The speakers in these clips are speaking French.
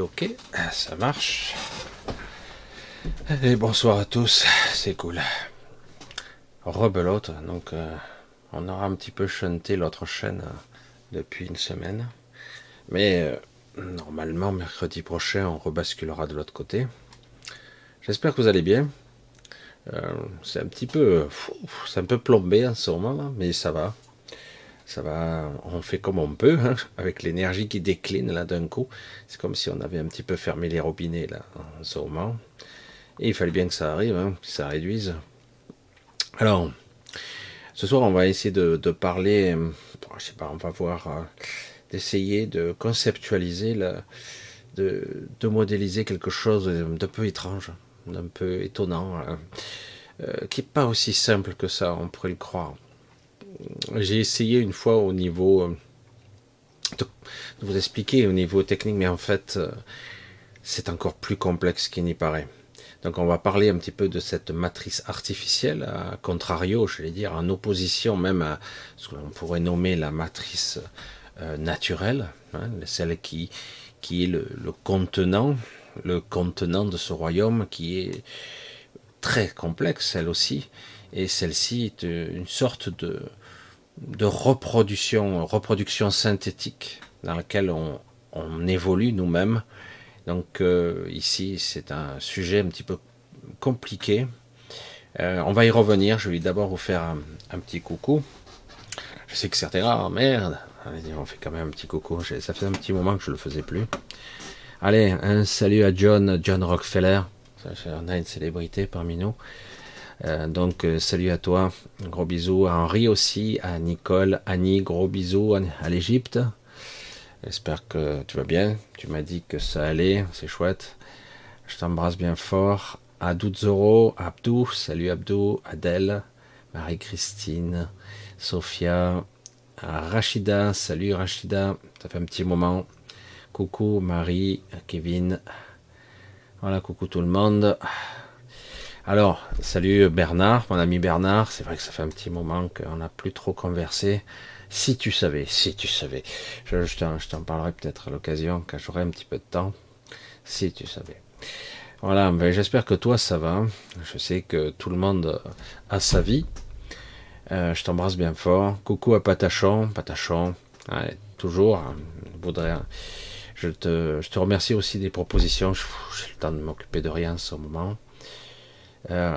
ok, ça marche. Et bonsoir à tous, c'est cool. Rebelote, donc euh, on aura un petit peu chanté l'autre chaîne euh, depuis une semaine. Mais euh, normalement, mercredi prochain, on rebasculera de l'autre côté. J'espère que vous allez bien. c'est un petit peu, c'est un peu plombé en ce moment, mais ça va ça va, on fait comme on peut, hein, avec l'énergie qui décline là d'un coup. C'est comme si on avait un petit peu fermé les robinets là en ce moment. Et il fallait bien que ça arrive, hein, que ça réduise. Alors, ce soir, on va essayer de, parler, euh, je sais pas, on va voir, euh, d'essayer de conceptualiser, de, modéliser quelque chose d'un peu étrange, d'un peu étonnant, euh, qui n'est pas aussi simple que ça, on pourrait le croire j'ai essayé une fois au niveau euh, de, vous expliquer au niveau technique, mais en fait, euh, c'est encore plus complexe qu'il n'y paraît. Donc, on va parler un petit peu de cette matrice artificielle, à contrario, je vais dire, en opposition même à ce qu'on pourrait nommer la matrice euh, naturelle, hein, celle qui, qui est le contenant, le contenant de ce royaume qui est très complexe, elle aussi, et celle-ci est une sorte de, de reproduction, reproduction synthétique dans laquelle on, évolue nous-mêmes. Donc euh, ici, c'est un sujet un petit peu compliqué. Euh, on va y revenir. Je vais d'abord vous faire un, petit coucou. Je sais que certains, ah merde, on fait quand même un petit coucou. Ça fait un petit moment que je le faisais plus. Allez, un salut à John, John Rockefeller. On a une célébrité parmi nous. Euh, donc euh, salut à toi, gros bisous à Henri aussi, à Nicole, Annie, gros bisous à l'Égypte. J'espère que tu vas bien. Tu m'as dit que ça allait, c'est chouette. Je t'embrasse bien fort. À Doudzoro, Abdou, salut Abdou, Adèle, Marie-Christine, Sophia, Rachida, salut Rachida, ça fait un petit moment. Coucou Marie, Kevin. Voilà, coucou tout le monde. Alors, salut Bernard, mon ami Bernard. C'est vrai que ça fait un petit moment qu'on n'a plus trop conversé. Si tu savais, si tu savais. Je, t'en parlerai peut-être à l'occasion, quand j'aurai un petit peu de temps. Si tu savais. Voilà, ben, j'espère que toi ça va. Je sais que tout le monde a sa vie. Euh, je t'embrasse bien fort. Coucou à Patachon. Patachon, toujours. Hein, voudrais, je, te, je te remercie aussi des propositions. J'ai le temps de m'occuper de rien en ce moment. Euh,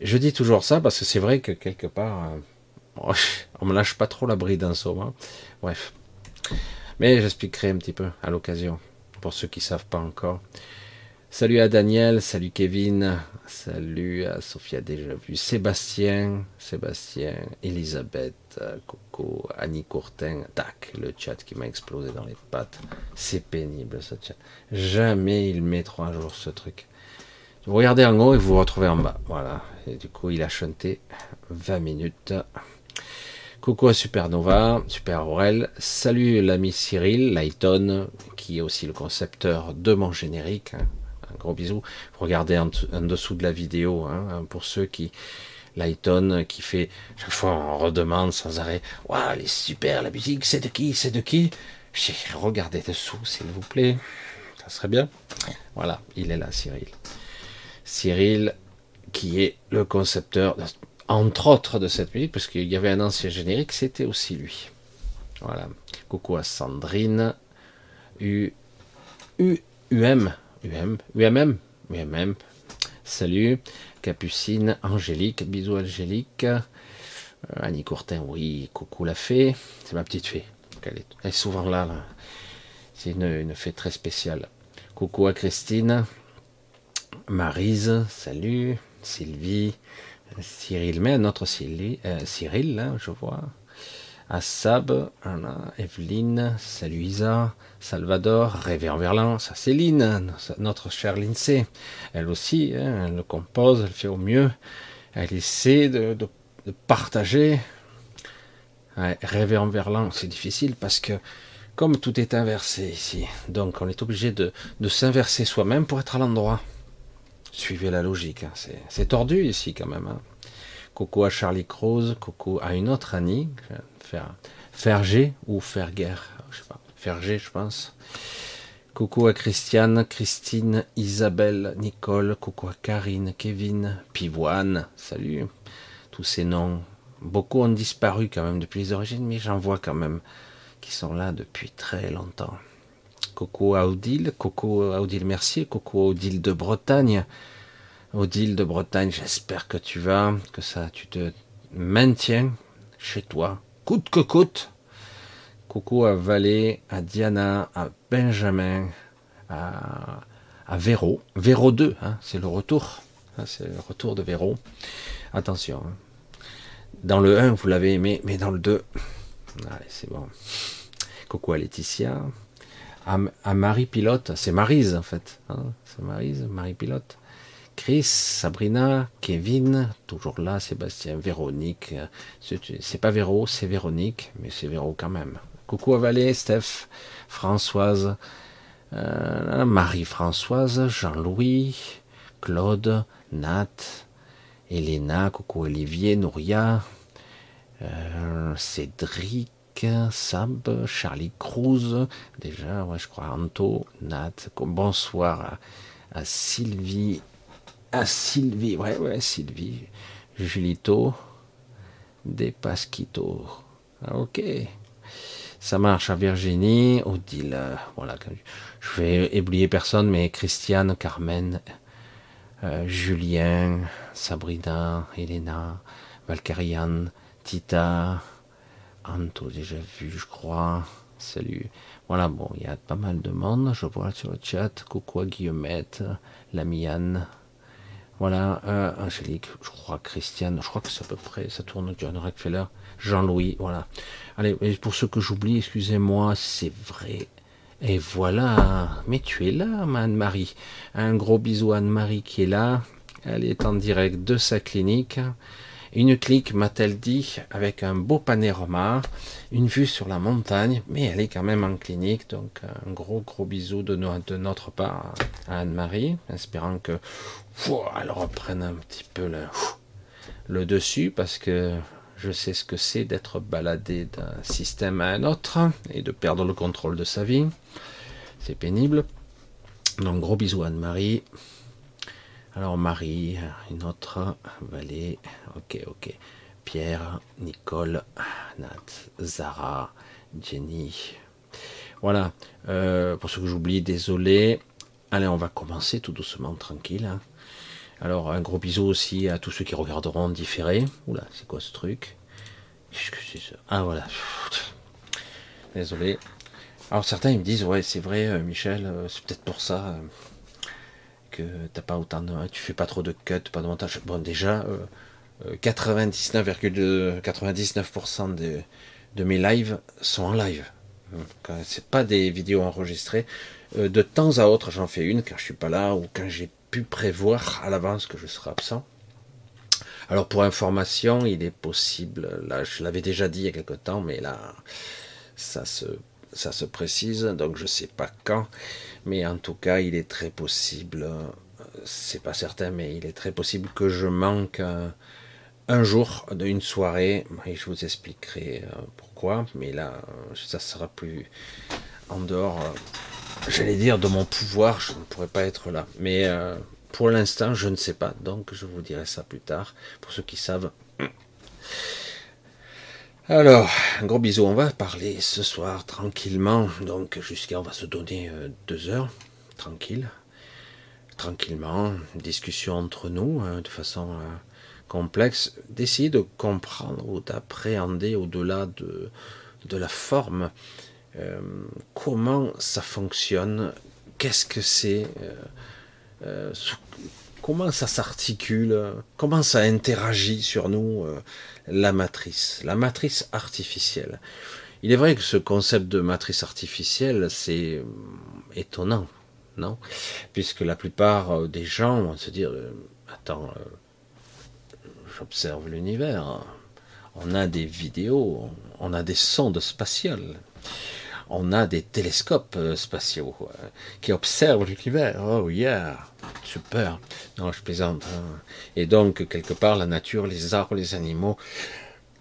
je dis toujours ça parce que c'est vrai que quelque part, euh, on me lâche pas trop la bride en ce moment. Bref. Mais j'expliquerai un petit peu à l'occasion, pour ceux qui savent pas encore. Salut à Daniel, salut Kevin, salut à Sophia déjà vu, Sébastien, Sébastien, Elisabeth, Coco, Annie Courtin, tac, le chat qui m'a explosé dans les pattes. C'est pénible ce chat. Jamais il met trois jours ce truc. Vous regardez en haut et vous vous retrouvez en bas. Voilà. Et du coup, il a chanté 20 minutes. Coucou à Supernova, Super Aurel. Salut l'ami Cyril Lighton, qui est aussi le concepteur de mon générique. Hein. Un gros bisou. Regardez en, dessous de la vidéo, hein, pour ceux qui. Lighton, qui fait. Chaque fois, on redemande sans arrêt. Waouh, elle est super, la musique, c'est de qui C'est de qui? Regardez dessous, s'il vous plaît. Ça serait bien. Voilà, il est là, Cyril. Cyril, qui est le concepteur, entre autres, de cette musique, parce qu'il y avait un ancien générique, c'était aussi lui. Voilà. Coucou à Sandrine, U, U, UM, UM, UMM, UMM. Salut, Capucine, Angélique, bisous Angélique. Euh, Annie Courtin, oui, coucou la fée, c'est ma petite fée. Elle est, souvent là. C'est une, une fée très spéciale. Coucou à Christine, Marise, salut. Sylvie, Cyril, mais notre Cyril, euh, Cyril là, je vois. Assab, Evelyne, salut Isa, Salvador, Rêver en Verlan, ça c'est Lynn, notre chère Lindsay. Elle aussi, hein, elle le compose, elle fait au mieux. Elle essaie de, partager. rêver en Verlan, c'est difficile parce que comme tout est inversé ici, donc on est obligé de s'inverser soi-même pour être à l'endroit. Suivez la logique. Hein. C'est tordu ici quand même. Hein. Coucou à Charlie Croze, coucou à une autre Annie. Ferger ou guerre. Je sais pas. Ferger, je pense. Coucou à Christiane, Christine, Isabelle, Nicole, coucou à Karine, Kevin, Pivoine, salut. Tous ces noms. Beaucoup ont disparu quand même depuis les origines, mais j'en vois quand même qui sont là depuis très longtemps. Odile, coucou à Odile Mercier, coucou à Odile de Bretagne. Odile de Bretagne, j'espère que tu vas, que ça, tu te maintiens chez toi, coûte que coûte. Coucou à Valé, à Diana, à Benjamin, à, à Véro. Véro 2, hein, c'est le retour. Hein, c'est le retour de Véro. Attention. Hein. Dans le 1, vous l'avez aimé, mais dans le 2, allez, c'est bon. Coucou à Laetitia. À, Marie Pilote, c'est Marise en fait. Hein, c'est Marise, Marie Pilote. Chris, Sabrina, Kevin, toujours là, Sébastien, Véronique. C'est pas Véro, c'est Véronique, mais c'est Véro quand même. Coucou à Valé, Steph, Françoise, euh, Marie-Françoise, Jean-Louis, Claude, Nat, Elena, coucou Olivier, Nouria, euh, Cédric, Sab, Charlie Cruz, déjà, ouais, je crois, Anto, Nat, bonsoir à, Sylvie, à Sylvie, ouais, ouais, Sylvie, Julito, Despasquito, ah, ok, ça marche à Virginie, Odile, voilà, je vais oublier personne, mais Christiane, Carmen, euh, Julien, Sabrina, Elena, Valkyrian, Tita, Anto déjà vu, je crois. Salut. Voilà, bon, il y a pas mal de monde, je vois sur le chat. Coucou à Guillemette, Lamiane. Voilà, euh, Angélique, je crois Christiane, je crois que c'est à peu près, ça tourne John Rockefeller. Jean-Louis, voilà. Allez, pour ceux que j'oublie, excusez-moi, c'est vrai. Et voilà, mais tu es là, Anne-Marie. Un gros bisou à Anne-Marie qui est là. Elle est en direct de sa clinique. Une clique, m'a-t-elle dit, avec un beau panorama, une vue sur la montagne, mais elle est quand même en clinique, donc un gros gros bisou de, notre part à Anne-Marie, espérant que reprenne un petit peu le, dessus, parce que je sais ce que c'est d'être baladé d'un système à un autre et de perdre le contrôle de sa vie. C'est pénible. Donc gros bisous Anne-Marie. Alors Marie, une autre, Valée, ok, ok. Pierre, Nicole, Nat, Zara, Jenny. Voilà, euh, pour ceux que j'oublie, désolé. Allez, on va commencer tout doucement, tranquille. Hein. Alors, un gros bisou aussi à tous ceux qui regarderont différé. Oula, c'est quoi ce truc? Qu'est-ce que c'est ça? Ah, voilà. Désolé. Alors, certains, ils me disent, ouais, c'est vrai, euh, Michel, euh, c'est peut-être pour ça t'as pas autant de, tu fais pas trop de cuts, pas de montage. Bon, déjà, 99,99% 99 de, de mes lives sont en live. C'est pas des vidéos enregistrées. Euh, de temps à autre, j'en fais une quand je suis pas là ou quand j'ai pu prévoir à l'avance que je serai absent. Alors pour information, il est possible, là je l'avais déjà dit il y a quelque temps, mais là ça se, précise, donc je sais pas quand, mais en tout cas, il est très possible, c'est pas certain, mais il est très possible que je manque un, jour d'une soirée, et je vous expliquerai euh, pourquoi, mais là, ça sera plus en dehors, euh, j'allais dire, de mon pouvoir, je ne pourrais pas être là. Mais euh, pour l'instant, je ne sais pas, donc je vous dirai ça plus tard, pour ceux qui savent. Alors, un gros bisou, on va parler ce soir tranquillement, donc jusqu'à, on va se donner euh, deux heures, tranquille, tranquillement, discussion entre nous, hein, de façon euh, complexe, d'essayer de comprendre ou d'appréhender au-delà de, de la forme, euh, comment ça fonctionne, qu'est-ce que c'est, comment ça s'articule, comment ça interagit sur nous la matrice, la matrice artificielle. Il est vrai que ce concept de matrice artificielle, c'est euh, étonnant, non? Puisque la plupart euh, des gens vont se dire, euh, attends, j'observe l'univers, on a des vidéos, on a des sondes spatiales, on a des télescopes spatiaux qui observent l'univers. Oh yeah, super. Non, je plaisante. Hein. Et donc, quelque part, la nature, les arbres, les animaux,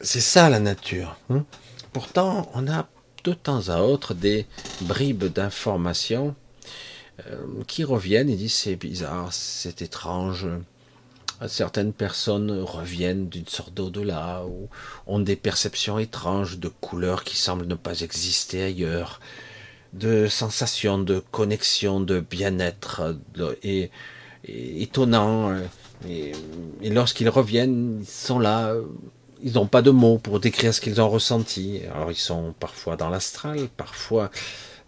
c'est ça la nature. Hein. Pourtant, on a de temps à autre des bribes d'informations qui reviennent et disent c'est bizarre, c'est étrange. Certaines personnes reviennent d'une sorte d'au-delà ou ont des perceptions étranges de couleurs qui semblent ne pas exister ailleurs, de sensations de connexion, de bien-être et, étonnant. Et, et lorsqu'ils reviennent, ils sont là, ils n'ont pas de mots pour décrire ce qu'ils ont ressenti. Alors ils sont parfois dans l'astral, parfois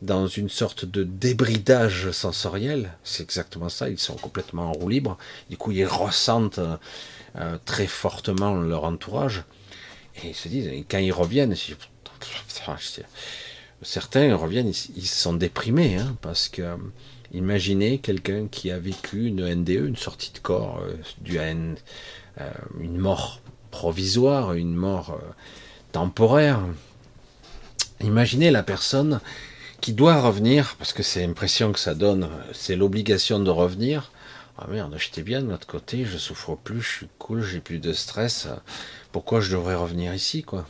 dans une sorte de débridage sensoriel. C'est exactement ça, ils sont complètement en roue libre. Du coup, ils ressentent euh, très fortement leur entourage. Et ils se disent, quand ils reviennent, certains reviennent, ils sont déprimés, hein, parce que euh, imaginez quelqu'un qui a vécu une NDE, une sortie de corps, euh, du une mort provisoire, une mort temporaire. Imaginez la personne qui doit revenir, parce que c'est l'impression que ça donne, c'est l'obligation de revenir. Ah merde, j'étais bien de l'autre côté, je souffre plus, je suis cool, j'ai plus de stress. Pourquoi je devrais revenir ici, quoi?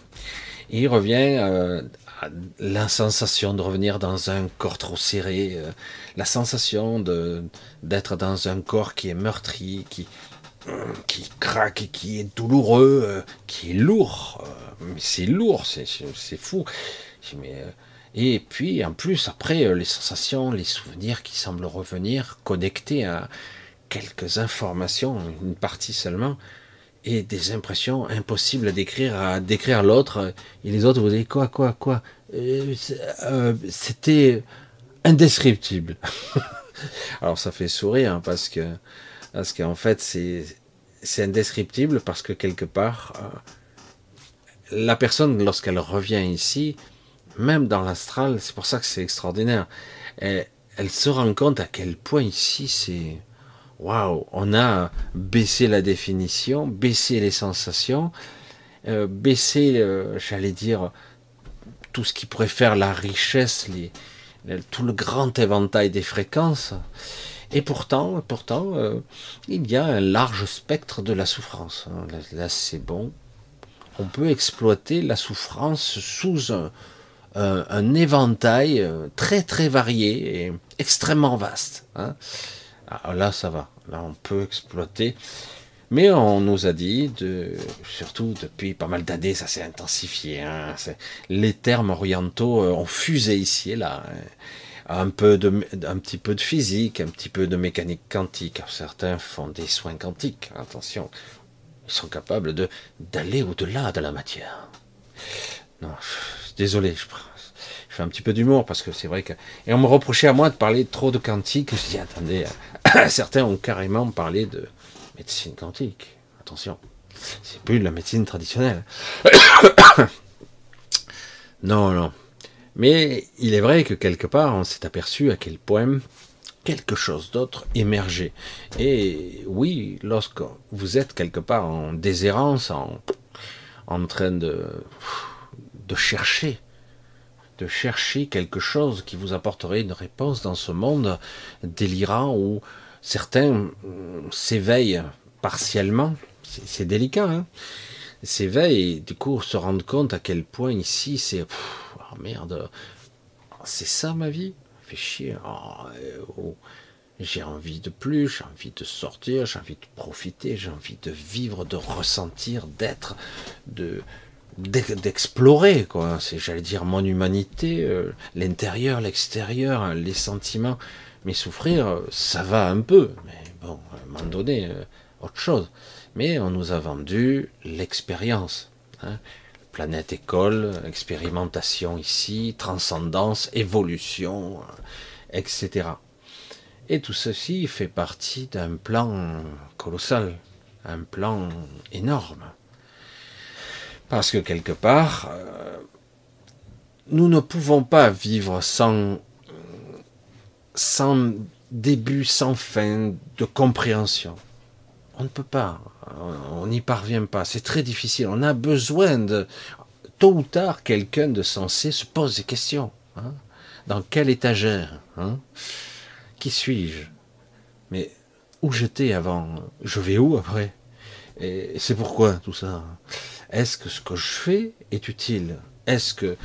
Et il revient euh, à la sensation de revenir dans un corps trop serré, euh, la sensation de d'être dans un corps qui est meurtri, qui qui craque, qui est douloureux, euh, qui est lourd. mais c'est lourd, c'est fou. Mais et puis, en plus, après, euh, les sensations, les souvenirs qui semblent revenir, connectés à quelques informations, une partie seulement, et des impressions impossibles à décrire, à décrire l'autre. Et les autres, vous dites quoi, quoi, quoi? Euh, euh, C'était indescriptible. Alors ça fait sourire hein, parce que parce qu'en fait c'est c'est indescriptible parce que quelque part la personne lorsqu'elle revient ici même dans l'astral, c'est pour ça que c'est extraordinaire. Elle, se rend compte à quel point ici c'est waouh, on a baissé la définition, baissé les sensations, euh, baissé, euh, j'allais dire, tout ce qui pourrait faire la richesse, tout le grand éventail des fréquences. Et pourtant, pourtant, euh, il y a un large spectre de la souffrance. là c'est bon. On peut exploiter la souffrance sous un, un, éventail euh, très très varié et extrêmement vaste. Hein. Ah, là, ça va. Là, on peut exploiter. Mais on nous a dit, de, surtout depuis pas mal d'années, ça s'est intensifié. Hein. les termes orientaux euh, ont fusé ici et là. Hein. Un, peu de, un petit peu de physique, un petit peu de mécanique quantique. Certains font des soins quantiques. Attention, ils sont capables d'aller au-delà de la matière. Non, désolé, je, fais un petit peu d'humour parce que c'est vrai que. Et on me reprochait à moi de parler trop de quantique. Je dis, attendez, certains ont carrément parlé de médecine quantique. Attention, c'est plus de la médecine traditionnelle. non, non. Mais il est vrai que quelque part, on s'est aperçu à quel point quelque chose d'autre émergeait. Et oui, lorsque vous êtes quelque part en déshérence, en, en train de de chercher, de chercher quelque chose qui vous apporterait une réponse dans ce monde délirant où certains mm, s'éveillent partiellement. C'est délicat, hein s'éveillent et du coup se rendent compte à quel point ici c'est oh merde, c'est ça ma vie, fait chier. Oh, oh. J'ai envie de plus, j'ai envie de sortir, j'ai envie de profiter, j'ai envie de vivre, de ressentir, d'être, de, d'explorer quoi. C'est j'allais dire mon humanité euh, l'intérieur l'extérieur les sentiments. Mais souffrir ça va un peu. Mais bon à un moment donné euh, autre chose. Mais on nous a vendu l'expérience hein. planète école expérimentation ici transcendance évolution euh, etc et tout ceci fait partie d'un plan colossal un plan énorme parce que quelque part, euh, nous ne pouvons pas vivre sans, début, sans fin de compréhension. On ne peut pas, on n'y parvient pas, c'est très difficile. On a besoin de, tôt ou tard, quelqu'un de sensé se pose des questions. Hein. Dans quelle étagère hein Qui suis-je? Mais où j'étais avant? Je vais où après? Et c'est pourquoi tout ça est-ce que ce que je fais est utile? Est-ce que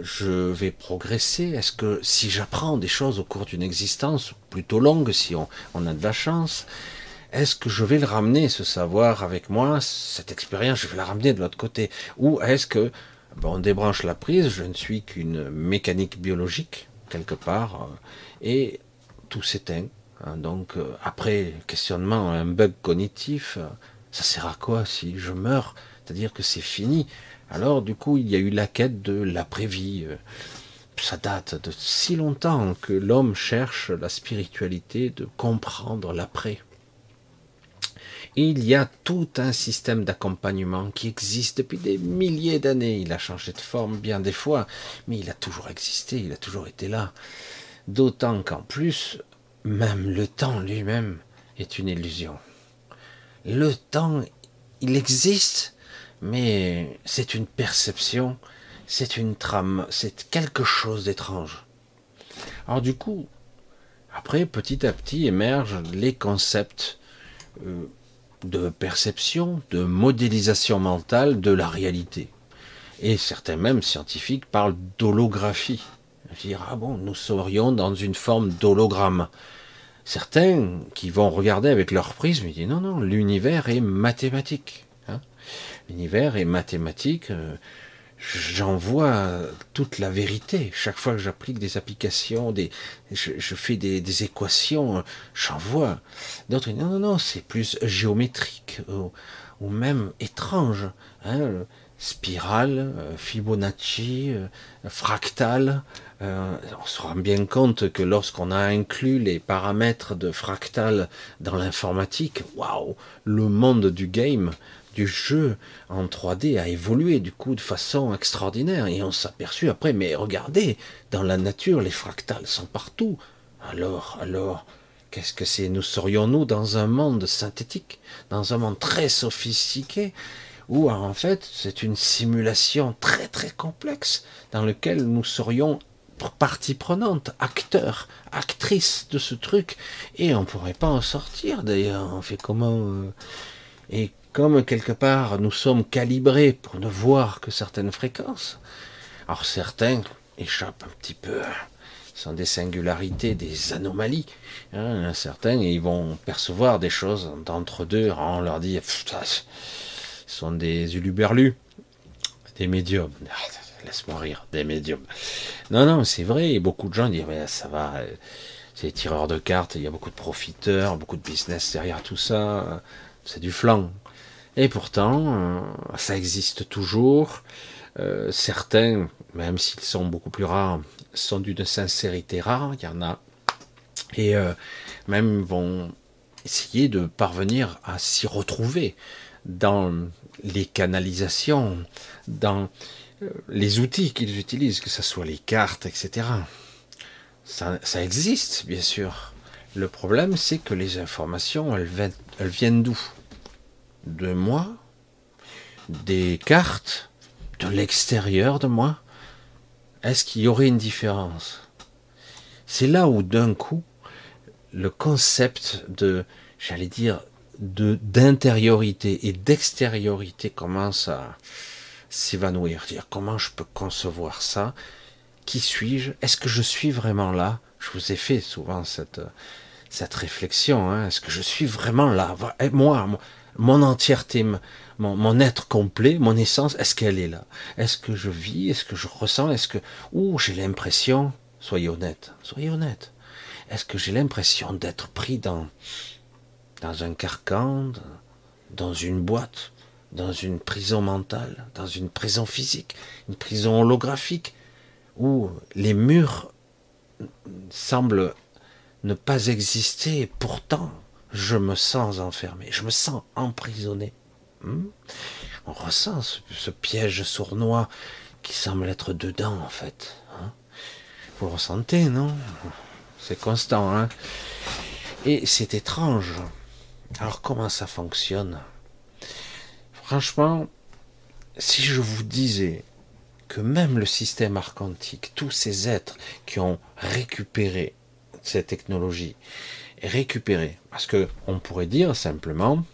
je vais progresser? Est-ce que si j'apprends des choses au cours d'une existence plutôt longue, si on, a de la chance, est-ce que je vais le ramener, ce savoir avec moi, cette expérience, je vais la ramener de l'autre côté? Ou est-ce que on débranche la prise, je ne suis qu'une mécanique biologique, quelque part, euh, et tout s'éteint. Hein. donc euh, après questionnement, un bug cognitif, euh, ça sert à quoi si je meurs? C'est-à-dire que c'est fini. Alors du coup, il y a eu la quête de l'après-vie. Ça date de si longtemps que l'homme cherche la spiritualité de comprendre l'après il y a tout un système d'accompagnement qui existe depuis des milliers d'années. Il a changé de forme bien des fois, mais il a toujours existé, il a toujours été là. D'autant qu'en plus, même le temps lui-même est une illusion. Le temps, il existe, mais c'est une perception, c'est une trame, c'est quelque chose d'étrange. Alors du coup, après, petit à petit émergent les concepts euh, de perception, de modélisation mentale de la réalité. Et certains même scientifiques parlent d'holographie. Dire, ah bon, nous serions dans une forme d'hologramme. Certains qui vont regarder avec leur prisme, ils disent non, non, l'univers est mathématique. L'univers est mathématique. Euh, j'en vois toute la vérité. Chaque fois que j'applique des applications, des, je, fais des, équations, j'en vois. D'autres non, non, non, c'est plus géométrique ou, même étrange. Hein, spirale, euh, Fibonacci, euh, fractal. On se rend bien compte que lorsqu'on a inclus les paramètres de fractal dans l'informatique, waouh, le monde du game du jeu en 3D a évolué du coup de façon extraordinaire. Et on s'aperçut après mais regardez dans la nature les fractales sont partout. Alors alors qu'est-ce que c'est? Nous serions-nous dans un monde synthétique? Dans un monde très sophistiqué? Où en fait c'est une simulation très très complexe dans lequel nous serions partie prenante, acteur, actrice de ce truc, et on pourrait pas en sortir d'ailleurs. On fait comment euh, comme quelque part nous sommes calibrés pour ne voir que certaines fréquences, alors certains échappent un petit peu, sont des singularités, des anomalies. Hein, certains, ils vont percevoir des choses d'entre deux, on leur dit, ce sont des uluberlus, des médiums. Laisse-moi rire, des médiums. Non, non, c'est vrai, beaucoup de gens disent, ça va, c'est tireurs de cartes, il y a beaucoup de profiteurs, beaucoup de business derrière tout ça, c'est du flanc. Et pourtant, euh, ça existe toujours. Euh, certains, même s'ils sont beaucoup plus rares, sont d'une sincérité rare. Il y en a. Et euh, même vont essayer de parvenir à s'y retrouver dans les canalisations, dans les outils qu'ils utilisent, que ce soit les cartes, etc. Ça, ça existe, bien sûr. Le problème, c'est que les informations, elles viennent d'où? De moi, des cartes, de l'extérieur de moi Est-ce qu'il y aurait une différence? C'est là où d'un coup, le concept de, j'allais dire, de d'intériorité et d'extériorité commence à s'évanouir. Dire comment je peux concevoir ça? Qui suis-je? Est-ce que je suis vraiment là? Je vous ai fait souvent cette cette réflexion. Hein. Est-ce que je suis vraiment là? Moi, mon entièreté, mon, être complet, mon essence, est-ce qu'elle est là? Est-ce que je vis? Est-ce que je ressens? Est-ce que... Ouh, j'ai l'impression, soyez honnête, soyez honnête, est-ce que j'ai l'impression d'être pris dans, dans un carcan, dans une boîte, dans une prison mentale, dans une prison physique, une prison holographique, où les murs semblent ne pas exister, pourtant je me sens enfermé, je me sens emprisonné. Hmm? On ressent ce, piège sournois qui semble être dedans, en fait. Hein Vous le ressentez, non? C'est constant, hein Et c'est étrange. Alors comment ça fonctionne? Franchement, si je vous disais que même le système archontique, tous ces êtres qui ont récupéré cette technologie, récupérer. Parce que on pourrait dire simplement,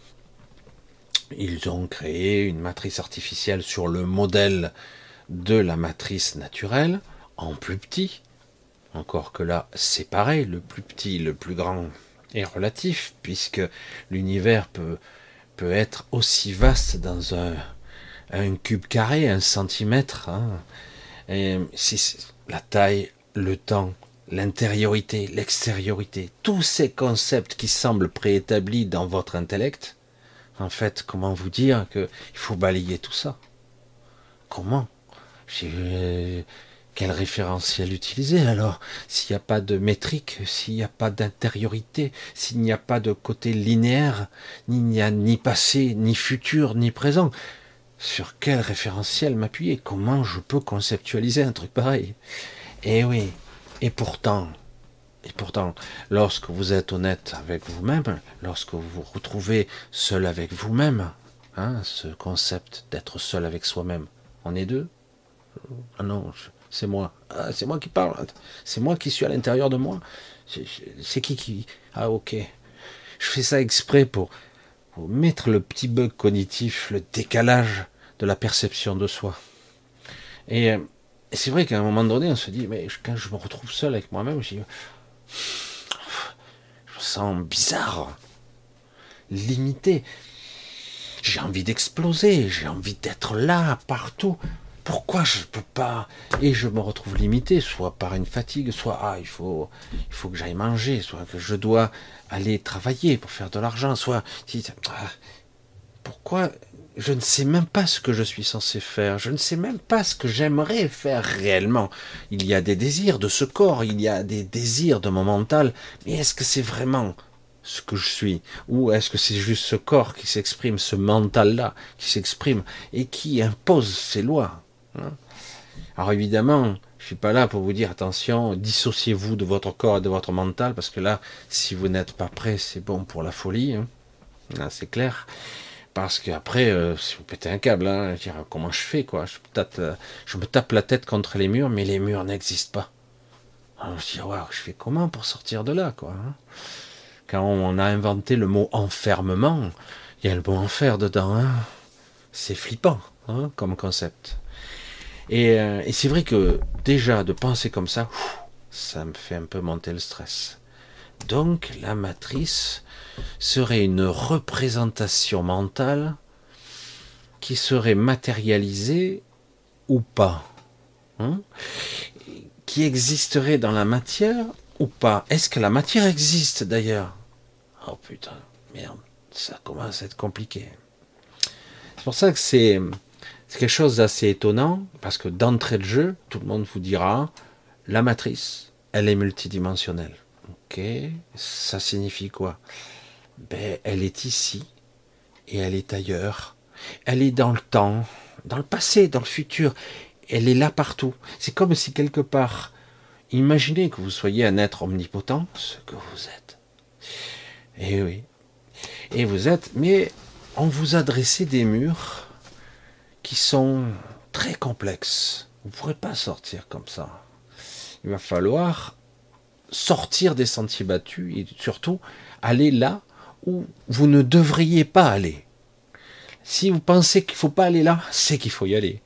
ils ont créé une matrice artificielle sur le modèle de la matrice naturelle en plus petit. Encore que là, c'est pareil, le plus petit, le plus grand est relatif, puisque l'univers peut, peut être aussi vaste dans un, un cube carré, un centimètre. Hein. La taille, le temps, l'intériorité, l'extériorité, tous ces concepts qui semblent préétablis dans votre intellect, en fait, comment vous dire qu'il faut balayer tout ça? Comment? Quel référentiel utiliser? Alors S'il n'y a pas de métrique, s'il n'y a pas d'intériorité, s'il n'y a pas de côté linéaire, il n'y a ni passé, ni futur, ni présent, sur quel référentiel m'appuyer? Comment je peux conceptualiser un truc pareil? Eh oui, et pourtant, et pourtant, lorsque vous êtes honnête avec vous-même, lorsque vous vous retrouvez seul avec vous-même, hein, ce concept d'être seul avec soi-même, on est deux? Ah non, c'est moi. Ah, c'est moi qui parle. C'est moi qui suis à l'intérieur de moi. C'est qui qui Ah ok. Je fais ça exprès pour, pour mettre le petit bug cognitif, le décalage de la perception de soi. Et, euh, c'est vrai qu'à un moment donné, on se dit, mais quand je me retrouve seul avec moi-même, je, je me sens bizarre, limité. J'ai envie d'exploser, j'ai envie d'être là, partout. Pourquoi je ne peux pas? Et je me retrouve limité, soit par une fatigue, soit ah, il faut, il faut que j'aille manger, soit que je dois aller travailler pour faire de l'argent, soit ah, pourquoi je ne sais même pas ce que je suis censé faire, je ne sais même pas ce que j'aimerais faire réellement. Il y a des désirs de ce corps, il y a des désirs de mon mental, mais est-ce que c'est vraiment ce que je suis? Ou est-ce que c'est juste ce corps qui s'exprime, ce mental-là qui s'exprime et qui impose ses lois hein? Alors évidemment, je suis pas là pour vous dire attention, dissociez-vous de votre corps et de votre mental, parce que là, si vous n'êtes pas prêt, c'est bon pour la folie. Hein c'est clair. Parce qu'après, euh, si vous pétez un câble, hein, je comment je fais quoi? Je, euh, je, me tape la tête contre les murs, mais les murs n'existent pas. Alors je dis, je fais comment pour sortir de là quoi hein? Quand on a inventé le mot enfermement, il y a le mot enfer dedans. Hein c'est flippant hein, comme concept. Euh, et c'est vrai que déjà de penser comme ça, ça me fait un peu monter le stress. Donc la matrice serait une représentation mentale qui serait matérialisée ou pas, hein, qui existerait dans la matière ou pas. Est-ce que la matière existe d'ailleurs? Oh putain, merde, ça commence à être compliqué. C'est pour ça que c'est quelque chose d'assez étonnant, parce que d'entrée de jeu, tout le monde vous dira, la matrice, elle est multidimensionnelle. Ok, ça signifie quoi? Ben, Elle est ici et elle est ailleurs. Elle est dans le temps, dans le passé, dans le futur. Elle est là partout. C'est comme si quelque part, imaginez que vous soyez un être omnipotent, ce que vous êtes. Et eh oui. Et vous êtes, mais on vous a dressé des murs qui sont très complexes. Vous ne pourrez pas sortir comme ça. Il va falloir sortir des sentiers battus et surtout aller là où vous ne devriez pas aller. Si vous pensez qu'il faut pas aller là, c'est qu'il faut y aller.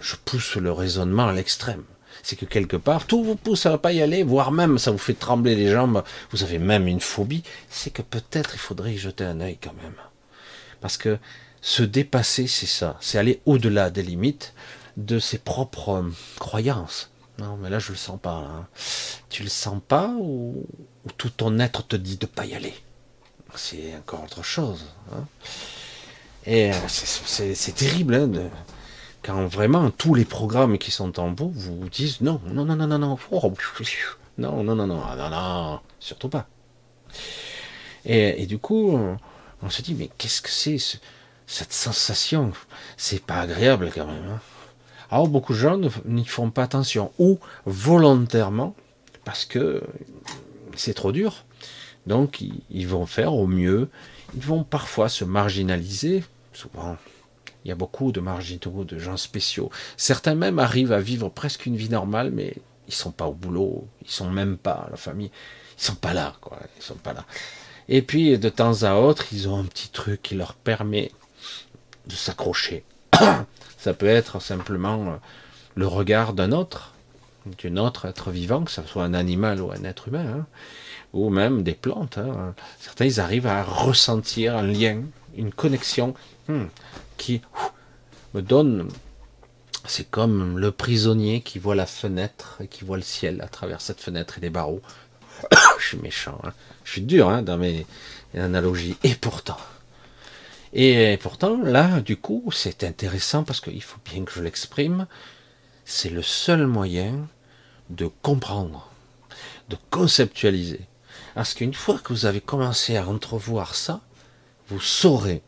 Je, pousse le raisonnement à l'extrême. C'est que quelque part, tout vous pousse à ne pas y aller, voire même ça vous fait trembler les jambes, vous avez même une phobie, c'est que peut-être il faudrait y jeter un œil quand même. Parce que se dépasser, c'est ça, c'est aller au-delà des limites de ses propres croyances. Non, mais là, je le sens pas. Hein. Tu le sens pas ou, tout ton être te dit de pas y aller? C'est encore autre chose. Hein. Et euh, c'est terrible hein, quand vraiment tous les programmes qui sont en vous vous disent non, non, non, non, non, non, oh, non, non, non, non, non, non, surtout pas. Et, du coup, on se dit mais qu'est-ce que c'est cette sensation? C'est pas agréable quand même. Alors beaucoup de gens n'y font pas attention, ou volontairement, parce que c'est trop dur. Donc ils vont faire au mieux, ils vont parfois se marginaliser, souvent il y a beaucoup de marginaux, de gens spéciaux. Certains même arrivent à vivre presque une vie normale, mais ils sont pas au boulot, ils sont même pas à la famille, ils sont pas là, quoi, ils sont pas là. Et puis de temps à autre, ils ont un petit truc qui leur permet de s'accrocher. Ça peut être simplement euh, le regard d'un autre, d'un autre être vivant, que ce soit un animal ou un être humain, hein, ou même des plantes. Hein. Certains, ils arrivent à ressentir un lien, une connexion hmm, qui me donne. C'est comme le prisonnier qui voit la fenêtre et qui voit le ciel à travers cette fenêtre et les barreaux. je suis méchant, hein. je suis dur hein, dans mes analogies. Et pourtant, et pourtant, là, du coup, c'est intéressant parce qu'il faut bien que je l'exprime. C'est le seul moyen de comprendre, de conceptualiser. Parce qu'une fois que vous avez commencé à entrevoir ça, vous saurez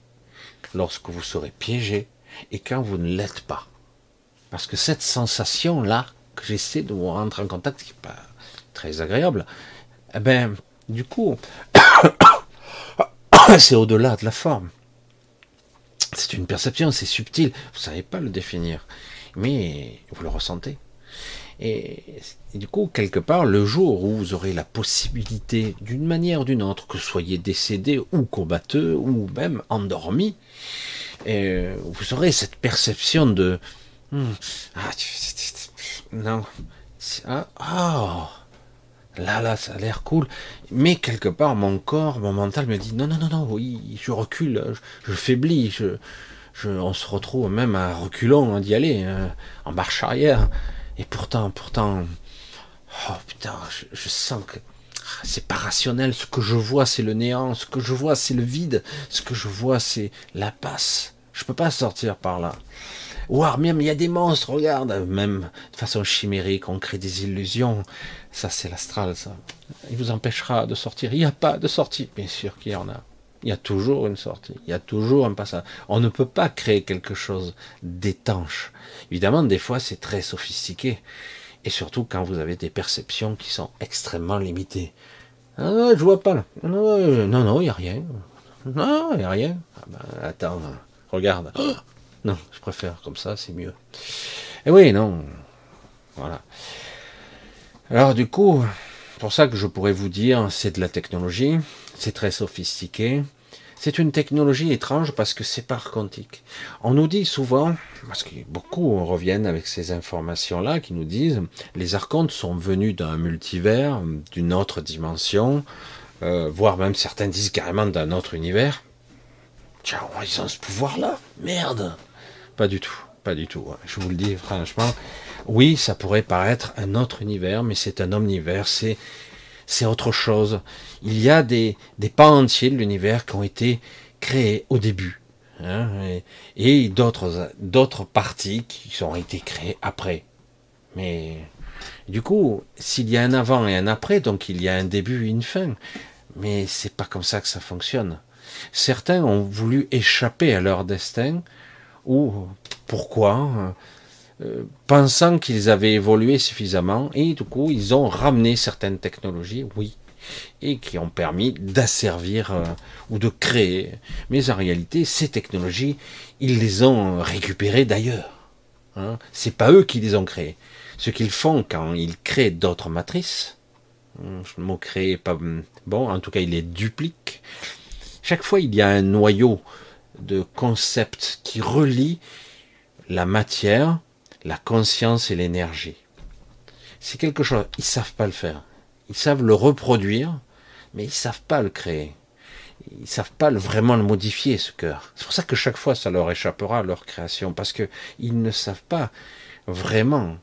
lorsque vous serez piégé et quand vous ne l'êtes pas. Parce que cette sensation-là, que j'essaie de vous rentrer en contact, qui n'est pas très agréable, eh ben, du coup, c'est au-delà de la forme. C'est une perception, c'est subtil, vous savez pas le définir, mais vous le ressentez. Et, du coup, quelque part, le jour où vous aurez la possibilité, d'une manière ou d'une autre, que vous soyez décédé ou combatteux ou même endormi, et vous aurez cette perception de hmm, ah, non, ah, oh, là, là, ça a l'air cool. Mais quelque part, mon corps, mon mental me dit non, non, non, non, oui, je recule, je, faiblis, je, on se retrouve même à reculons d'y aller, hein, en marche arrière. Et pourtant, pourtant, oh putain, je, sens que ah, c'est pas rationnel. Ce que je vois, c'est le néant. Ce que je vois, c'est le vide. Ce que je vois, c'est la passe. Je peux pas sortir par là. Ou même, il y a des monstres, regarde. Même de façon chimérique, on crée des illusions. Ça, c'est l'astral, ça. Il vous empêchera de sortir. Il n'y a pas de sortie. Bien sûr qu'il y en a. Il y a toujours une sortie. Il y a toujours un passage. On ne peut pas créer quelque chose d'étanche. Évidemment, des fois, c'est très sophistiqué. Et surtout quand vous avez des perceptions qui sont extrêmement limitées. Ah, je vois pas là. Non, non, il n'y a rien. Non, il n'y a rien. Ah ben, attends, regarde. non, je préfère comme ça, c'est mieux. Et oui, non. Voilà. Alors du coup, pour ça que je pourrais vous dire, c'est de la technologie, c'est très sophistiqué, c'est une technologie étrange parce que c'est par quantique. On nous dit souvent, parce que beaucoup reviennent avec ces informations-là, qui nous disent, les archontes sont venus d'un multivers, d'une autre dimension, euh, voire même certains disent carrément d'un autre univers. Tiens, ils ont ce pouvoir-là? Merde Pas du tout, pas du tout. Hein. Je vous le dis franchement, oui, ça pourrait paraître un autre univers, mais c'est un omnivers, c'est c'est autre chose. Il y a des, des pans entiers de l'univers qui ont été créés au début, hein, et, d'autres d'autres parties qui ont été créées après. Mais du coup, s'il y a un avant et un après, donc il y a un début et une fin. Mais c'est pas comme ça que ça fonctionne. Certains ont voulu échapper à leur destin, ou pourquoi euh, pensant qu'ils avaient évolué suffisamment, et du coup, ils ont ramené certaines technologies, oui, et qui ont permis d'asservir euh, ou de créer. Mais en réalité, ces technologies, ils les ont récupérées d'ailleurs. Hein. C'est pas eux qui les ont créées. Ce qu'ils font quand ils créent d'autres matrices, hein, le mot créer pas bon, en tout cas, ils les dupliquent. Chaque fois, il y a un noyau de concepts qui relie la matière la conscience et l'énergie. C'est quelque chose, ils savent pas le faire. Ils savent le reproduire, mais ils savent pas le créer. Ils savent pas vraiment le modifier, ce cœur. C'est pour ça que chaque fois, ça leur échappera, leur création, parce que ils ne savent pas vraiment.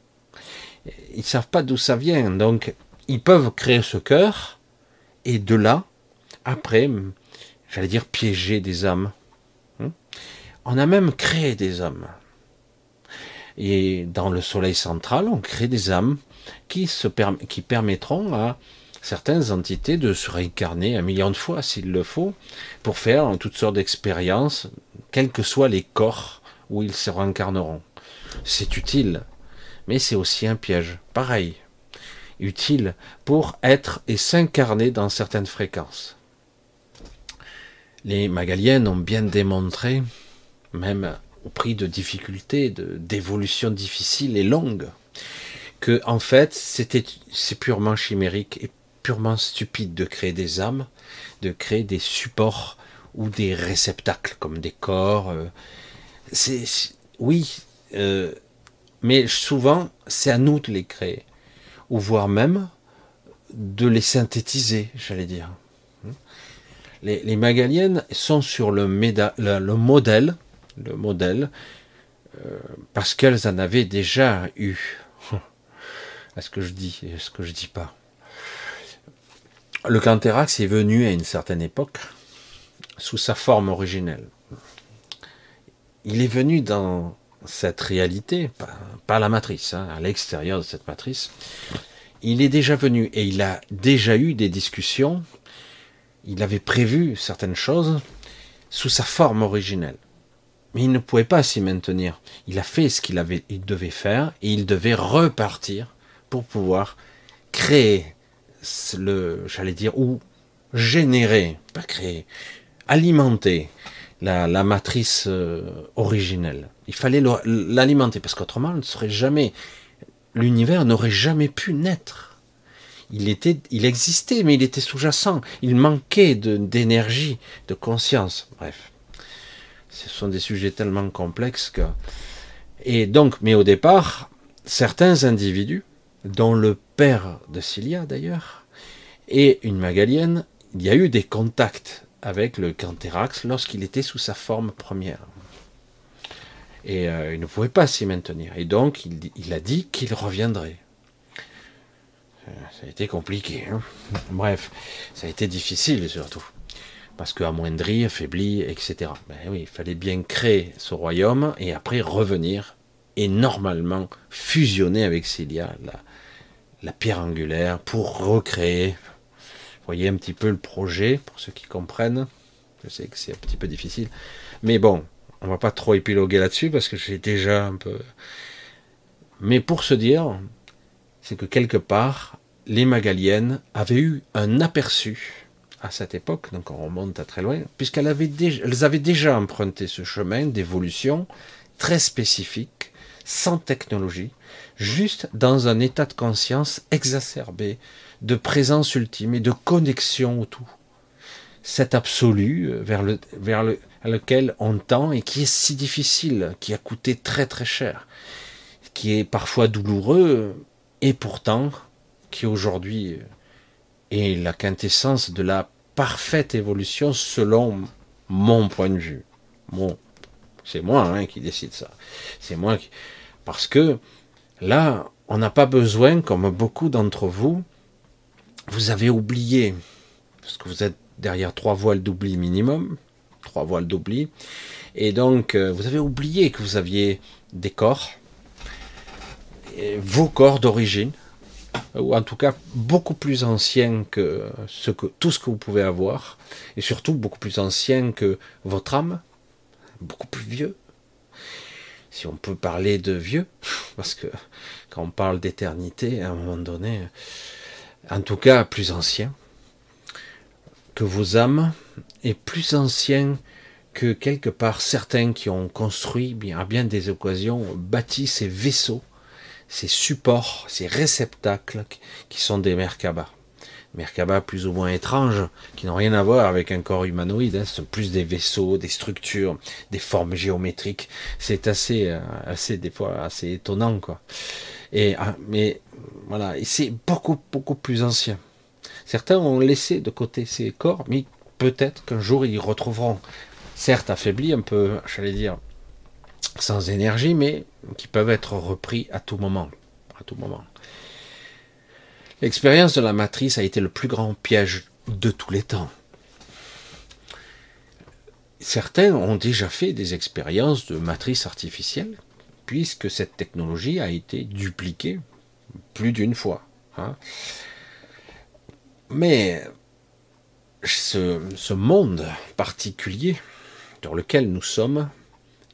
Ils savent pas d'où ça vient. Donc, ils peuvent créer ce cœur, et de là, après, j'allais dire piéger des âmes. Hein. On a même créé des âmes. Et dans le soleil central, on crée des âmes qui, permettront à certaines entités de se réincarner un million de fois s'il le faut, pour faire toutes sortes d'expériences, quels que soient les corps où ils se réincarneront. C'est utile, mais c'est aussi un piège. Pareil, utile pour être et s'incarner dans certaines fréquences. Les Magaliennes ont bien démontré, même au prix de difficultés, d'évolutions difficiles et longues, que en fait c'était c'est purement chimérique et purement stupide de créer des âmes, de créer des supports ou des réceptacles comme des corps. Euh, c'est oui, euh, mais souvent, c'est à nous de les créer, ou voire même de les synthétiser, j'allais dire. Les, Magaliennes sont sur le modèle, le modèle, euh, parce qu'elles en avaient déjà eu. Est-ce que je dis, est-ce que je dis pas? Le Canthérax est venu à une certaine époque sous sa forme originelle. Il est venu dans cette réalité, pas, la matrice, hein, à l'extérieur de cette matrice, il est déjà venu et il a déjà eu des discussions, il avait prévu certaines choses sous sa forme originelle. Mais il ne pouvait pas s'y maintenir. Il a fait ce qu'il avait, il devait faire et il devait repartir pour pouvoir créer le, j'allais dire, ou générer, pas créer, alimenter la, matrice euh, originelle. Il fallait l'alimenter parce qu'autrement, ne serait jamais, l'univers n'aurait jamais pu naître. Il était, il existait, mais il était sous-jacent. Il manquait d'énergie, de, conscience. Bref, ce sont des sujets tellement complexes que. Et donc, mais au départ, certains individus, dont le père de Cilia d'ailleurs, et une Magalienne, il y a eu des contacts avec le Canthérax lorsqu'il était sous sa forme première. Et euh, il ne pouvait pas s'y maintenir. Et donc, il, a dit qu'il reviendrait. Euh, ça a été compliqué. Hein. Bref, ça a été difficile surtout. Parce qu'amoindri, affaibli, etc. Ben oui, il fallait bien créer ce royaume et après revenir et normalement fusionner avec Cilia, la, la pierre angulaire, pour recréer. Vous voyez un petit peu le projet, pour ceux qui comprennent. Je sais que c'est un petit peu difficile. Mais bon, on va pas trop épiloguer là-dessus parce que j'ai déjà un peu. Mais pour se dire, c'est que quelque part, les Magaliennes avaient eu un aperçu à cette époque, donc on remonte à très loin, puisqu'elles avaient déjà, emprunté ce chemin d'évolution très spécifique, sans technologie, juste dans un état de conscience exacerbé, de présence ultime et de connexion au tout. Cet absolu euh, vers lequel on tend et qui est si difficile, qui a coûté très très cher, qui est parfois douloureux et pourtant qui aujourd'hui est la quintessence de la parfaite évolution selon mon point de vue. C'est moi hein, qui décide ça. C'est moi. Parce que là, on n'a pas besoin, comme beaucoup d'entre vous, vous avez oublié, parce que vous êtes derrière trois voiles d'oubli minimum, trois voiles d'oubli. Et donc, euh, vous avez oublié que vous aviez des corps, vos corps d'origine, ou en tout cas beaucoup plus anciens que, tout ce que vous pouvez avoir, et surtout beaucoup plus anciens que votre âme, beaucoup plus vieux. Si on peut parler de vieux, parce que quand on parle d'éternité, à un moment donné, en tout cas plus ancien que vos âmes, est plus ancien que quelque part certains qui ont construit à bien des occasions, bâti ces vaisseaux, ces supports, ces réceptacles qui sont des Merkabah. Merkabah plus ou moins étranges, qui n'ont rien à voir avec un corps humanoïde, hein, ce sont plus des vaisseaux, des structures, des formes géométriques. C'est assez, euh, assez des fois assez étonnant, quoi. Et ah, mais voilà, c'est beaucoup beaucoup plus ancien. Certains ont laissé de côté ces corps, mais peut-être qu'un jour ils retrouveront, certes affaiblis, un peu, j'allais dire, sans énergie, mais qui peuvent être repris à tout moment. À tout moment. L'expérience de la matrice a été le plus grand piège de tous les temps. Certains ont déjà fait des expériences de matrice artificielle, puisque cette technologie a été dupliquée plus d'une fois. Hein. Mais ce, monde particulier dans lequel nous sommes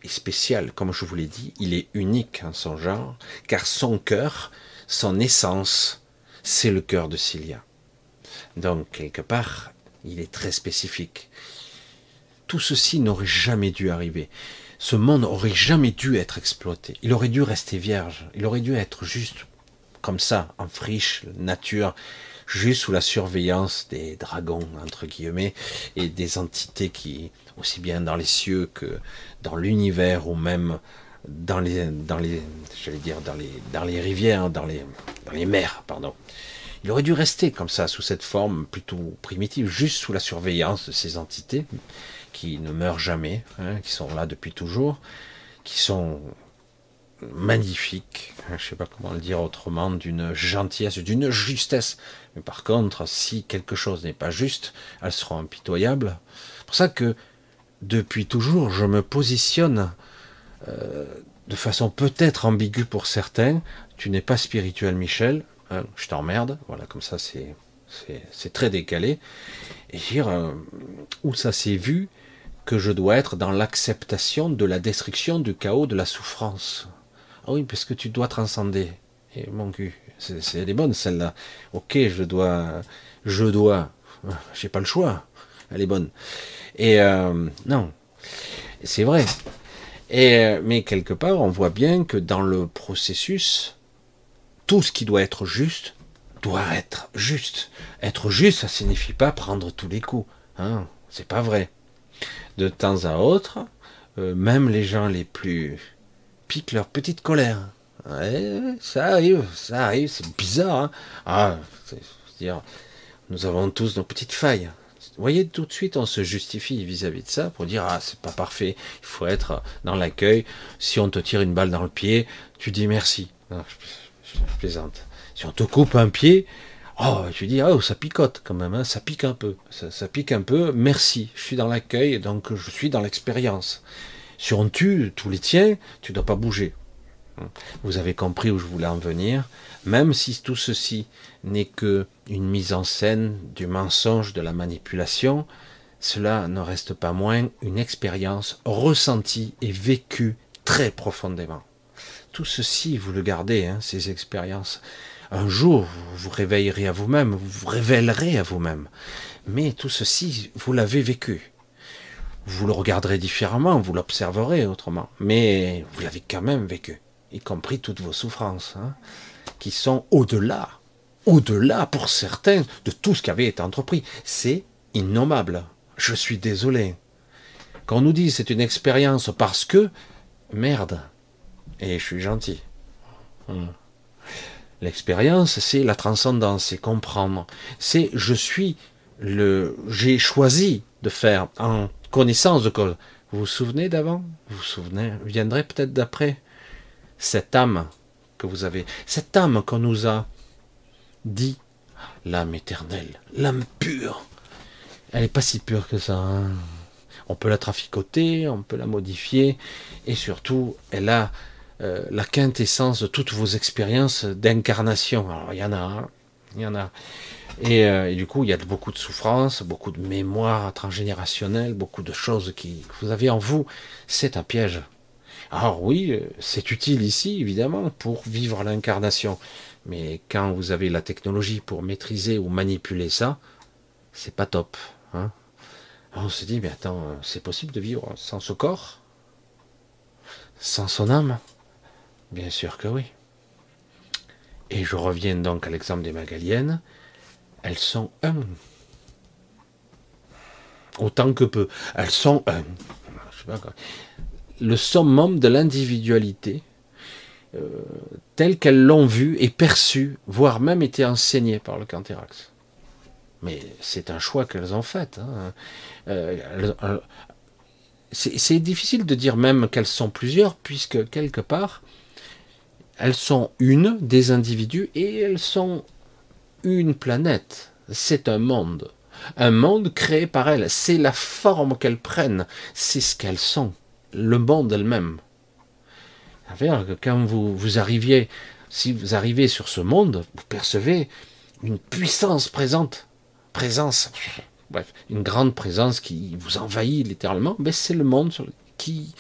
spécial, comme je vous l'ai dit, il est unique en son genre, car son cœur, son essence, c'est le cœur de Cilia. Donc, quelque part, il est très spécifique. Tout ceci n'aurait jamais dû arriver. Ce monde n'aurait jamais dû être exploité. Il aurait dû rester vierge. Il aurait dû être juste comme ça, en friche, nature juste sous la surveillance des dragons, entre guillemets, et des entités qui, aussi bien dans les cieux que dans l'univers ou même dans les, dans les, dire dans les, dans les rivières, dans les, dans les mers, pardon. Il aurait dû rester comme ça, sous cette forme plutôt primitive, juste sous la surveillance de ces entités qui ne meurent jamais, hein, qui sont là depuis toujours, qui sont magnifiques, hein, je ne sais pas comment le dire autrement, d'une gentillesse, d'une justesse. Par contre, si quelque chose n'est pas juste, elles seront impitoyables. C'est pour ça que depuis toujours, je me positionne euh, de façon peut-être ambiguë pour certains. Tu n'es pas spirituel, Michel. Hein, je t'emmerde. Voilà, comme ça, c'est c'est très décalé. Et dire euh, où ça s'est vu que je dois être dans l'acceptation de la destruction, du chaos, de la souffrance. Ah oui, parce que tu dois transcender. Et mon cul, c'est, elle est bonne celle-là. Ok, je dois, je dois. J'ai pas le choix. Elle est bonne. Et euh, non, c'est vrai. Et euh, mais quelque part, on voit bien que dans le processus, tout ce qui doit être juste doit être juste. Être juste, ça signifie pas prendre tous les coups. Hein, c'est pas vrai. De temps à autre, euh, même les gens les plus piquent leur petite colère. Ça arrive, ça arrive, c'est bizarre. Hein ah, dire, nous avons tous nos petites failles. Vous voyez, tout de suite, on se justifie vis-à-vis de ça pour dire ah c'est pas parfait, il faut être dans l'accueil. Si on te tire une balle dans le pied, tu dis merci. je, plaisante. Si on te coupe un pied, oh tu dis oh ça picote quand même, hein, ça pique un peu, ça, pique un peu. Merci, je suis dans l'accueil, donc je suis dans l'expérience. Si on tue tous les tiens, tu dois pas bouger. Vous avez compris où je voulais en venir, même si tout ceci n'est que une mise en scène du mensonge, de la manipulation, cela ne reste pas moins une expérience ressentie et vécue très profondément. Tout ceci, vous le gardez, hein, ces expériences. Un jour, vous vous réveillerez à vous-même, vous vous révélerez à vous-même. Mais tout ceci, vous l'avez vécu. Vous le regarderez différemment, vous l'observerez autrement. Mais vous l'avez quand même vécu y compris toutes vos souffrances, hein, qui sont au-delà, au-delà pour certains de tout ce qui avait été entrepris. C'est innommable. Je suis désolé. Quand on nous dit c'est une expérience parce que, merde, et je suis gentil. Hmm. L'expérience, c'est la transcendance, c'est comprendre. C'est je suis le, j'ai choisi de faire en connaissance de cause. Vous vous souvenez d'avant? Vous vous souvenez Viendrez peut-être d'après? Cette âme que vous avez, cette âme qu'on nous a dit, l'âme éternelle, l'âme pure, elle n'est pas si pure que ça. Hein. On peut la traficoter, on peut la modifier, et surtout, elle a euh, la quintessence de toutes vos expériences d'incarnation. Alors, il y en a, hein. il y en a. Et, euh, et, du coup, il y a beaucoup de souffrances, beaucoup de mémoire transgénérationnelle, beaucoup de choses qui, que vous avez en vous. C'est un piège. Alors oui, euh, c'est utile ici, évidemment, pour vivre l'incarnation. Mais quand vous avez la technologie pour maîtriser ou manipuler ça, c'est pas top. Hein on se dit, mais attends, euh, c'est possible de vivre sans ce corps? Sans son âme? Bien sûr que oui. Et je reviens donc à l'exemple des Magaliennes. Elles sont un. Autant que peu. Elles sont un. Le summum de l'individualité, euh, telle qu'elles l'ont vu et perçue, voire même été enseignée par le Canthérax. Mais c'est un choix qu'elles ont fait. Hein. Euh, c'est difficile de dire même qu'elles sont plusieurs, puisque quelque part, elles sont une des individus et elles sont une planète. C'est un monde. Un monde créé par elles. C'est la forme qu'elles prennent. C'est ce qu'elles sont le monde elle-même. que quand vous, vous arriviez, si vous arrivez sur ce monde, vous percevez une puissance présente, présence, bref, une grande présence qui vous envahit littéralement, mais c'est le monde qui,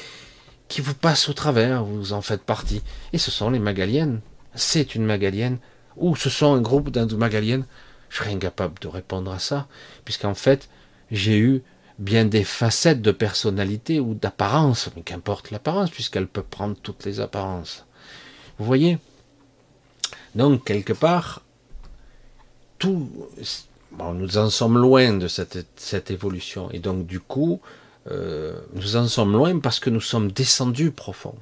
qui vous passe au travers, vous en faites partie. Et ce sont les Magaliennes. C'est une Magalienne, ou ce sont un groupe Magaliennes. Je serais incapable de répondre à ça, puisqu'en fait, j'ai eu bien des facettes de personnalité ou d'apparence, mais qu'importe l'apparence, puisqu'elle peut prendre toutes les apparences. Vous voyez? Donc, quelque part, tout. Bon, nous en sommes loin de cette, cette évolution. Et donc, du coup, euh, nous en sommes loin parce que nous sommes descendus profond.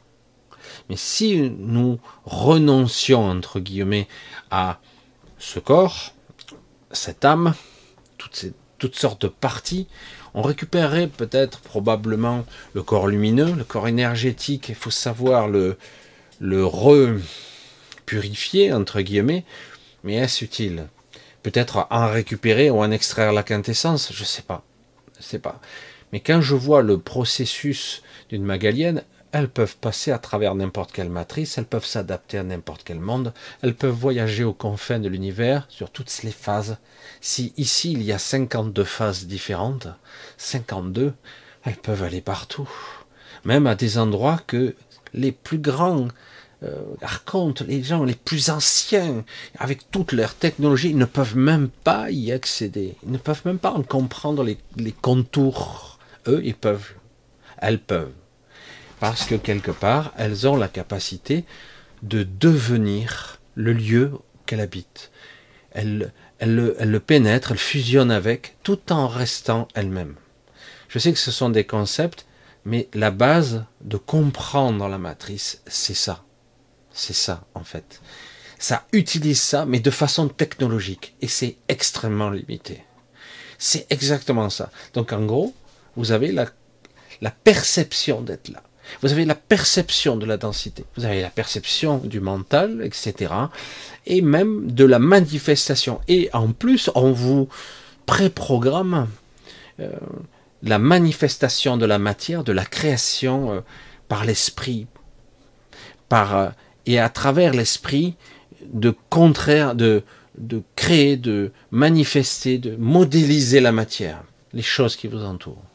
Mais si nous renoncions, entre guillemets, à ce corps, cette âme, toutes, toutes sortes de parties, on récupérerait peut-être probablement le corps lumineux, le corps énergétique, il faut savoir le, le repurifier, entre guillemets, mais est-ce utile? Peut-être en récupérer ou en extraire la quintessence, je ne sais pas. Je sais pas. Mais quand je vois le processus d'une magalienne, elles peuvent passer à travers n'importe quelle matrice, elles peuvent s'adapter à n'importe quel monde, elles peuvent voyager aux confins de l'univers sur toutes les phases. Si ici il y a 52 phases différentes, 52, elles peuvent aller partout. Même à des endroits que les plus grands euh, archontes, les gens les plus anciens, avec toute leur technologie, ne peuvent même pas y accéder. Ils ne peuvent même pas en comprendre les, les contours. Eux, ils peuvent. Elles peuvent parce que quelque part, elles ont la capacité de devenir le lieu qu'elle habite. Elles, le, le pénètrent, elles fusionnent avec, tout en restant elles-mêmes. Je sais que ce sont des concepts, mais la base de comprendre la matrice, c'est ça. C'est ça, en fait. Ça utilise ça, mais de façon technologique, et c'est extrêmement limité. C'est exactement ça. Donc, en gros, vous avez la, la perception d'être là. Vous avez la perception de la densité, vous avez la perception du mental, etc. Et même de la manifestation. Et en plus, on vous préprogramme euh, la manifestation de la matière, de la création euh, par l'esprit, par euh, et à travers l'esprit de de créer, de manifester, de modéliser la matière, les choses qui vous entourent.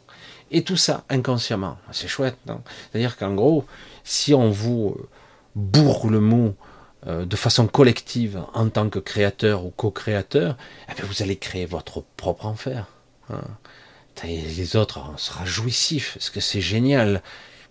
Et tout ça inconsciemment. C'est chouette, non? C'est-à-dire qu'en gros, si on vous euh, bourre le mot euh, de façon collective en tant que créateur ou co-créateur, eh bien vous allez créer votre propre enfer. Hein. les autres, on sera jouissif, parce que c'est génial,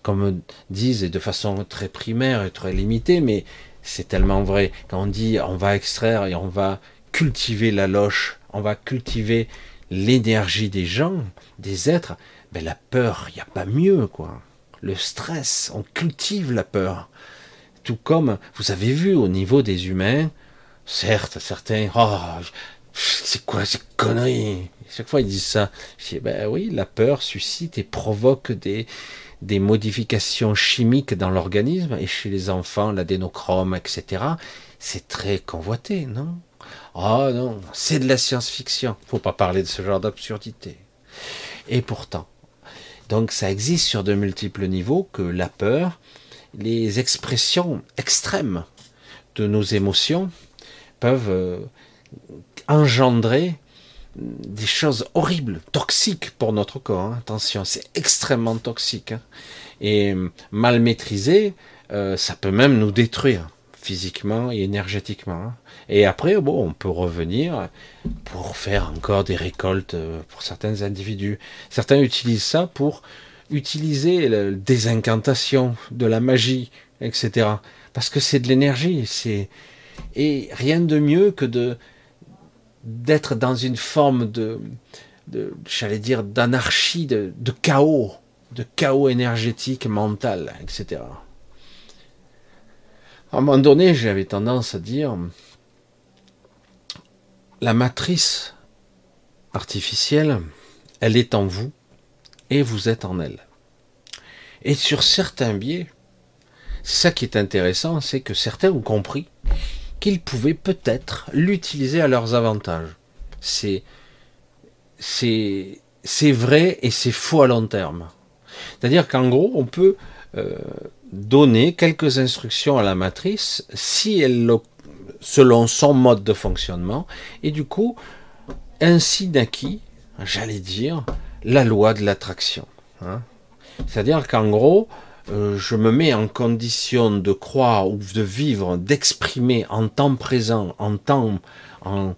comme disent, de façon très primaire et très limitée, mais c'est tellement vrai. Quand on dit on va extraire et on va cultiver la loche, on va cultiver l'énergie des gens, des êtres, ben la peur, il n'y a pas mieux, quoi. Le stress, on cultive la peur. Tout comme, vous avez vu au niveau des humains, certes, certains, oh, c'est quoi ces conneries Chaque fois ils disent ça. Je dis, ben oui, la peur suscite et provoque des, des modifications chimiques dans l'organisme, et chez les enfants, l'adénochrome, etc. C'est très convoité, non? Oh non, c'est de la science-fiction. Faut pas parler de ce genre d'absurdité. Et pourtant, donc ça existe sur de multiples niveaux que la peur, les expressions extrêmes de nos émotions peuvent euh, engendrer des choses horribles, toxiques pour notre corps. Hein. Attention, c'est extrêmement toxique. Hein. Et mal maîtrisé, euh, ça peut même nous détruire physiquement et énergétiquement. Et après, bon, on peut revenir pour faire encore des récoltes euh, pour certains individus. Certains utilisent ça pour utiliser des incantations, de la magie, etc. Parce que c'est de l'énergie, c'est et rien de mieux que de d'être dans une forme de, j'allais dire, d'anarchie, de chaos, de chaos énergétique, mental, etc. À un moment donné, j'avais tendance à dire, la matrice artificielle, elle est en vous et vous êtes en elle. Et sur certains biais, ça qui est intéressant, c'est que certains ont compris qu'ils pouvaient peut-être l'utiliser à leurs avantages. C'est vrai et c'est faux à long terme. C'est-à-dire qu'en gros, on peut euh, donner quelques instructions à la matrice si elle selon son mode de fonctionnement et du coup ainsi naquit, j'allais dire, la loi de l'attraction. Hein. C'est-à-dire qu'en gros, euh, je me mets en condition de croire ou de vivre, d'exprimer en temps présent, en temps, en,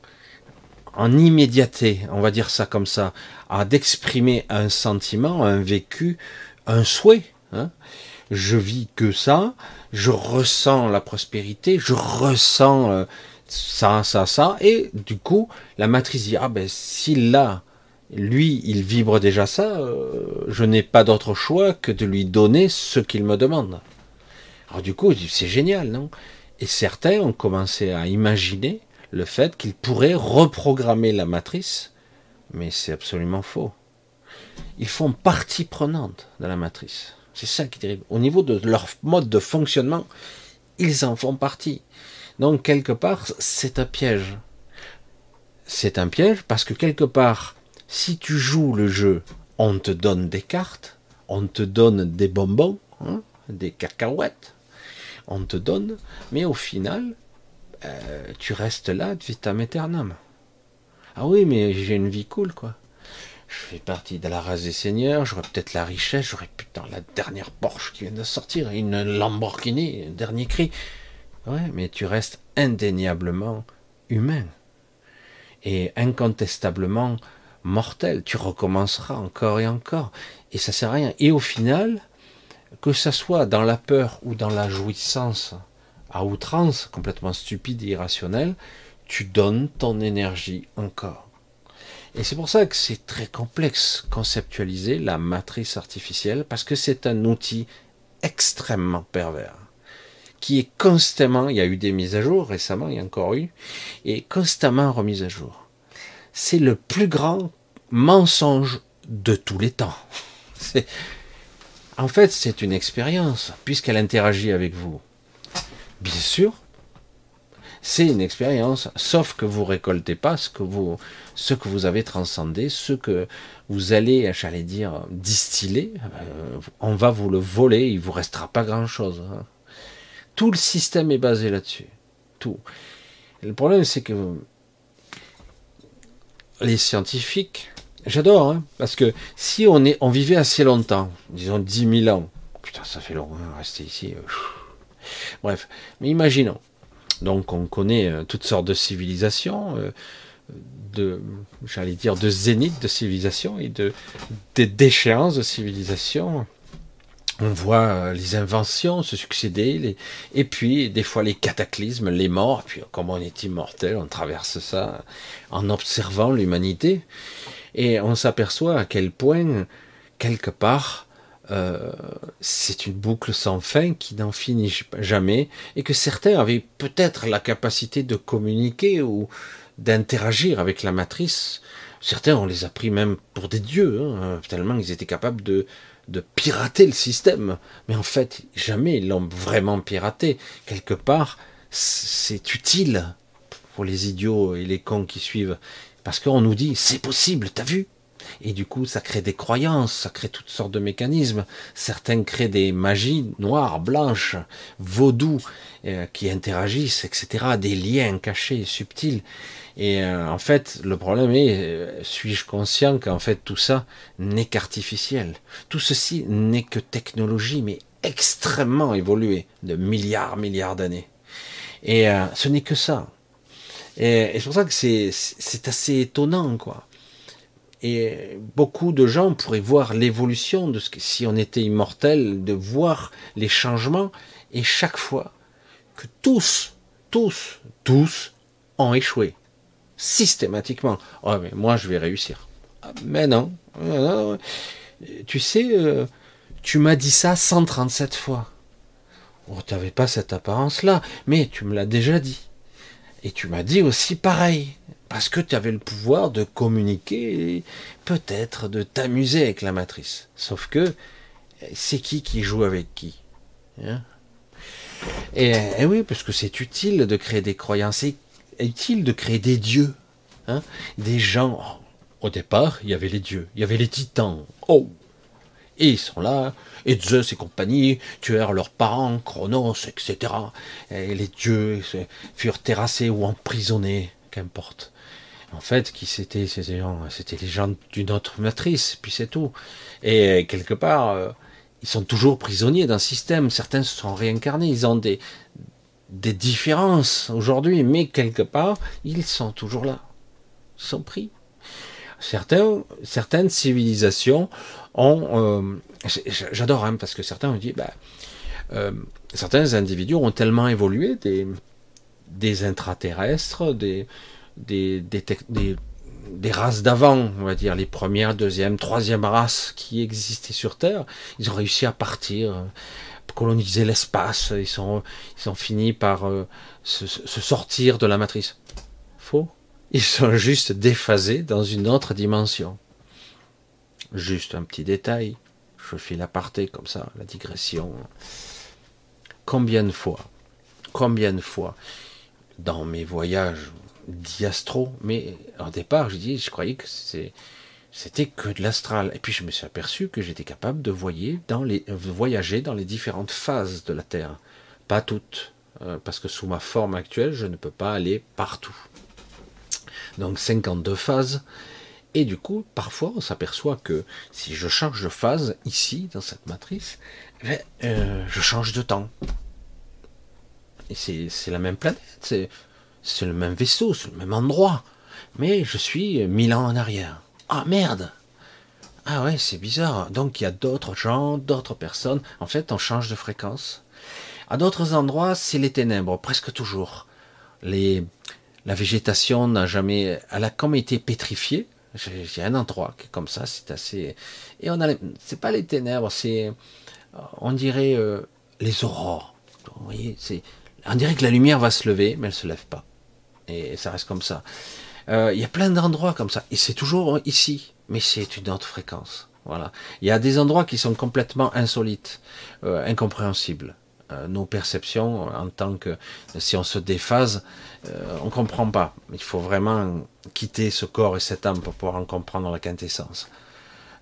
en immédiateté, on va dire ça comme ça, à d'exprimer un sentiment, un vécu, un souhait. Hein je vis que ça, je ressens la prospérité, je ressens euh, ça, ça, ça, et du coup, la matrice dit, ah ben, s'il l'a, lui, il vibre déjà ça, euh, je n'ai pas d'autre choix que de lui donner ce qu'il me demande. Alors du coup, c'est génial, non? Et certains ont commencé à imaginer le fait qu'ils pourraient reprogrammer la matrice, mais c'est absolument faux. Ils font partie prenante de la matrice. C'est ça qui est terrible. Au niveau de leur mode de fonctionnement, ils en font partie. Donc quelque part, c'est un piège. C'est un piège parce que quelque part, si tu joues le jeu, on te donne des cartes, on te donne des bonbons, hein, des cacahuètes, on te donne, mais au final, euh, tu restes là de vitam aeternam. Ah oui, mais j'ai une vie cool, quoi. Je fais partie de la race des seigneurs, j'aurais peut-être la richesse, j'aurais putain la dernière Porsche qui vient de sortir, une Lamborghini, un dernier cri. Ouais, mais tu restes indéniablement humain et incontestablement mortel. Tu recommenceras encore et encore. Et ça sert à rien. Et au final, que ça soit dans la peur ou dans la jouissance à outrance, complètement stupide et irrationnelle, tu donnes ton énergie encore. Et c'est pour ça que c'est très complexe conceptualiser la matrice artificielle, parce que c'est un outil extrêmement pervers qui est constamment, il y a eu des mises à jour récemment, il y a encore eu, et constamment remise à jour. C'est le plus grand mensonge de tous les temps. En fait, c'est une expérience, puisqu'elle interagit avec vous. Bien sûr, c'est une expérience, sauf que vous récoltez pas ce que vous, avez transcendé, ce que vous allez, j'allais dire, distiller. Euh, on va vous le voler, il vous restera pas grand chose. Hein. Tout le système est basé là-dessus. Tout. le problème, c'est que les scientifiques, j'adore, hein, parce que si on, est, on vivait assez longtemps, disons 10 000 ans, putain, ça fait long, hein, rester ici. Euh, bref, mais imaginons. Donc, on connaît euh, toutes sortes de civilisations, euh, de, j'allais dire, de zénith de civilisation et de, de déchéance de civilisation on voit euh, les inventions se succéder, et puis des fois les cataclysmes, les morts, puis comme on est immortel, on traverse ça en observant l'humanité, et on s'aperçoit à quel point, quelque part, euh, c'est une boucle sans fin qui n'en finit jamais, et que certains avaient peut-être la capacité de communiquer ou d'interagir avec la matrice. Certains, on les a pris même pour des dieux, hein, tellement ils étaient capables de, de pirater le système. Mais en fait, jamais ils l'ont vraiment piraté. Quelque part, c'est utile pour les idiots et les cons qui suivent. Parce qu'on nous dit, c'est possible, t'as vu? Et du coup, ça crée des croyances, ça crée toutes sortes de mécanismes. Certains créent des magies noires, blanches, vaudou, euh, qui interagissent, etc. Des liens cachés, subtils. Et euh, en fait, le problème est, euh, suis-je conscient qu'en fait tout ça n'est qu'artificiel? Tout ceci n'est que technologie, mais extrêmement évoluée, de milliards, milliards d'années. Et ce n'est que ça. Et, c'est pour ça que c'est assez étonnant, quoi. Et beaucoup de gens pourraient voir l'évolution de ce que, si on était immortel, de voir les changements, et chaque fois que tous, tous, tous ont échoué systématiquement. Oh, mais moi, je vais réussir. Ah, mais non. Tu sais, euh, tu m'as dit ça 137 fois. Oh, tu n'avais pas cette apparence-là, mais tu me l'as déjà dit. Et tu m'as dit aussi pareil, parce que tu avais le pouvoir de communiquer peut-être de t'amuser avec la matrice. Sauf que, c'est qui qui joue avec qui hein? Et, et, oui, parce que c'est utile de créer des croyances est-il de créer des dieux hein? Des gens. Au départ, il y avait les dieux, il y avait les titans. Oh Et ils sont là, et Zeus et compagnie tuèrent leurs parents, Chronos, etc. Et les dieux furent terrassés ou emprisonnés, qu'importe. En fait, qui c'était ces gens? C'était les gens d'une autre matrice, puis c'est tout. Et quelque part, euh, ils sont toujours prisonniers d'un système. Certains se sont réincarnés, ils ont des, différences aujourd'hui, mais quelque part, ils sont toujours là. Ils sont pris. Certaines civilisations ont... Euh, j'adore, hein, parce que certains ont dit, bah, euh, certains individus ont tellement évolué, des, des intraterrestres, des, des, races d'avant, on va dire, les premières, deuxième, troisième races qui existaient sur Terre, ils ont réussi à partir coloniser l'espace, ils ont fini par euh, se, sortir de la matrice. Faux. Ils sont juste déphasés dans une autre dimension. Juste un petit détail. Je fais l'aparté comme ça, la digression. Combien de fois, combien de fois, dans mes voyages diastro, mais au départ, je dis, je croyais que c'était que de l'astral. Et puis je me suis aperçu que j'étais capable de voyager dans les différentes phases de la Terre. Pas toutes, euh, parce que sous ma forme actuelle, je ne peux pas aller partout. Donc 52 phases. Et du coup, parfois, on s'aperçoit que si je change de phase ici, dans cette matrice, eh euh, je change de temps. Et c'est la même planète, c'est le même vaisseau, c'est le même endroit. Mais je suis mille ans en arrière. Ah merde Ah ouais, c'est bizarre. Donc il y a d'autres gens, d'autres personnes. En fait, on change de fréquence. À d'autres endroits, c'est les ténèbres, presque toujours. La végétation n'a jamais, elle a comme été pétrifiée. J'ai un endroit qui est comme ça, c'est assez. Et on a, c'est pas les ténèbres, c'est, on dirait euh, les aurores. Vous voyez, on dirait que la lumière va se lever, mais elle se lève pas. Et ça reste comme ça. Euh, il y a plein d'endroits comme ça, et c'est toujours ici, mais c'est une autre fréquence. Voilà. Il y a des endroits qui sont complètement insolites, euh, incompréhensibles. Euh, nos perceptions, en tant que si on se déphase, on comprend pas. Il faut vraiment quitter ce corps et cette âme pour pouvoir en comprendre la quintessence.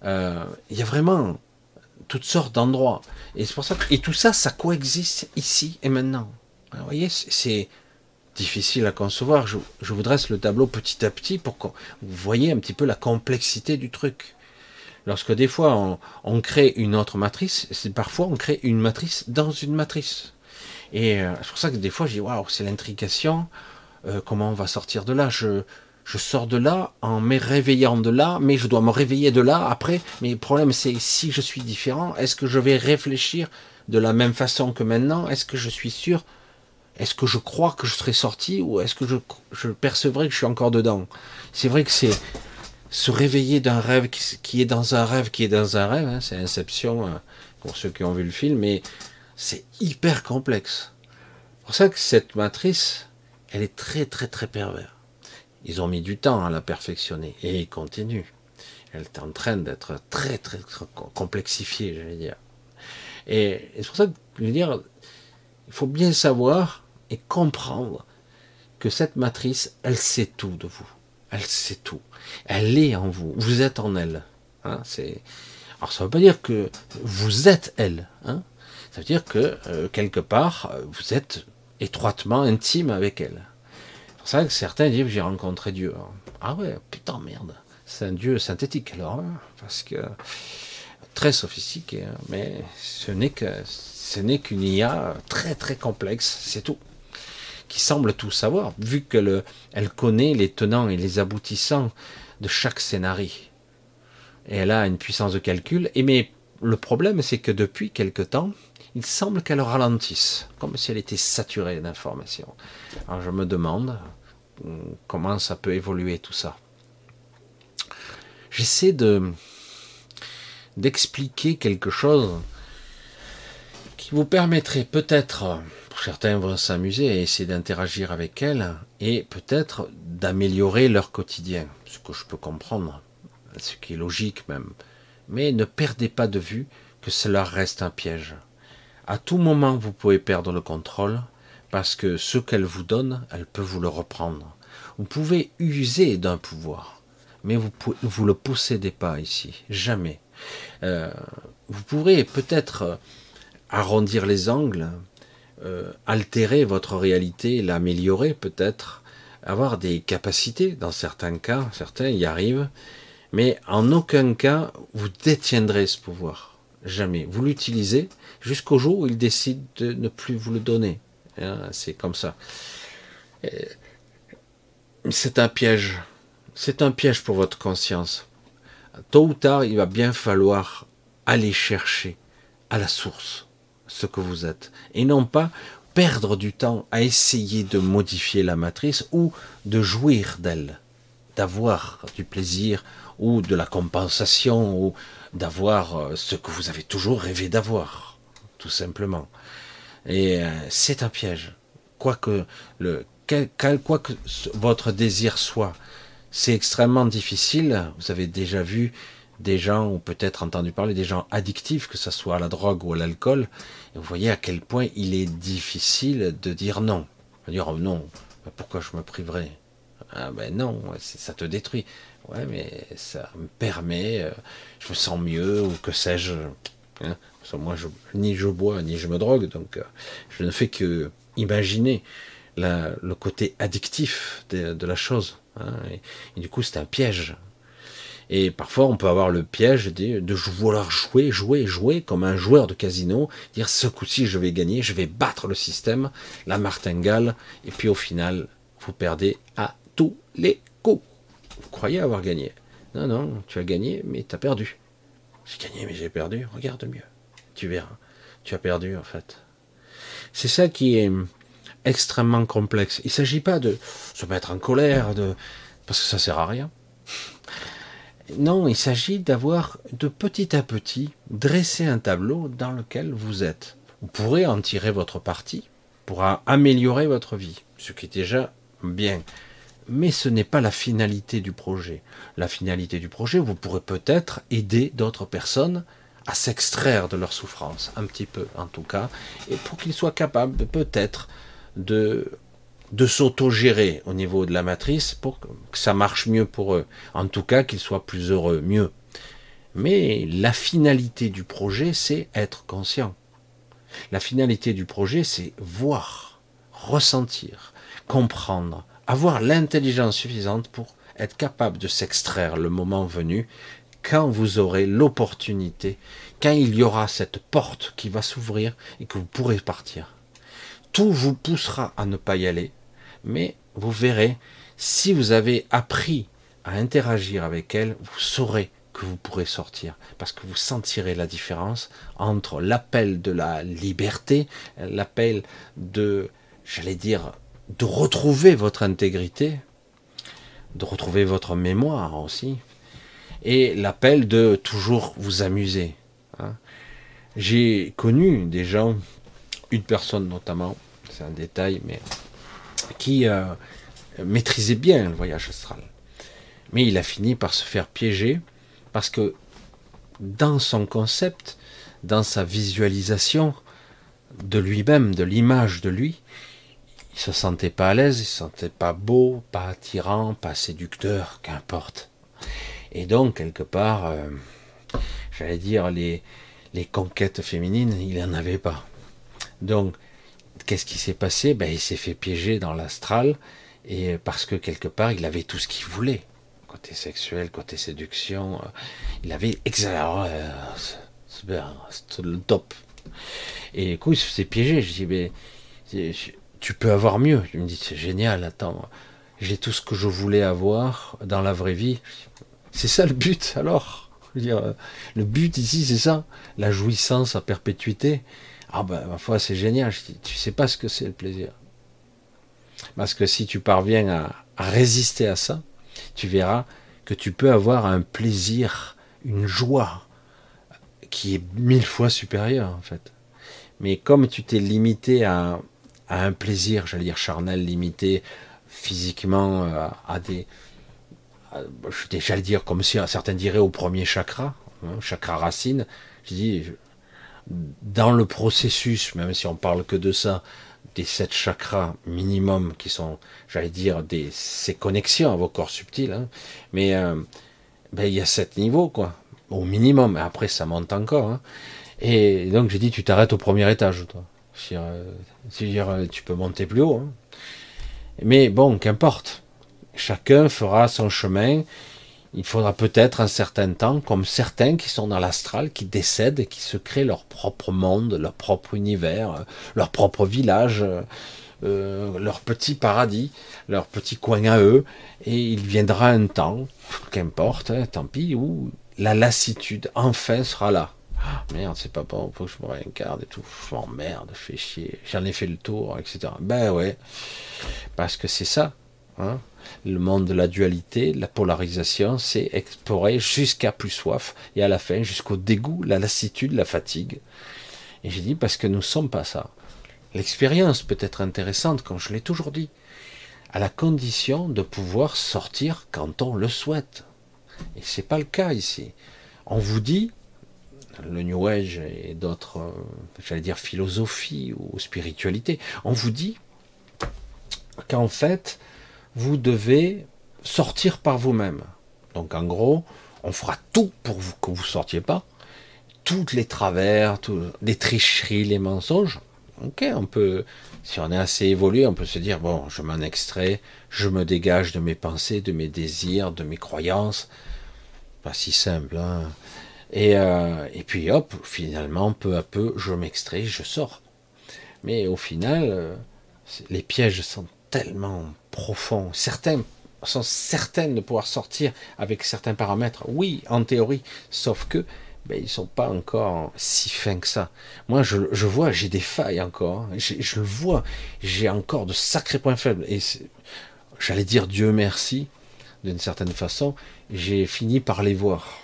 il y a vraiment toutes sortes d'endroits, et c'est pour ça et tout ça, ça coexiste ici et maintenant. Vous voyez, c'est difficile à concevoir. Je, vous dresse le tableau petit à petit pour que vous voyez un petit peu la complexité du truc. Lorsque des fois on, crée une autre matrice, c'est parfois on crée une matrice dans une matrice. Et euh, c'est pour ça que des fois je dis waouh, c'est l'intrication. Euh, comment on va sortir de là? Je, je sors de là en me réveillant de là, mais je dois me réveiller de là après. Mais le problème c'est si je suis différent, est-ce que je vais réfléchir de la même façon que maintenant? Est-ce que je suis sûr est-ce que je crois que je serai sorti ou est-ce que je, je, percevrai que je suis encore dedans? C'est vrai que c'est se réveiller d'un rêve qui, est dans un rêve qui est dans un rêve, hein, c'est Inception hein, pour ceux qui ont vu le film, mais c'est hyper complexe. C'est pour ça que cette matrice, elle est très très très pervers. Ils ont mis du temps à la perfectionner et ils continuent. Elle est en train d'être très, très très complexifiée, je vais dire. Et c'est pour ça que je veux dire, il faut bien savoir et comprendre que cette matrice, elle sait tout de vous. Elle sait tout. Elle est en vous. Vous êtes en elle. Hein, c'est... Alors ça ne veut pas dire que vous êtes elle. Hein. ça veut dire que euh, quelque part, vous êtes étroitement intime avec elle. C'est pour ça que certains disent j'ai rencontré Dieu. Ah ouais, putain merde. C'est un Dieu synthétique alors. Hein, parce que très sophistiqué. mais ce n'est que ce n'est qu'une IA très très complexe, c'est tout, qui semble tout savoir, vu qu'elle elle connaît les tenants et les aboutissants de chaque scénario. Et elle a une puissance de calcul. Et mais le problème, c'est que depuis quelque temps, il semble qu'elle ralentisse, comme si elle était saturée d'informations. Alors je me demande hum, comment ça peut évoluer tout ça. J'essaie de d'expliquer quelque chose vous permettrait peut-être, certains vont s'amuser à essayer d'interagir avec elle, et peut-être d'améliorer leur quotidien, ce que je peux comprendre, ce qui est logique même. Mais ne perdez pas de vue que cela reste un piège. À tout moment, vous pouvez perdre le contrôle, parce que ce qu'elle vous donne, elle peut vous le reprendre. Vous pouvez user d'un pouvoir, mais vous ne le possédez pas ici, jamais. Euh, vous pourrez peut-être arrondir les angles, euh, altérer votre réalité, l'améliorer peut-être, avoir des capacités, dans certains cas, certains y arrivent, mais en aucun cas vous détiendrez ce pouvoir. Jamais. Vous l'utilisez jusqu'au jour où il décide de ne plus vous le donner. Hein, c'est comme ça. C'est un piège. C'est un piège pour votre conscience. Tôt ou tard, il va bien falloir aller chercher à la source ce que vous êtes, et non pas perdre du temps à essayer de modifier la matrice ou de jouir d'elle, d'avoir du plaisir ou de la compensation ou d'avoir euh, ce que vous avez toujours rêvé d'avoir. tout simplement. Et euh, c'est un piège. Quoi que, le, quoi que votre désir soit, c'est extrêmement difficile. Vous avez déjà vu des gens, ou peut-être entendu parler des gens addictifs, que ce soit à la drogue ou à l'alcool, et vous voyez à quel point il est difficile de dire non. Dire oh non, pourquoi je me priverais? Ah ben non, ça te détruit. Ouais, mais ça me permet, euh, je me sens mieux, ou que sais-je. Hein moi, je, ni je bois, ni je me drogue, donc euh, je ne fais que imaginer le côté addictif de, la chose. Hein, et, du coup, c'est un piège. Et parfois, on peut avoir le piège de, vouloir jouer, jouer, jouer comme un joueur de casino, dire ce coup-ci, je vais gagner, je vais battre le système, la martingale, et puis au final, vous perdez à tous les coups. Vous croyez avoir gagné. Non, non, tu as gagné, mais tu as perdu. J'ai gagné, mais j'ai perdu. Regarde mieux. Tu verras. Tu as perdu, en fait. C'est ça qui est extrêmement complexe. Il ne s'agit pas de se mettre en colère, de... parce que ça sert à rien. Non, il s'agit d'avoir de petit à petit dressé un tableau dans lequel vous êtes. Vous pourrez en tirer votre parti pour améliorer votre vie, ce qui est déjà bien. Mais ce n'est pas la finalité du projet. La finalité du projet, vous pourrez peut-être aider d'autres personnes à s'extraire de leur souffrance, un petit peu en tout cas, et pour qu'ils soient capables peut-être de, de s'autogérer au niveau de la matrice pour que ça marche mieux pour eux. En tout cas, qu'ils soient plus heureux, mieux. Mais la finalité du projet, c'est être conscient. La finalité du projet, c'est voir, ressentir, comprendre, avoir l'intelligence suffisante pour être capable de s'extraire le moment venu, quand vous aurez l'opportunité, quand il y aura cette porte qui va s'ouvrir et que vous pourrez partir tout vous poussera à ne pas y aller, mais vous verrez, si vous avez appris à interagir avec elle, vous saurez que vous pourrez sortir, parce que vous sentirez la différence entre l'appel de la liberté, l'appel de, j'allais dire, de retrouver votre intégrité, de retrouver votre mémoire aussi, et l'appel de toujours vous amuser. Hein. J'ai connu des gens une personne notamment, c'est un détail, mais qui euh, maîtrisait bien le voyage astral. Mais il a fini par se faire piéger parce que dans son concept, dans sa visualisation de lui-même, de l'image de lui, il se sentait pas à l'aise, il se sentait pas beau, pas attirant, pas séducteur, qu'importe. Et donc, quelque part, euh, j'allais dire, les, les conquêtes féminines, il n'en avait pas. Donc, qu'est-ce qui s'est passé? Ben, Il s'est fait piéger dans l'astral, et parce que quelque part, il avait tout ce qu'il voulait. Côté sexuel, côté séduction, euh, il avait euh, c'est le top. Et du coup, il s'est piégé. Je dis, mais tu peux avoir mieux. Il me dit, c'est génial, attends, j'ai tout ce que je voulais avoir dans la vraie vie. C'est ça le but, alors? Dire, Le but ici, c'est ça, la jouissance à perpétuité. Ah ben, ma foi, c'est génial. Je dis, tu sais pas ce que c'est le plaisir. Parce que si tu parviens à, résister à ça, tu verras que tu peux avoir un plaisir, une joie qui est mille fois supérieure en fait. Mais comme tu t'es limité à, un plaisir, j'allais dire charnel, limité physiquement euh, à, des, j'allais dire comme si certains diraient au premier chakra, hein, chakra racine, je dis dans le processus, même si on parle que de ça, des sept chakras minimum qui sont, j'allais dire, des, ces connexions à vos corps subtils, hein. mais euh, ben, il y a sept niveaux, quoi, au minimum, après ça monte encore. Hein. Et donc j'ai dit, tu t'arrêtes au premier étage, toi. Euh, tu peux monter plus haut. Hein. Mais bon, qu'importe. Chacun fera son chemin il faudra peut-être un certain temps, comme certains qui sont dans l'astral, qui décèdent et qui se créent leur propre monde, leur propre univers, euh, leur propre village, euh, euh, leur petit paradis, leur petit coin à eux, et il viendra un temps, qu'importe, hein, tant pis, où la lassitude enfin sera là. Ah, merde, c'est pas bon, faut que je me réincarne et tout. Je m'emmerde, je fais chier, j'en ai fait le tour, etc. Ben ouais, parce que c'est ça. Hein le monde de la dualité, la polarisation, c'est explorer jusqu'à plus soif et à la fin jusqu'au dégoût, la lassitude, la fatigue. Et j'ai dit parce que nous ne sommes pas ça. L'expérience peut être intéressante, comme je l'ai toujours dit, à la condition de pouvoir sortir quand on le souhaite. Et c'est pas le cas ici. On vous dit, le New Age et d'autres, euh, j'allais dire philosophie ou spiritualité, on vous dit qu'en fait, vous devez sortir par vous-même. Donc en gros, on fera tout pour que vous sortiez pas, toutes les travers, les tricheries, les mensonges. Ok, on peut, si on est assez évolué, on peut se dire bon, je m'en extrais, je me dégage de mes pensées, de mes désirs, de mes croyances. Pas si simple. Hein. Et, euh, et puis hop, finalement, peu à peu, je m'extrais, je sors. Mais au final, euh, les pièges sont tellement profonds. Certains sont certaines de pouvoir sortir avec certains paramètres. Oui, en théorie, sauf que ben, ils sont pas encore si fins que ça. Moi, je, je vois, j'ai des failles encore. Hein. Je, le vois, j'ai encore de sacrés points faibles. Et j'allais dire Dieu merci, d'une certaine façon, j'ai fini par les voir.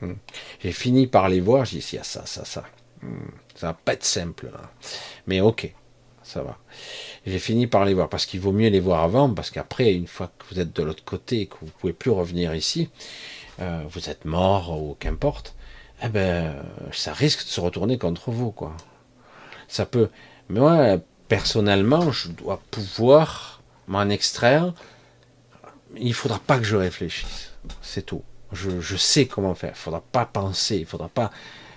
Hmm. J'ai fini par les voir, j'ai dit, il y a ça, ça, ça. Hmm. Ça va pas être simple. Mais ok, ça va. J'ai fini par les voir, parce qu'il vaut mieux les voir avant, parce qu'après, une fois que vous êtes de l'autre côté et que vous pouvez plus revenir ici, euh, vous êtes mort ou qu'importe, eh ben, ça risque de se retourner contre vous, quoi. Ça peut. Mais moi, personnellement, je dois pouvoir m'en extraire. Il faudra pas que je réfléchisse. C'est tout. Je, sais comment faire. Il faudra pas penser. Il faudra pas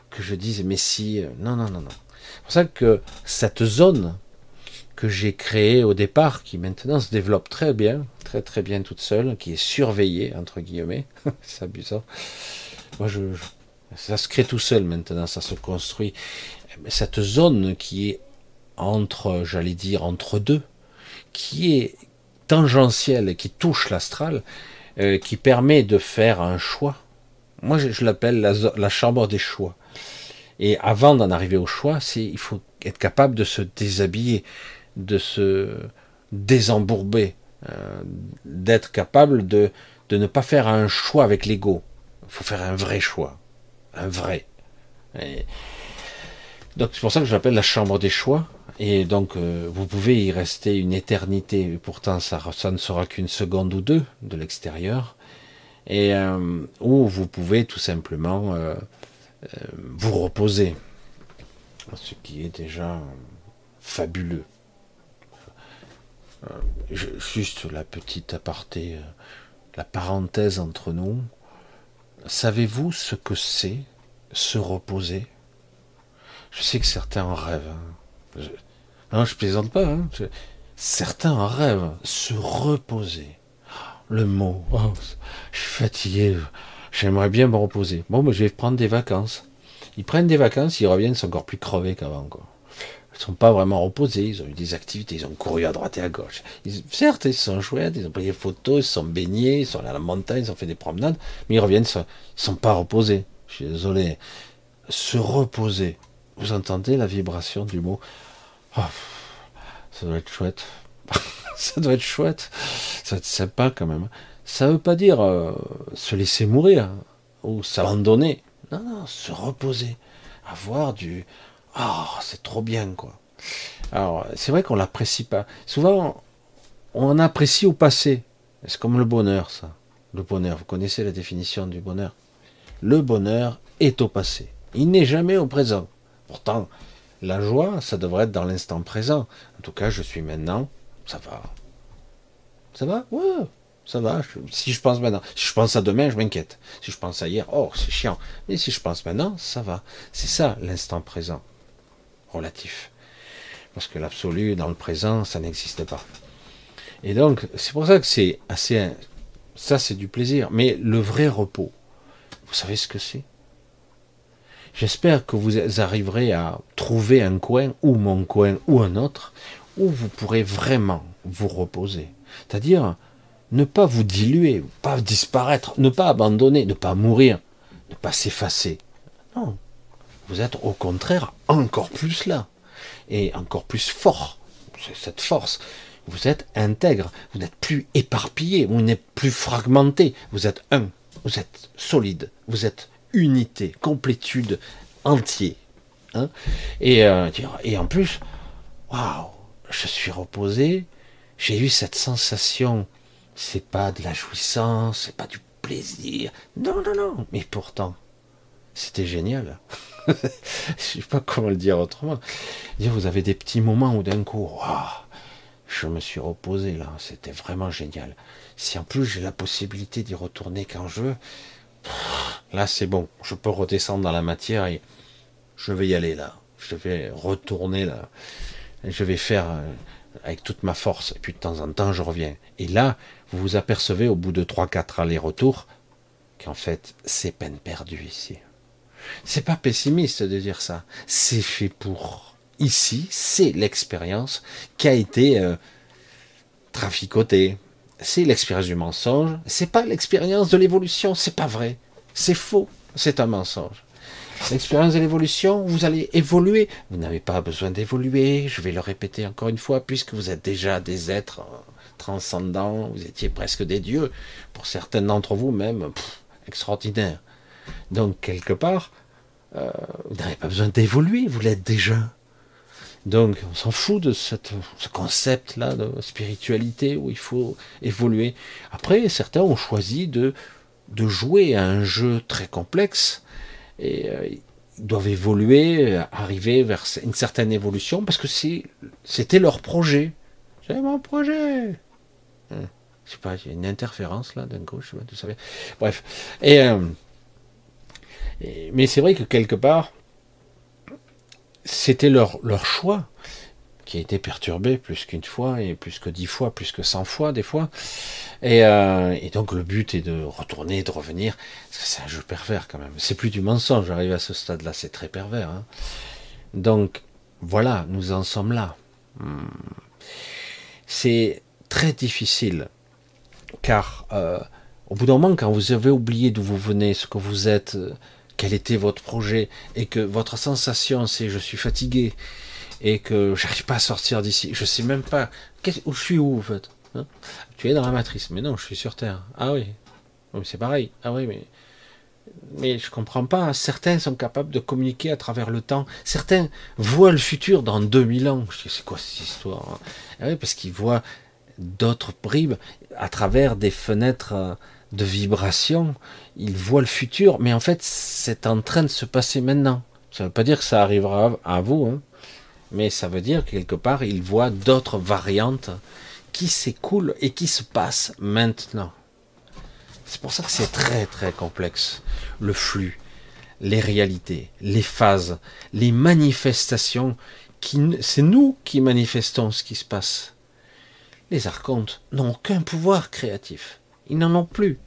que je dise, mais si. Euh, non, non, non, non. C'est pour ça que cette zone que j'ai créée au départ, qui maintenant se développe très bien, très très bien toute seule, qui est surveillée, entre guillemets, c'est abusant. Moi, ça se crée tout seul maintenant, ça se construit. Cette zone qui est entre, j'allais dire, entre deux, qui est tangentielle, qui touche l'astral, euh, qui permet de faire un choix. Moi, je, l'appelle la, chambre des choix. Et avant d'en arriver au choix, il faut être capable de se déshabiller, de se désembourber, euh, d'être capable de, ne pas faire un choix avec l'ego. Il faut faire un vrai choix, un vrai. donc c'est pour ça que j'appelle la chambre des choix. Et donc euh, vous pouvez y rester une éternité. pourtant ça, ne sera qu'une seconde ou deux de l'extérieur. Et euh, ou vous pouvez tout simplement vous reposer, ce qui est déjà fabuleux. Euh, juste la petite aparté, euh, la parenthèse entre nous. Savez-vous ce que c'est se reposer? Je sais que certains en rêvent. Hein. Je... Non, je plaisante pas. Hein. Certains en rêvent. Se reposer. Le mot. Oh, je suis fatigué. J'aimerais bien me reposer. Bon, mais je vais prendre des vacances. Ils prennent des vacances, ils reviennent, ils sont encore plus crevés qu'avant. Quoi ils sont pas vraiment reposés, ils ont eu des activités, ils ont couru à droite et à gauche. certes, ils sont chouettes, ils ont pris des photos, ils sont baignés, ils sont allés à la montagne, ils ont fait des promenades, mais ils reviennent, ils sont, sont pas reposés. Je suis désolé. Se reposer. Vous entendez la vibration du mot? Oh, Ça doit être chouette. ça doit être chouette. Ça doit être sympa quand même. Ça veut pas dire euh, se laisser mourir ou s'abandonner. Non, non, se reposer. Avoir du, oh, c'est trop bien, quoi. Alors, c'est vrai qu'on l'apprécie pas. Souvent, on apprécie au passé. C'est comme le bonheur, ça. Le bonheur, vous connaissez la définition du bonheur? Le bonheur est au passé. Il n'est jamais au présent. Pourtant, la joie, ça devrait être dans l'instant présent. En tout cas, je suis maintenant, ça va. Ça va? Ouais, ça va. Si je pense maintenant, si je pense à demain, je m'inquiète. Si je pense à hier, oh, c'est chiant. Mais si je pense maintenant, ça va. C'est ça, l'instant présent relatif. Parce que l'absolu dans le présent, ça n'existe pas. Et donc, c'est pour ça que c'est assez. Ça, c'est du plaisir. Mais le vrai repos, vous savez ce que c'est? J'espère que vous arriverez à trouver un coin, ou mon coin, ou un autre, où vous pourrez vraiment vous reposer. C'est-à-dire, ne pas vous diluer, pas disparaître, ne pas abandonner, ne pas mourir, ne pas s'effacer. Non, vous êtes au contraire encore plus là, et encore plus fort. Cette force. Vous êtes intègre, vous n'êtes plus éparpillé, vous n'êtes plus fragmenté, vous êtes un, vous êtes solide, vous êtes unité, complétude, entier, Hein? Et, euh, et en plus, waouh, je suis reposé, j'ai eu cette sensation, c'est pas de la jouissance, c'est pas du plaisir, non, non, non, mais pourtant, c'était génial. je sais pas comment le dire autrement. Vous avez des petits moments où d'un coup, waouh, je me suis reposé là, c'était vraiment génial. Si en plus j'ai la possibilité d'y retourner quand je veux, là c'est bon, je peux redescendre dans la matière et je vais y aller là. Je vais retourner là. Je vais faire euh, avec toute ma force. Et puis de temps en temps, je reviens. Et là, vous vous apercevez au bout de 3-4 allers-retours qu'en fait, c'est peine perdue ici. C'est pas pessimiste de dire ça. C'est fait pour. Ici, c'est l'expérience qui a été euh, traficotée. C'est l'expérience du mensonge. C'est pas l'expérience de l'évolution. C'est pas vrai. C'est faux. C'est un mensonge. L'expérience de l'évolution, vous allez évoluer. Vous n'avez pas besoin d'évoluer. Je vais le répéter encore une fois, puisque vous êtes déjà des êtres euh, transcendants. Vous étiez presque des dieux. Pour certains d'entre vous, même extraordinaire. Donc, quelque part, euh, vous n'avez pas besoin d'évoluer. Vous l'êtes déjà. Donc, on s'en fout de ce concept-là de spiritualité où il faut évoluer. Après, certains ont choisi de, de jouer à un jeu très complexe et euh, ils doivent évoluer, arriver vers une certaine évolution parce que c'était leur projet. C'est mon projet. Hein. Je sais pas, il y a une interférence là d'un coup, je sais pas, vous savez. Bref. Euh, et, mais c'est vrai que quelque part, c'était leur, leur choix qui a été perturbé plus qu'une fois et plus que dix fois, plus que cent fois des fois. Et, euh, et, donc le but est de retourner, de revenir. Parce que c'est un jeu pervers quand même. C'est plus du mensonge. J'arrive à ce stade-là, c'est très pervers. Hein. Donc voilà, nous en sommes là. Hmm. C'est très difficile car euh, au bout d'un moment, quand vous avez oublié d'où vous venez, ce que vous êtes, euh, quel était votre projet, et que votre sensation c'est je suis fatigué, et que j'arrive pas à sortir d'ici. Je sais même pas où je suis où en fait. Hein. tu es dans la matrice, mais non, je suis sur Terre. Ah oui, c'est pareil. Ah oui, mais mais je comprends pas. Certains sont capables de communiquer à travers le temps. Certains voient le futur dans 2000 ans. Je c'est quoi cette histoire hein? ah parce qu'ils voient d'autres bribes à travers des fenêtres euh, de vibration. Ils voient le futur, mais en fait, c'est en train de se passer maintenant. Ça ne veut pas dire que ça arrivera à vous. Hein mais ça veut dire quelque part il voit d'autres variantes qui s'écoulent et qui se passent maintenant. C'est pour ça que c'est très très complexe. Le flux, les réalités, les phases, les manifestations, c'est nous qui manifestons ce qui se passe. Les archontes n'ont aucun pouvoir créatif. Ils n'en ont plus.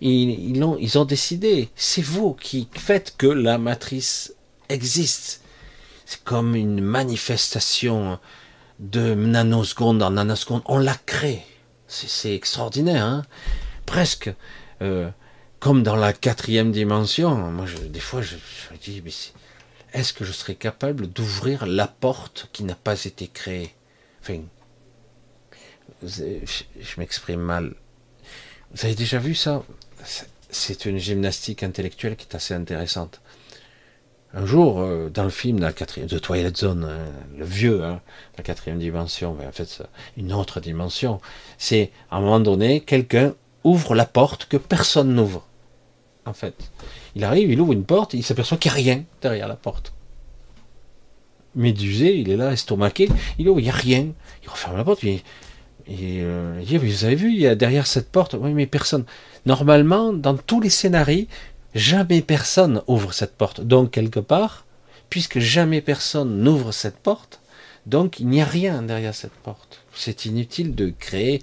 Ils, ont, décidé. C'est vous qui faites que la matrice existe. C'est comme une manifestation de nanoseconde en nanoseconde. On la crée. C'est extraordinaire, hein Presque euh, comme dans la quatrième dimension. Moi, des fois, je, me dis, est-ce que je serais capable d'ouvrir la porte qui n'a pas été créée? Enfin, je m'exprime mal. Vous avez déjà vu ça? C'est une gymnastique intellectuelle qui est assez intéressante. Un jour, euh, dans le film de la Twilight Zone, hein, le vieux, hein, la quatrième dimension, en fait, une autre dimension, c'est à un moment donné, quelqu'un ouvre la porte que personne n'ouvre. En fait, il arrive, il ouvre une porte, il s'aperçoit qu'il n'y a rien derrière la porte. Médusé, il est là, estomaqué, il ouvre, il n'y a rien. Il referme la porte, il, euh, il dit, vous avez vu, il y a derrière cette porte, oui, mais personne. Normalement, dans tous les scénarios, Jamais personne ouvre cette porte. Donc, quelque part, puisque jamais personne n'ouvre cette porte, donc il n'y a rien derrière cette porte. C'est inutile de créer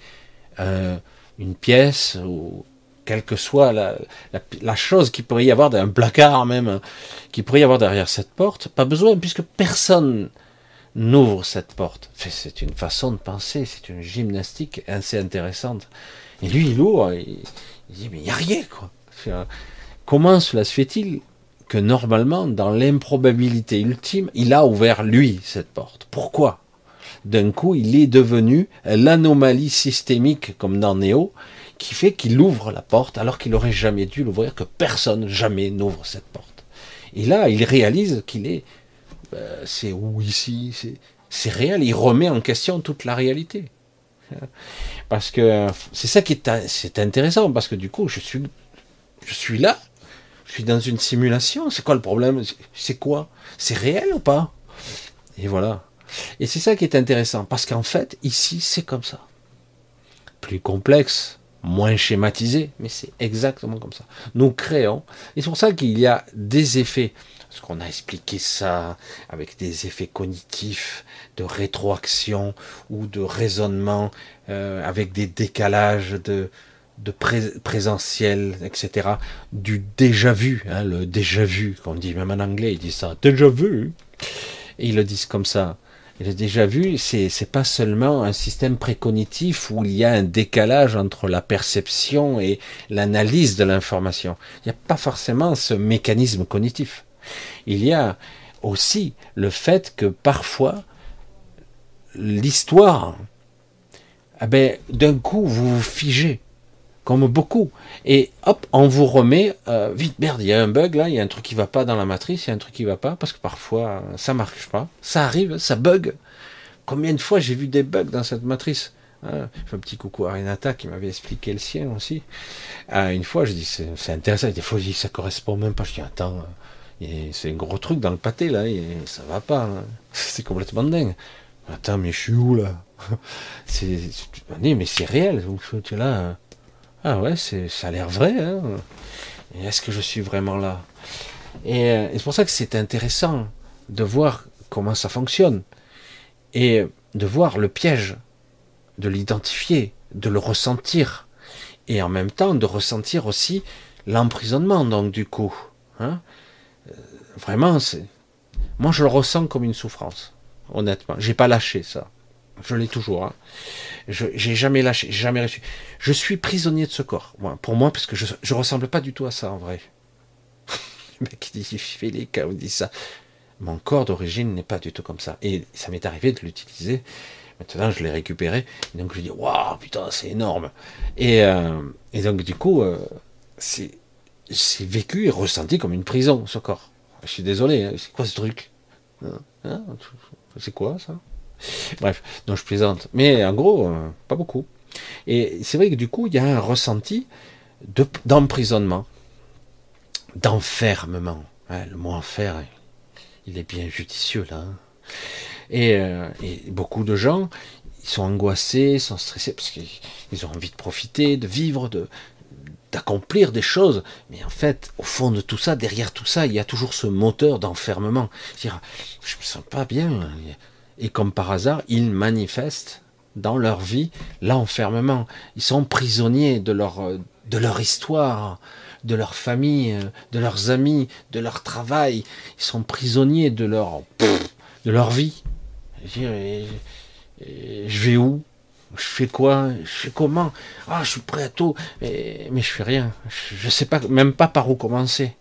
euh, une pièce ou quelle que soit la, chose qui pourrait y avoir, un placard même, qui pourrait y avoir derrière cette porte. Pas besoin, puisque personne n'ouvre cette porte. C'est une façon de penser, c'est une gymnastique assez intéressante. Et lui, il ouvre, il, il dit, mais il n'y a rien, quoi. Comment cela se fait-il que normalement, dans l'improbabilité ultime, il a ouvert lui cette porte? Pourquoi? D'un coup, il est devenu l'anomalie systémique, comme dans Néo, qui fait qu'il ouvre la porte alors qu'il n'aurait jamais dû l'ouvrir, que personne jamais n'ouvre cette porte. Et là, il réalise qu'il est ben, c'est où ici? C'est réel. Il remet en question toute la réalité. Parce que c'est ça qui est, intéressant, parce que du coup, je suis, je suis là, je suis dans une simulation. C'est quoi le problème? C'est quoi? C'est réel ou pas? Et voilà. Et c'est ça qui est intéressant, parce qu'en fait, ici, c'est comme ça. Plus complexe, moins schématisé, mais c'est exactement comme ça. Nous créons, et c'est pour ça qu'il y a des effets, parce qu'on a expliqué ça avec des effets cognitifs, de rétroaction ou de raisonnement, euh, avec des décalages de, présentiel, etc. Du déjà vu, hein, le déjà vu, qu'on dit même en anglais, ils disent ça, déjà vu. Et ils le disent comme ça. J'ai déjà vu, c'est pas seulement un système précognitif où il y a un décalage entre la perception et l'analyse de l'information. Il n'y a pas forcément ce mécanisme cognitif. Il y a aussi le fait que parfois l'histoire, eh ben, d'un coup vous vous figez comme beaucoup. Et hop, on vous remet, euh, vite, merde, il y a un bug là, il y a un truc qui va pas dans la matrice, il y a un truc qui va pas, parce que parfois ça marche pas, ça arrive, ça bug. Combien de fois j'ai vu des bugs dans cette matrice hein? Un petit coucou à Renata qui m'avait expliqué le sien aussi. Ah, une fois, je dis, c'est intéressant, des fois je dis, ça correspond même pas, je dis, attends, c'est un gros truc dans le pâté là, et ça va pas, hein. c'est complètement dingue. Attends, mais je suis où là? C'est, mais c'est réel, tu es là. Ah ouais, ça a l'air vrai. Hein est-ce que je suis vraiment là? Et, euh, et c'est pour ça que c'est intéressant de voir comment ça fonctionne et de voir le piège, de l'identifier, de le ressentir, et en même temps de ressentir aussi l'emprisonnement. Donc du coup, hein vraiment, c'est, moi je le ressens comme une souffrance. Honnêtement, j'ai pas lâché ça. Je l'ai toujours. Hein. Je j'ai jamais lâché, jamais reçu. Je suis prisonnier de ce corps. pour moi, parce que je je ressemble pas du tout à ça en vrai. le mec dit Félix, on dit ça. Mon corps d'origine n'est pas du tout comme ça. Et ça m'est arrivé de l'utiliser. Maintenant, je l'ai récupéré. Donc, je dis, waouh, putain, c'est énorme. Et, euh, et, donc, du coup, euh, c'est vécu et ressenti comme une prison, ce corps. Je suis désolé, hein, c'est quoi ce truc hein, hein, C'est quoi ça Bref, donc je plaisante. Mais en gros, euh, pas beaucoup. Et c'est vrai que du coup, il y a un ressenti d'emprisonnement, d'enfermement. le mot enfer, il est bien judicieux là. Hein. Euh, et, beaucoup de gens, ils sont angoissés, sont stressés parce qu'ils ont envie de profiter, de vivre, de d'accomplir des choses. Mais en fait, au fond de tout ça, derrière tout ça, il y a toujours ce moteur d'enfermement. Je me sens pas bien. Et comme par hasard, ils manifestent dans leur vie l'enfermement. Ils sont prisonniers de leur, de leur histoire de leur famille, de leurs amis, de leur travail. Ils sont prisonniers de leur, de leur vie. Je, vais où? Je fais quoi? Je fais comment? Ah, je suis prêt à tout, mais, mais je fais rien. Je, ne sais pas, même pas par où commencer.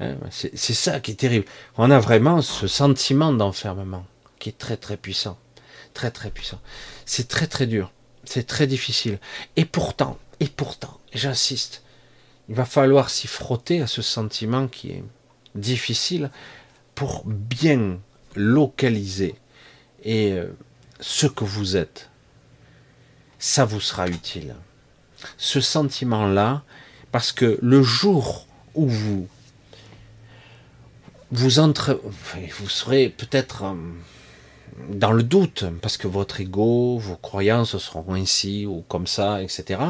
Hein, c'est ça qui est terrible. On a vraiment ce sentiment d'enfermement qui est très très puissant, très très puissant. C'est très très dur, c'est très difficile. Et pourtant, et pourtant, j'insiste, il va falloir s'y frotter à ce sentiment qui est difficile pour bien localiser et euh, ce que vous êtes. Ça vous sera utile. Ce sentiment-là, parce que le jour où vous vous entrez, vous serez peut-être euh, dans le doute, parce que votre ego, vos croyances seront ainsi ou comme ça, etc.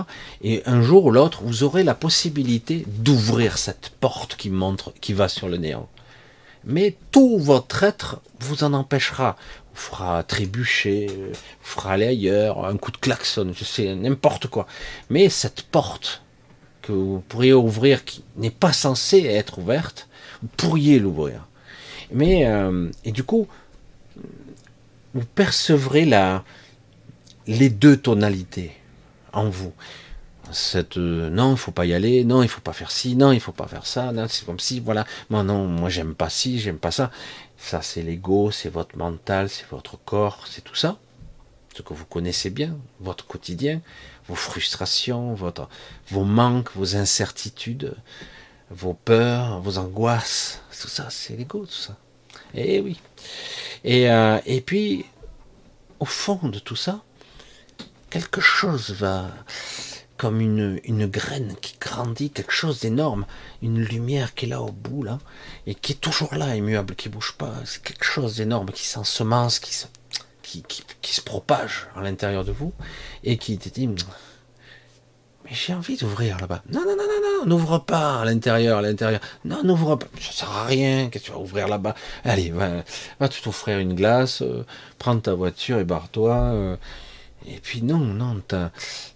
Et un jour ou l'autre, vous aurez la possibilité d'ouvrir cette porte qui montre, qui va sur le néant. Mais tout votre être vous en empêchera. Vous fera trébucher, vous fera aller ailleurs, un coup de klaxon, je sais, n'importe quoi. Mais cette porte que vous pourriez ouvrir, qui n'est pas censée être ouverte, vous pourriez l'ouvrir. Mais, euh, et du coup, vous percevrez la, les deux tonalités en vous. Cette euh, non, il faut pas y aller, non, il faut pas faire ci, non, il faut pas faire ça, non, c'est comme si, voilà, moi non, moi j'aime pas ci, j'aime pas ça. Ça c'est l'ego, c'est votre mental, c'est votre corps, c'est tout ça, ce que vous connaissez bien, votre quotidien, vos frustrations, votre, vos manques, vos incertitudes, vos peurs, vos angoisses, tout ça, c'est l'ego, tout ça. Et eh oui. Et, euh, et puis, au fond de tout ça, quelque chose va, comme une, une graine qui grandit, quelque chose d'énorme, une lumière qui est là au bout, là, et qui est toujours là, immuable, qui bouge pas. C'est quelque chose d'énorme qui s'ensemence, qui se, qui, qui, qui, se propage à l'intérieur de vous, et qui te dit, mais j'ai envie d'ouvrir là-bas. Non, non, non, non, non, n'ouvre pas à l'intérieur, à l'intérieur. Non, n'ouvre pas. Ça sert à rien. Que tu vas ouvrir là-bas? Allez, va, va t'offrir une glace, euh, prends ta voiture et barre-toi. Euh. et puis non, non, t'as...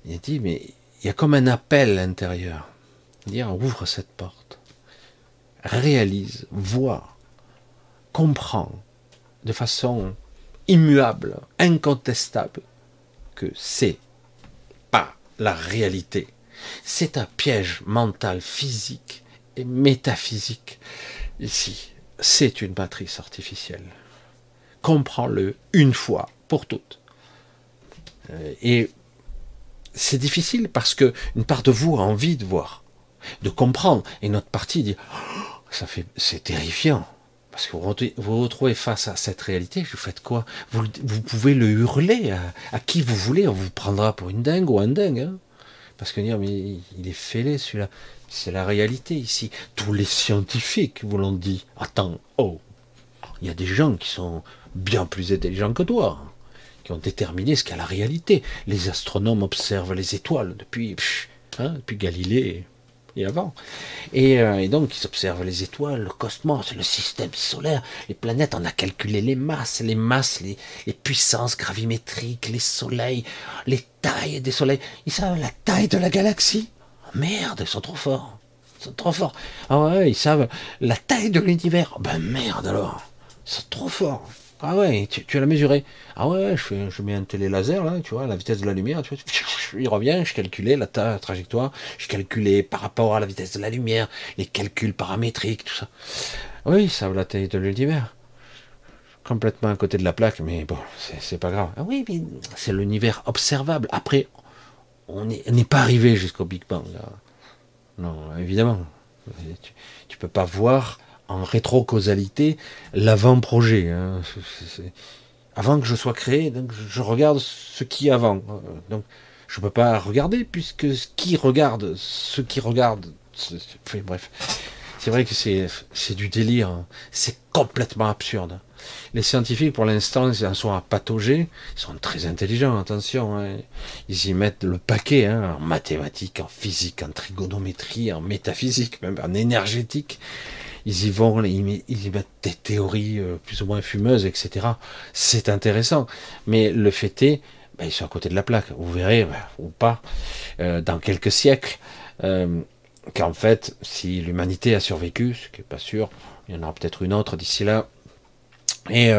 il dit, mais il y a comme un appel à l'intérieur. Dire, ouvre cette porte. Réalise, vois, comprends de façon immuable, incontestable, que c'est la réalité. C'est un piège mental, physique et métaphysique. Ici, c'est une matrice artificielle. Comprends-le une fois pour toutes. Euh, et c'est difficile parce que une part de vous a envie de voir, de comprendre, et notre partie dit oh, ça fait, c'est terrifiant. Parce que vous vous retrouvez face à cette réalité, vous faites quoi? Vous, pouvez le hurler à, qui vous voulez, on vous prendra pour une dingue ou un dingue. Hein parce que dire, mais il est fêlé celui-là. C'est la réalité ici. Tous les scientifiques vous l'ont dit. Attends, oh, il y a des gens qui sont bien plus intelligents que toi, qui ont déterminé ce qu'est la réalité. Les astronomes observent les étoiles depuis, hein, depuis Galilée et avant. Euh, et, donc, ils observent les étoiles, le cosmos, le système solaire, les planètes. On a calculé les masses, les masses, les, puissances gravimétriques, les soleils, les tailles des soleils. Ils savent la taille de la galaxie. merde, ils sont trop forts. Ils sont trop forts. Ah ouais, ils savent la taille de l'univers. Ben merde alors. Ils sont trop forts. Ah ouais, tu, tu l'as mesuré. Ah ouais, je, mets un télé laser là, tu vois, la vitesse de la lumière, tu vois, il revient, je calculais la, trajectoire, je calculais par rapport à la vitesse de la lumière, les calculs paramétriques, tout ça. Oui, ça la taille de l'univers. Complètement à côté de la plaque, mais bon, c'est pas grave. Ah oui, mais c'est l'univers observable. Après, on n'est pas arrivé jusqu'au Big Bang. Non, évidemment. Tu, tu peux pas voir en rétro-causalité l'avant-projet. Hein. Avant que je sois créé, donc je regarde ce qui avant. Donc je ne peux pas regarder puisque ce qui regarde, ce qui regarde, bref. C'est vrai que c'est du délire. Hein. C'est complètement absurde. Les scientifiques, pour l'instant, ils en sont à patauger. Ils sont très intelligents, attention. Hein. Ils y mettent le paquet hein, en mathématiques, en physique, en trigonométrie, en métaphysique, même en énergétique ils y vont, ils, y mettent des théories euh, plus ou moins fumeuses, etc. C'est intéressant. Mais le fait est, ben, ils sont à côté de la plaque. Vous verrez, ben, ou pas, euh, dans quelques siècles, euh, qu'en fait, si l'humanité a survécu, ce qui n'est pas sûr, il y en aura peut-être une autre d'ici là, et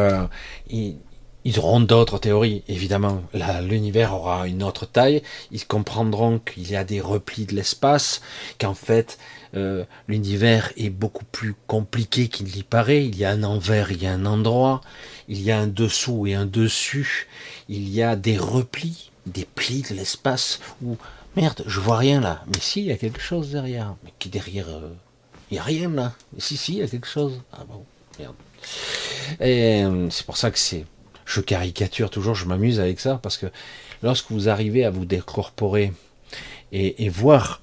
ils, ils auront d'autres théories, évidemment. L'univers aura une autre taille. Ils comprendront qu'il y a des replis de l'espace, qu'en fait euh, l'univers est beaucoup plus compliqué qu'il n'y paraît. Il y a un envers, il y a un endroit, il y a un dessous et un dessus. Il y a des replis, des plis de l'espace où merde, je vois rien là. Mais si, il y a quelque chose derrière. Mais qui derrière euh, Il n'y a rien là. Mais si, si, il y a quelque chose. Ah bon, merde. Et euh, c'est pour ça que c'est je caricature toujours, je m'amuse avec ça, parce que lorsque vous arrivez à vous décorporer et, voir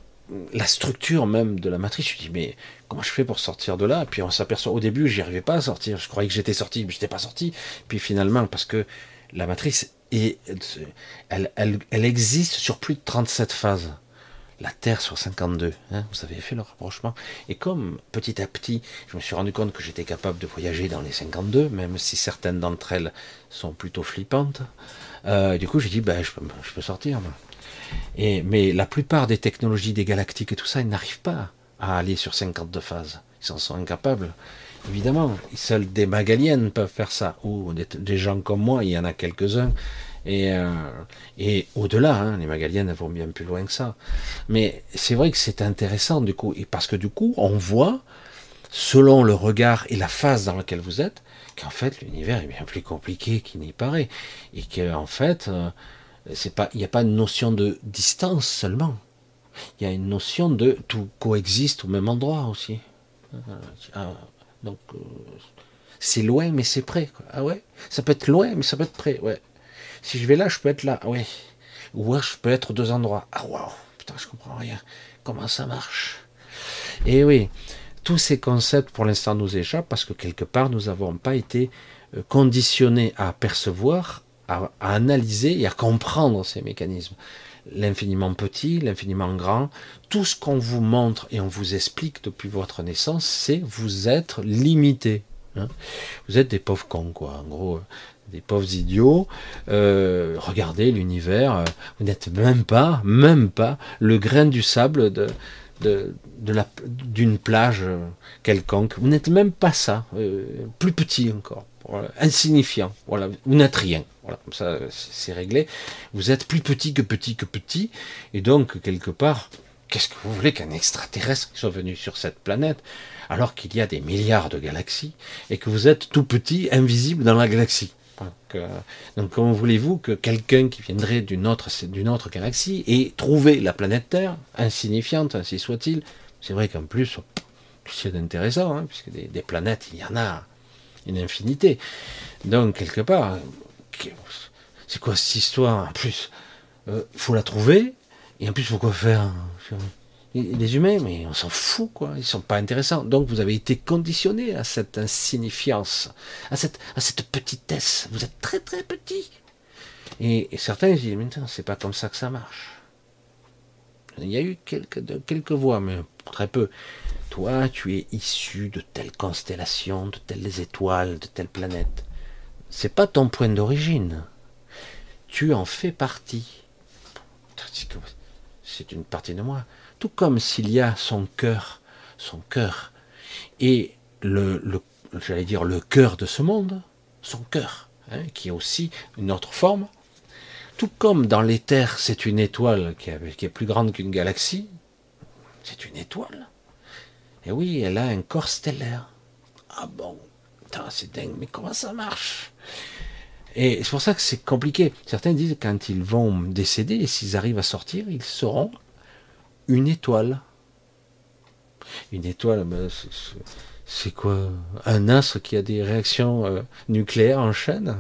la structure même de la matrice, je dis mais comment je fais pour sortir de là? Puis on s'aperçoit au début, j'y arrivais pas à sortir, je croyais que j'étais sorti, mais j'étais pas sorti. Puis finalement, parce que la matrice est, elle, elle, existe sur plus de 37 phases la Terre sur 52. Hein, vous avez fait le rapprochement. Et comme petit à petit, je me suis rendu compte que j'étais capable de voyager dans les 52, même si certaines d'entre elles sont plutôt flippantes. Euh, du coup, j'ai dit, ben, je, je peux sortir. Mais la plupart des technologies des galactiques et tout ça, ils n'arrivent pas à aller sur 52 phases. Ils en sont incapables. Évidemment, seuls des magaliennes peuvent faire ça. Ou des gens comme moi, il y en a quelques-uns et, euh, au-delà, hein, les Magaliennes vont bien plus loin que ça. Mais c'est vrai que c'est intéressant du coup, et parce que du coup, on voit, selon le regard et la phase dans laquelle vous êtes, qu'en fait l'univers est bien plus compliqué qu'il n'y paraît, et qu'en fait, euh, il n'y a pas une notion de distance seulement. Il y a une notion de tout coexiste au même endroit aussi. Euh, donc C'est loin, mais c'est près. Ah ouais? Ça peut être loin, mais ça peut être près. Ouais. Si je vais là, je peux être là. Ah ouais. Ou je peux être deux endroits. Ah waouh Putain, je comprends rien. Comment ça marche? Et oui, tous ces concepts pour l'instant nous échappent parce que quelque part nous n'avons pas été euh, conditionnés à percevoir, à, analyser et à comprendre ces mécanismes. L'infiniment petit, l'infiniment grand, tout ce qu'on vous montre et on vous explique depuis votre naissance, c'est vous être limité. Hein. vous êtes des pauvres cons, quoi. En gros, des pauvres idiots. Euh, regardez l'univers. Euh, vous n'êtes même pas, même pas le grain du sable de, d'une plage quelconque. Vous n'êtes même pas ça, euh, plus petit encore, insignifiant. Voilà, vous n'êtes rien. Voilà, comme ça, c'est réglé. Vous êtes plus petit que petit que petit, et donc quelque part, qu'est-ce que vous voulez qu'un extraterrestre soit venu sur cette planète alors qu'il y a des milliards de galaxies et que vous êtes tout petit, invisible dans la galaxie? Donc, comment voulez-vous que quelqu'un qui viendrait d'une autre, d'une autre galaxie et trouver la planète Terre, insignifiante, ainsi soit-il, c'est vrai qu'en plus, c'est intéressant, hein, puisque des, planètes, il y en a une infinité. Donc, quelque part, c'est quoi cette histoire En plus, euh, faut la trouver, et en plus, faut quoi faire? Les humains, mais on s'en fout, quoi. Ils sont pas intéressants. Donc vous avez été conditionné à cette insignifiance, à cette, à cette petitesse. Vous êtes très très petit. Et, certains disent, mais c'est pas comme ça que ça marche. Il y a eu quelques, quelques voix, mais très peu. Toi, tu es issu de telle constellation, de telles étoiles, de telle planète. C'est pas ton point d'origine. Tu en fais partie. C'est une partie de moi tout comme s'il y a son cœur, son cœur, et le, j'allais dire le cœur de ce monde, son cœur, hein, qui est aussi une autre forme, tout comme dans l'éther, c'est une étoile qui, est plus grande qu'une galaxie, c'est une étoile. Et oui, elle a un corps stellaire. Ah bon, c'est dingue, mais comment ça marche? Et c'est pour ça que c'est compliqué. Certains disent que quand ils vont décéder, et s'ils arrivent à sortir, ils seront une étoile. Une étoile, c'est quoi? Un astre qui a des réactions euh, nucléaires en chaîne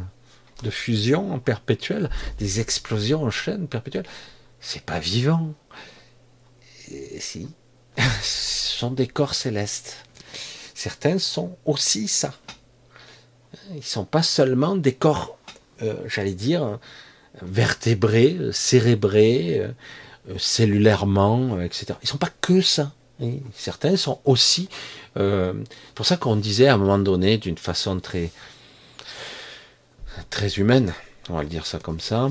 De fusion en perpétuelle Des explosions en chaîne perpétuelle C'est pas vivant. si? Sont des corps célestes. Certains sont aussi ça. Ils sont pas seulement des corps, euh, j'allais dire, vertébrés, cérébrés, euh, euh, cellulairement, euh, etc. Ils sont pas que ça. certains sont aussi. Euh, pour ça qu'on disait à un moment donné, d'une façon très très humaine, on va le dire ça comme ça.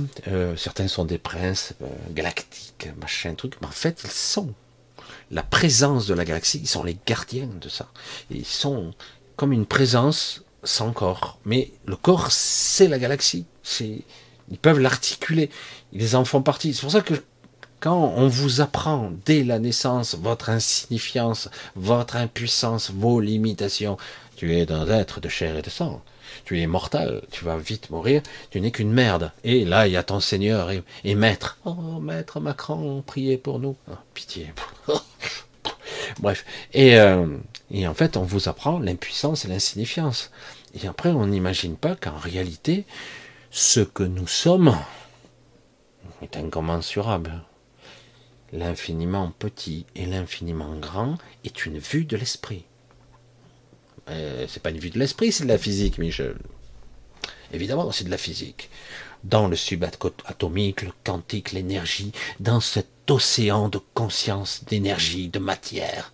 certains sont des princes galactiques, machin truc, mais en fait ils sont la présence de la galaxie. Ils sont les gardiens de ça. ils sont comme une présence sans corps, mais le corps c'est la galaxie. Ils peuvent l'articuler. Ils en font partie. C'est pour ça que quand on vous apprend dès la naissance votre insignifiance, votre impuissance, vos limitations, tu es un être de chair et de sang. Tu es mortel, tu vas vite mourir, tu n'es qu'une merde. Et là, il y a ton Seigneur et, Maître. Oh, Maître Macron, priez pour nous. Oh, pitié. Bref. Et, euh, et en fait, on vous apprend l'impuissance et l'insignifiance. Et après, on n'imagine pas qu'en réalité, ce que nous sommes est incommensurable l'infiniment petit et l'infiniment grand est une vue de l'esprit. Euh, c'est pas une vue de l'esprit, c'est de la physique, Michel. Évidemment, c'est de la physique. Dans le subatomique, le quantique, l'énergie, dans cet océan de conscience, d'énergie, de matière,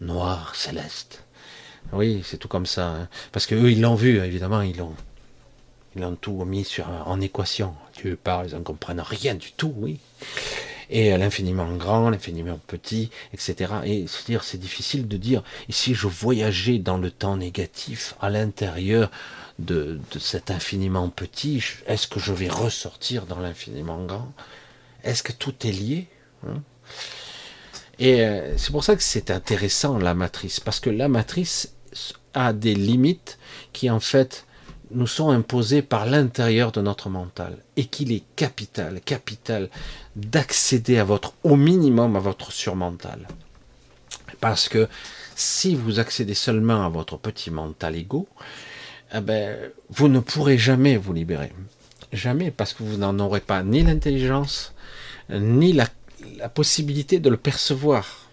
noir, céleste. Oui, c'est tout comme ça. Hein. Parce que eux, ils l'ont vu, évidemment, ils l'ont, ils l'ont tout mis sur, en équation. Dieu parle, ils ne comprennent rien du tout, oui et l'infiniment grand, l'infiniment petit, etc. Et se dire, c'est difficile de dire, si je voyageais dans le temps négatif à l'intérieur de, cet infiniment petit, est-ce que je vais ressortir dans l'infiniment grand? Est-ce que tout est lié? Hein? Et euh, c'est pour ça que c'est intéressant la matrice, parce que la matrice a des limites qui en fait nous sont imposés par l'intérieur de notre mental et qu'il est capital, capital d'accéder à votre, au minimum à votre surmental. Parce que si vous accédez seulement à votre petit mental égo, eh ben, vous ne pourrez jamais vous libérer. Jamais, parce que vous n'en aurez pas ni l'intelligence, ni la, possibilité de le percevoir.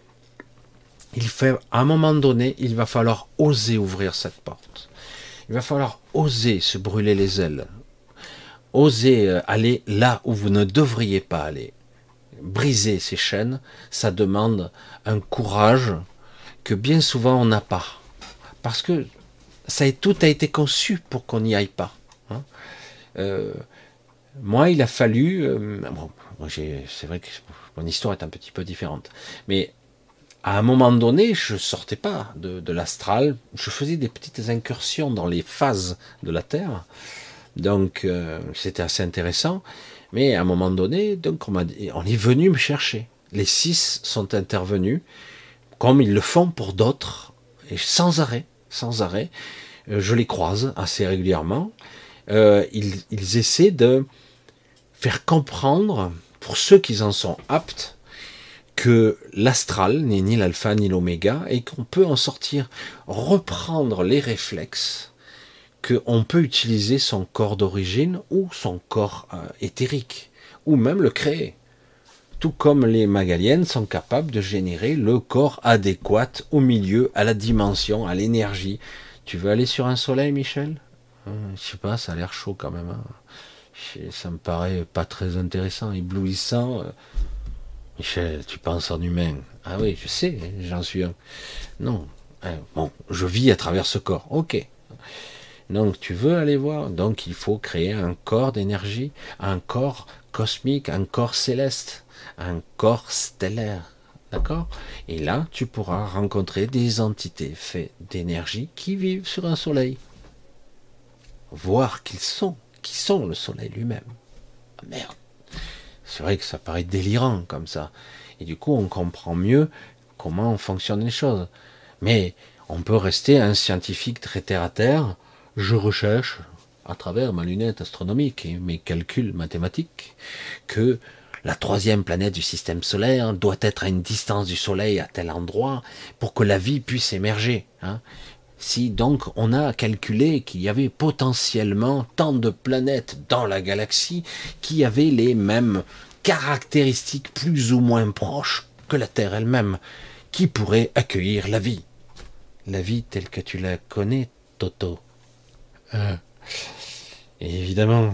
Il fait, à un moment donné, il va falloir oser ouvrir cette porte. Il va falloir oser se brûler les ailes. Oser euh, aller là où vous ne devriez pas aller. Briser ces chaînes, ça demande un courage que bien souvent on n'a pas. Parce que ça, tout a été conçu pour qu'on n'y aille pas. Hein. Euh, moi, il a fallu. Euh, c'est vrai que mon histoire est un petit peu différente. Mais à un moment donné, je sortais pas de, l'astral. Je faisais des petites incursions dans les phases de la Terre. Donc, euh, c'était assez intéressant. Mais à un moment donné, donc on, est venu me chercher. Les six sont intervenus, comme ils le font pour d'autres, et sans arrêt, sans arrêt. Euh, je les croise assez régulièrement. Euh, ils, ils, essaient de faire comprendre, pour ceux qui en sont aptes, que l'astral n'est ni l'alpha ni l'oméga et qu'on peut en sortir, reprendre les réflexes, qu'on peut utiliser son corps d'origine ou son corps euh, éthérique, ou même le créer. Tout comme les magaliennes sont capables de générer le corps adéquat au milieu, à la dimension, à l'énergie. Tu veux aller sur un soleil, Michel? Euh, Je sais pas, ça a l'air chaud quand même. Hein. Ça me paraît pas très intéressant, éblouissant. Michel, tu penses en humain. Ah oui, je sais, j'en suis un. Non. Hein, bon, je vis à travers ce corps. Ok. Donc tu veux aller voir. Donc il faut créer un corps d'énergie, un corps cosmique, un corps céleste, un corps stellaire. D'accord? Et là, tu pourras rencontrer des entités faites d'énergie qui vivent sur un soleil. Voir qu'ils sont, qui sont le soleil lui-même. Ah, merde. C'est vrai que ça paraît délirant comme ça. Et du coup, on comprend mieux comment fonctionnent les choses. Mais on peut rester un scientifique très terre à terre. Je recherche, à travers ma lunette astronomique et mes calculs mathématiques, que la troisième planète du système solaire doit être à une distance du Soleil à tel endroit pour que la vie puisse émerger. Hein. Si donc on a calculé qu'il y avait potentiellement tant de planètes dans la galaxie qui avaient les mêmes caractéristiques plus ou moins proches que la Terre elle-même, qui pourraient accueillir la vie? La vie telle que tu la connais, Toto. Euh, évidemment,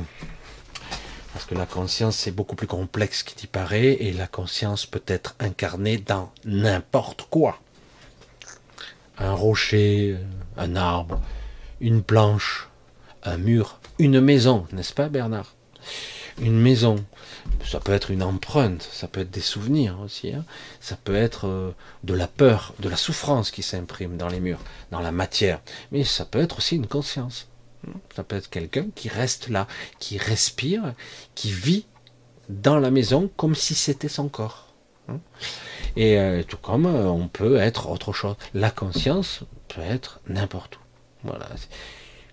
parce que la conscience c'est beaucoup plus complexe qu'il y paraît, et la conscience peut être incarnée dans n'importe quoi un rocher, un arbre, une planche, un mur, une maison, n'est-ce pas Bernard? Une maison, ça peut être une empreinte, ça peut être des souvenirs aussi, hein. ça peut être euh, de la peur, de la souffrance qui s'imprime dans les murs, dans la matière, mais ça peut être aussi une conscience. Ça peut être quelqu'un qui reste là, qui respire, qui vit dans la maison comme si c'était son corps. Hein. Et euh, tout comme euh, on peut être autre chose. La conscience peut être n'importe où. Voilà.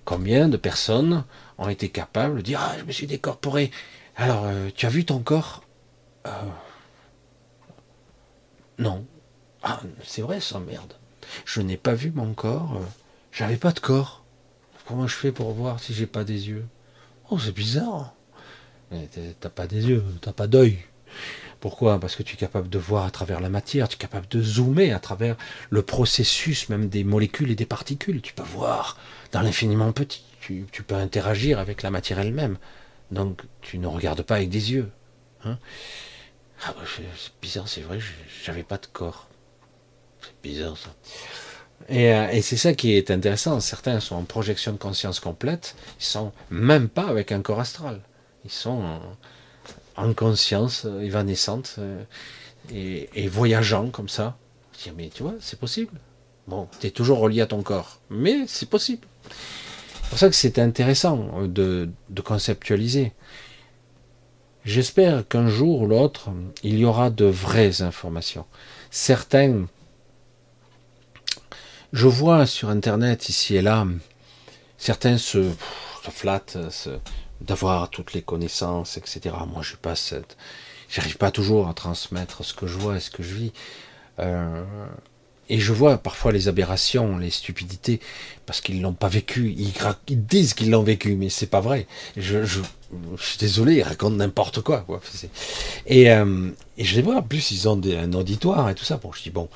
Combien de personnes ont été capables de dire Ah, je me suis décorporé. Alors, euh, tu as vu ton corps? Non. Ah, c'est vrai ça, merde. Je n'ai pas vu mon corps. J'avais pas de corps. Comment je fais pour voir si j'ai pas des yeux? Oh, c'est bizarre. T'as pas des yeux, t'as pas d'œil. Pourquoi? Parce que tu es capable de voir à travers la matière, tu es capable de zoomer à travers le processus même des molécules et des particules. Tu peux voir dans l'infiniment petit, tu, peux interagir avec la matière elle-même. Donc tu ne regardes pas avec des yeux. Hein ah, bah, c'est bizarre, c'est vrai, j'avais pas de corps. C'est bizarre ça. Et, euh, et c'est ça qui est intéressant. Certains sont en projection de conscience complète, ils sont même pas avec un corps astral. Ils sont en conscience, euh, évanescente, euh, et, voyageant comme ça. Mais tu vois, c'est possible. Bon, tu es toujours relié à ton corps, mais c'est possible. C'est pour ça que c'est intéressant de, conceptualiser. J'espère qu'un jour ou l'autre, il y aura de vraies informations. Certains, je vois sur Internet ici et là, certains se, se flattent, se, d'avoir toutes les connaissances, etc. Moi, je pas j'arrive pas toujours à transmettre ce que je vois et ce que je vis. Euh, et je vois parfois les aberrations, les stupidités, parce qu'ils l'ont pas vécu. Ils, disent qu'ils l'ont vécu, mais c'est pas vrai. Je, suis désolé, ils racontent n'importe quoi. quoi. Et, euh, et, je les vois, en plus, ils ont un auditoire et tout ça. Bon, je dis, bon,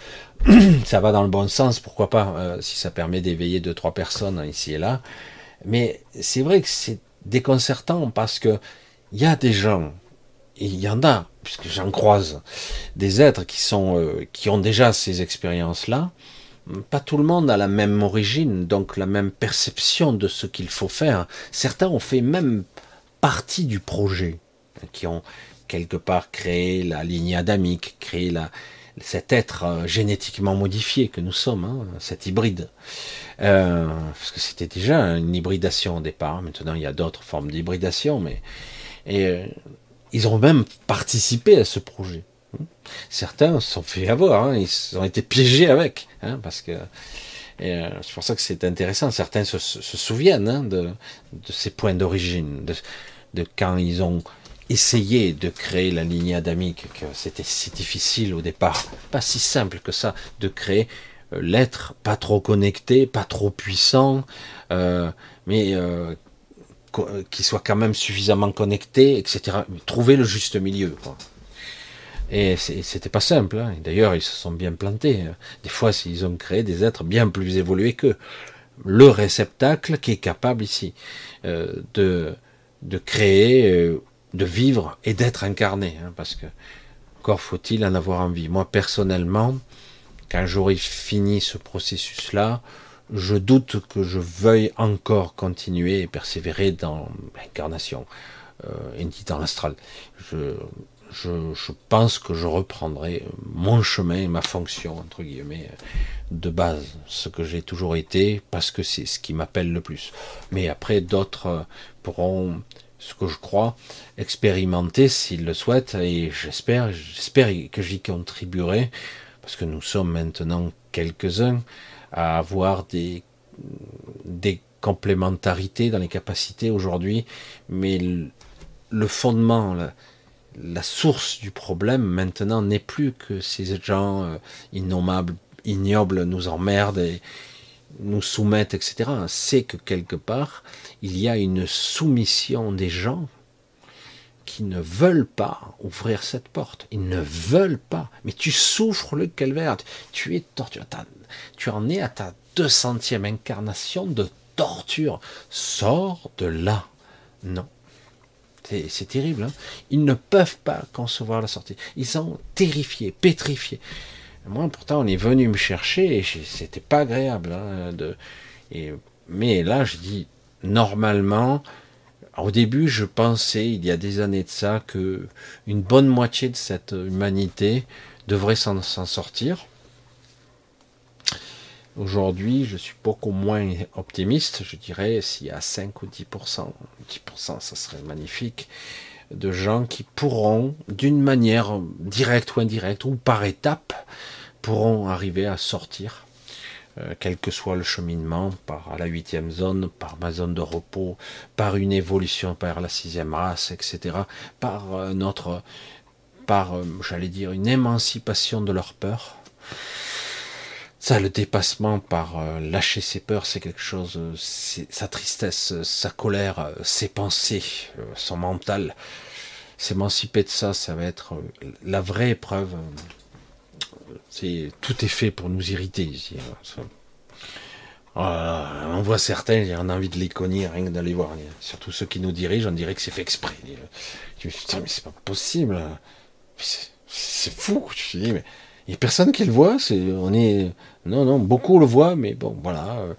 ça va dans le bon sens, pourquoi pas, euh, si ça permet d'éveiller deux, trois personnes ici et là. Mais c'est vrai que c'est déconcertant parce que il y a des gens, et il y en a, puisque j'en croise, des êtres qui sont, euh, qui ont déjà ces expériences-là. Pas tout le monde a la même origine, donc la même perception de ce qu'il faut faire. Certains ont fait même partie du projet, qui ont quelque part créé la ligne adamique, créé la, cet être euh, génétiquement modifié que nous sommes, hein, cet hybride. Euh, parce que c'était déjà une hybridation au départ. Maintenant, il y a d'autres formes d'hybridation, mais et euh, ils ont même participé à ce projet. Certains se sont fait avoir, hein, ils ont été piégés avec, hein, parce que euh, c'est pour ça que c'est intéressant. Certains se, souviennent hein, de, ces points d'origine, de, quand ils ont essayé de créer la lignée adamique, que c'était si difficile au départ, pas si simple que ça, de créer euh, l'être pas trop connecté, pas trop puissant, euh, mais euh, qui soit quand même suffisamment connecté, etc. Trouver le juste milieu. Quoi. Et c'était pas simple. Hein. D'ailleurs, ils se sont bien plantés. Des fois, ils ont créé des êtres bien plus évolués qu'eux. Le réceptacle qui est capable ici de, de créer, de vivre et d'être incarné. Hein, parce que encore faut-il en avoir envie. Moi, personnellement, quand j'aurai fini ce processus-là, je doute que je veuille encore continuer et persévérer dans l'incarnation, euh, dit dans l'astral. Je, je, je, pense que je reprendrai mon chemin, ma fonction, entre guillemets, de base, ce que j'ai toujours été, parce que c'est ce qui m'appelle le plus. Mais après, d'autres pourront, ce que je crois, expérimenter s'ils le souhaitent, et j'espère, j'espère que j'y contribuerai, parce que nous sommes maintenant quelques-uns à avoir des, complémentarités dans les capacités aujourd'hui, mais le, fondement, la, la, source du problème maintenant n'est plus que ces gens euh, innommables, ignobles nous emmerdent et nous soumettent, etc. C'est que quelque part, il y a une soumission des gens qui ne veulent pas ouvrir cette porte. Ils ne veulent pas. Mais tu souffres le calvaire. Tu es torturé. Tu en es à ta 200e incarnation de torture. Sors de là. Non. C'est terrible. Hein Ils ne peuvent pas concevoir la sortie. Ils sont terrifiés, pétrifiés. Moi, pourtant, on est venu me chercher et c'était pas agréable. Hein, mais là, je dis, normalement, au début, je pensais, il y a des années de ça, que une bonne moitié de cette humanité devrait s'en sortir. Aujourd'hui, je suis beaucoup moins optimiste. Je dirais s'il y a 5 ou 10%, 10%, ça serait magnifique, de gens qui pourront, d'une manière directe ou indirecte, ou par étapes, pourront arriver à sortir, euh, quel que soit le cheminement, par la huitième zone, par ma zone de repos, par une évolution par la sixième race, etc., par euh, notre, par, euh, j'allais dire, une émancipation de leur peur ça, le dépassement par euh, lâcher ses peurs, c'est quelque chose, euh, sa tristesse, euh, sa colère, ses pensées, son mental. S'émanciper de ça, ça va être la vraie épreuve. Tout est fait pour nous irriter ici. Hein, on voit certains, j'ai envie de les cogner, rien que d'aller voir. Surtout ceux qui nous dirigent, on dirait que c'est fait exprès. Je me dis, mais c'est pas possible. C'est fou. Je me dis, mais il n'y a personne qui le voit. On est, non, non, beaucoup le voient, mais bon, voilà. Euh,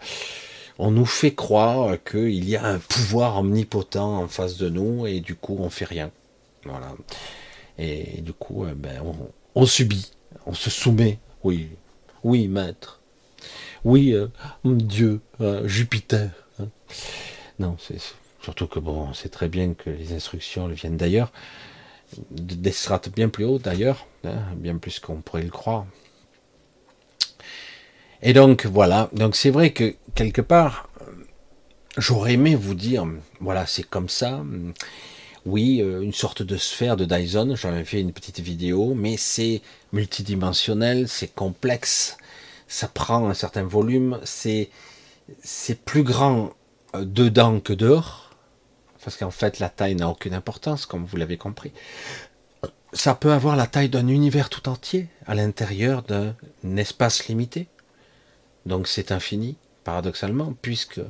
on nous fait croire qu'il y a un pouvoir omnipotent en face de nous et du coup on fait rien. Voilà. Et du coup, euh, ben, on, subit, on se soumet. Oui, oui, maître. Oui, euh, Dieu, Jupiter. Hein. Non, c'est surtout que bon, c'est très bien que les instructions viennent d'ailleurs des strates bien plus hautes d'ailleurs, hein, bien plus qu'on pourrait le croire. Et donc voilà, donc c'est vrai que quelque part, j'aurais aimé vous dire, voilà, c'est comme ça. Oui, euh, une sorte de sphère de Dyson, j'en ai fait une petite vidéo, mais c'est multidimensionnel, c'est complexe, ça prend un certain volume, c'est plus grand euh, dedans que dehors, parce qu'en fait la taille n'a aucune importance, comme vous l'avez compris. Ça peut avoir la taille d'un univers tout entier à l'intérieur d'un espace limité. Donc c'est infini, paradoxalement, puisque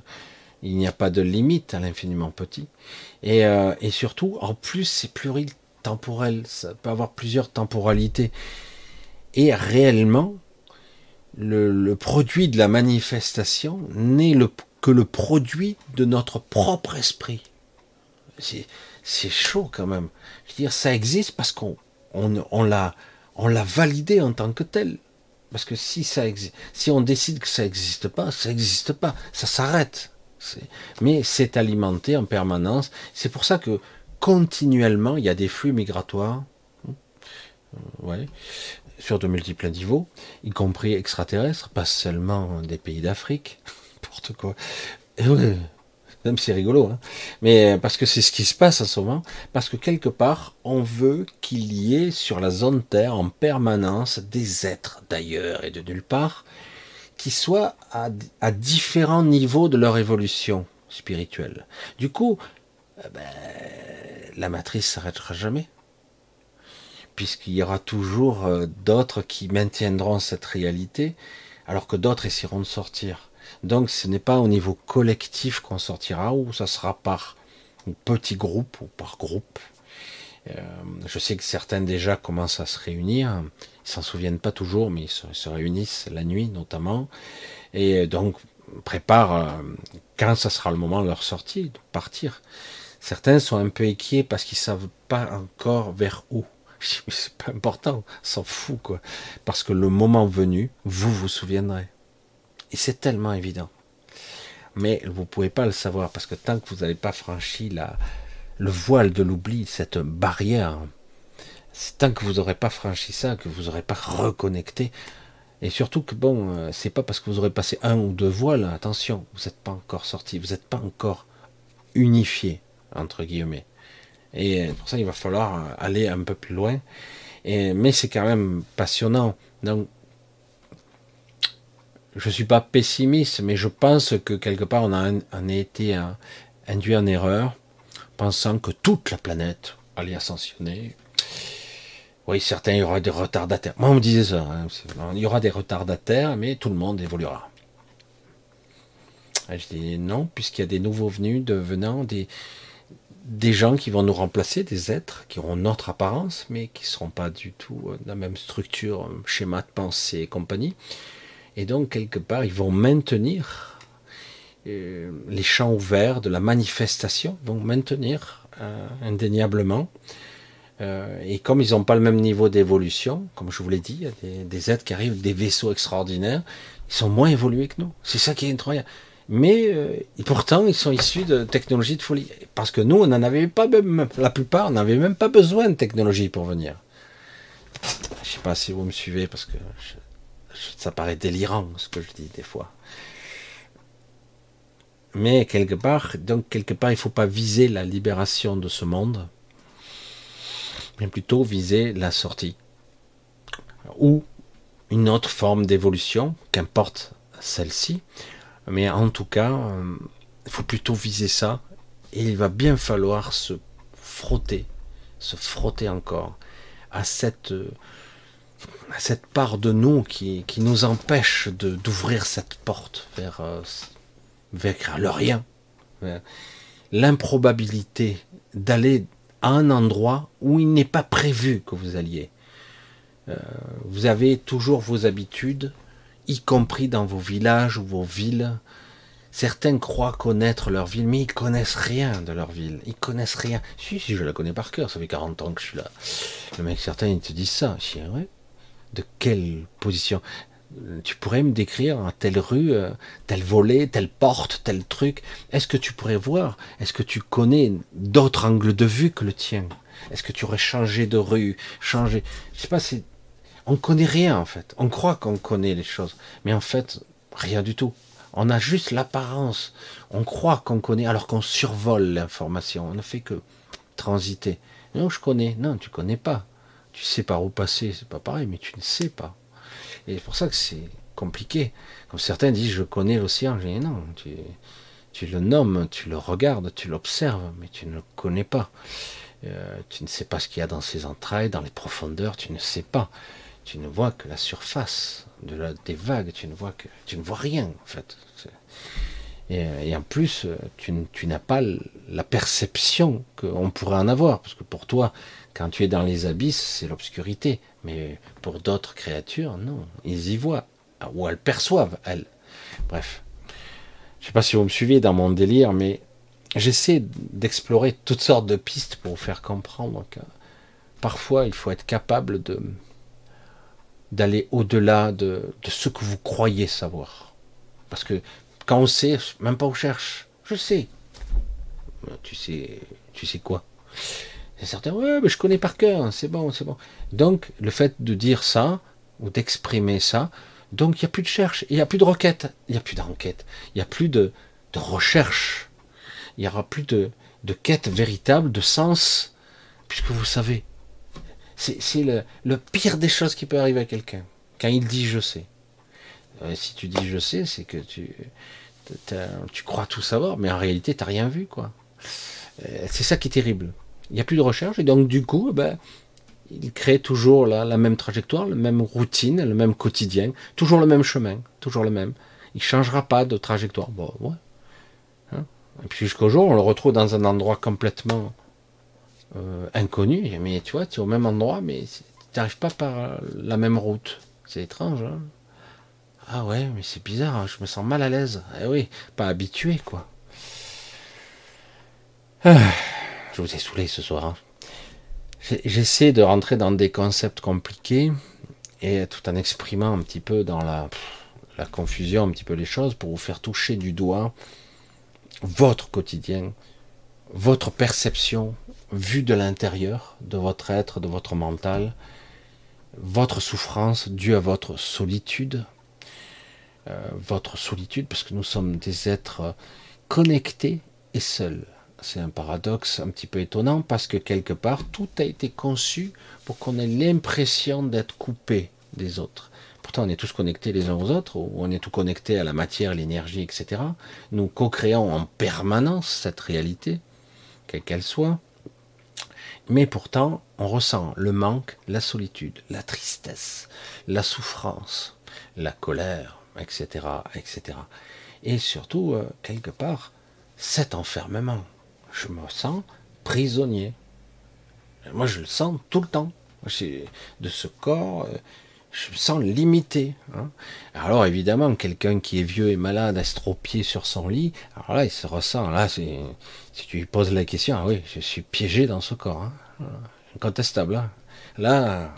il n'y a pas de limite à l'infiniment petit. Et, euh, surtout, en plus, c'est pluritemporel, ça peut avoir plusieurs temporalités. Et réellement, le, produit de la manifestation n'est que le produit de notre propre esprit. C'est chaud quand même. Je veux dire, ça existe parce qu'on on, l'a on l'a validé en tant que tel. Parce que si on décide que ça n'existe pas, ça n'existe pas, ça s'arrête. Mais c'est alimenté en permanence. C'est pour ça que continuellement il y a des flux migratoires. Euh, ouais, sur de multiples niveaux, y compris extraterrestres, pas seulement des pays d'Afrique, n'importe quoi. Même c'est rigolo, hein. mais euh, parce que c'est ce qui se passe en ce moment, parce que quelque part, on veut qu'il y ait sur la zone Terre en permanence des êtres d'ailleurs et de nulle part, qui soient à, différents niveaux de leur évolution spirituelle. Du coup, euh, ben, la matrice s'arrêtera jamais puisqu'il y aura toujours euh, d'autres qui maintiendront cette réalité, alors que d'autres essaieront de sortir. Donc ce n'est pas au niveau collectif qu'on sortira, ou ça sera par petit groupe ou par groupe. Euh, je sais que certains déjà commencent à se réunir, ils s'en souviennent pas toujours, mais ils se, réunissent la nuit notamment, et donc préparent euh, quand ça sera le moment de leur sortie, de partir. Certains sont un peu inquiets parce qu'ils savent pas encore vers où c'est pas important, s'en fout quoi. Parce que le moment venu, vous vous souviendrez. Et c'est tellement évident. Mais vous pouvez pas le savoir parce que tant que vous n'avez pas franchi le voile de l'oubli, cette barrière, tant que vous n'aurez pas franchi ça, que vous n'aurez pas reconnecté, et surtout que bon, euh, c'est pas parce que vous aurez passé un ou deux voiles, attention, vous n'êtes pas encore sorti, vous n'êtes pas encore unifié entre guillemets. Et pour ça, il va falloir aller un peu plus loin. Mais c'est quand même passionnant. Donc, je suis pas pessimiste, mais je pense que quelque part, on a, été induit en erreur, pensant que toute la planète allait ascensionner. Oui, certains, il y aura des retardataires. Moi, on me disait ça. Hein, il y aura des retardataires, mais tout le monde évoluera. je dis non, puisqu'il y a des nouveaux venus devenant des, des gens qui vont nous remplacer, des êtres qui auront notre apparence, mais qui ne seront pas du tout euh, la même structure, schéma de pensée et compagnie. Et donc, quelque part, ils vont maintenir euh, les champs ouverts de la manifestation, vont maintenir euh, indéniablement. et comme ils n'ont pas le même niveau d'évolution, comme je vous l'ai dit, il y a des, êtres qui arrivent, des vaisseaux extraordinaires, ils sont moins évolués que nous. C'est ça qui est incroyable mais euh, pourtant ils sont issus de technologies de folie. Parce que nous, on n'en avait pas même, la plupart, on n'avait même pas besoin de technologie pour venir. Je sais pas si vous me suivez, parce que ça paraît délirant ce que je dis des fois. Mais quelque part, donc quelque part, il faut pas viser la libération de ce monde, mais plutôt viser la sortie. Ou une autre forme d'évolution, qu'importe celle-ci, mais en tout cas, euh, il faut plutôt viser ça. Et il va bien falloir se frotter, se frotter encore à cette, euh, cette part de nous qui, nous empêche d'ouvrir cette porte vers, euh, vers le rien. L'improbabilité d'aller à un endroit où il n'est pas prévu que vous alliez. vous avez toujours vos habitudes, y compris dans vos villages ou vos villes. Certains croient connaître leur ville, mais ils connaissent rien de leur ville. Ils connaissent rien. Si, si, je la connais par cœur, ça fait 40 ans que je suis là. Le mec, certains, ils te disent ça. De quelle position? Tu pourrais me décrire telle rue, euh, telle volée, telle porte, tel truc. Est-ce que tu pourrais voir? Est-ce que tu connais d'autres angles de vue que le tien? Est-ce que tu aurais changé de rue, changé? Je sais pas, on connaît rien en fait. On croit qu'on connaît les choses, mais en fait, rien du tout. On a juste l'apparence. On croit qu'on connaît alors qu'on survole l'information. On ne fait que transiter. Non, je connais. Non, tu connais pas. Tu sais par où passer, c'est pas pareil, mais tu ne sais pas. Et c'est pour ça que c'est compliqué. Comme certains disent, je connais l'océan. Je non, tu, le nommes, tu le regardes, tu l'observes, mais tu ne le connais pas. Euh, tu ne sais pas ce qu'il y a dans ses entrailles, dans les profondeurs, tu ne sais pas. Tu ne vois que la surface de la, des vagues, tu ne vois que tu ne vois rien en fait. Et, en plus, tu, tu n'as pas la perception qu'on pourrait en avoir, parce que pour toi, quand tu es dans les abysses, c'est l'obscurité. Mais pour d'autres créatures, non, ils y voient, ou elles perçoivent, elles. Bref. Je ne sais pas si vous me suivez dans mon délire, mais j'essaie d'explorer toutes sortes de pistes pour vous faire comprendre que parfois il faut être capable de d'aller au-delà de, de, ce que vous croyez savoir. Parce que quand on sait, même pas on cherche, je sais. Tu sais, tu sais quoi C'est certain, ouais, mais je connais par cœur, c'est bon, c'est bon. Donc le fait de dire ça ou d'exprimer ça, donc il n'y a plus de cherche, il n'y a plus de requête, il n'y a plus d'enquête, il n'y a plus de, recherche, il n'y aura plus de, de quête véritable, de sens, puisque vous savez. C'est le, le, pire des choses qui peut arriver à quelqu'un, quand il dit je sais. Euh, si tu dis je sais, c'est que tu, tu crois tout savoir, mais en réalité, tu n'as rien vu. quoi. Euh, c'est ça qui est terrible. Il n'y a plus de recherche, et donc du coup, ben, il crée toujours la, même trajectoire, la même routine, le même quotidien, toujours le même chemin, toujours le même. Il changera pas de trajectoire. Bon, ouais. Hein? Et puis jusqu'au jour, on le retrouve dans un endroit complètement euh, inconnu. Mais tu vois, tu es au même endroit, mais tu n'arrives pas par la même route. C'est étrange. Hein ah ouais, mais c'est bizarre, hein, je me sens mal à l'aise. Eh oui, pas habitué, quoi. Ah, je vous ai saoulé ce soir. Hein. J'essaie de rentrer dans des concepts compliqués et tout en exprimant un petit peu dans la, la confusion, un petit peu les choses pour vous faire toucher du doigt votre quotidien, votre perception vue de l'intérieur de votre être, de votre mental, votre souffrance due à votre solitude, euh, votre solitude, parce que nous sommes des êtres connectés et seuls. C'est un paradoxe un petit peu étonnant parce que quelque part, tout a été conçu pour qu'on ait l'impression d'être coupé des autres. Pourtant, on est tous connectés les uns aux autres, on est tous connectés à la matière, l'énergie, etc. Nous co-créons en permanence cette réalité, quelle qu'elle soit. Mais pourtant, on ressent le manque, la solitude, la tristesse, la souffrance, la colère, etc., etc. Et surtout, euh, quelque part, cet enfermement je me sens prisonnier. Moi, je le sens tout le temps. De ce corps, euh, je me sens limité. Hein. Alors, évidemment, quelqu'un qui est vieux et malade, estropié sur son lit, alors là, il se ressent. Là, si tu lui poses la question, ah oui, je suis piégé dans ce corps. Hein. Incontestable. Hein. Là,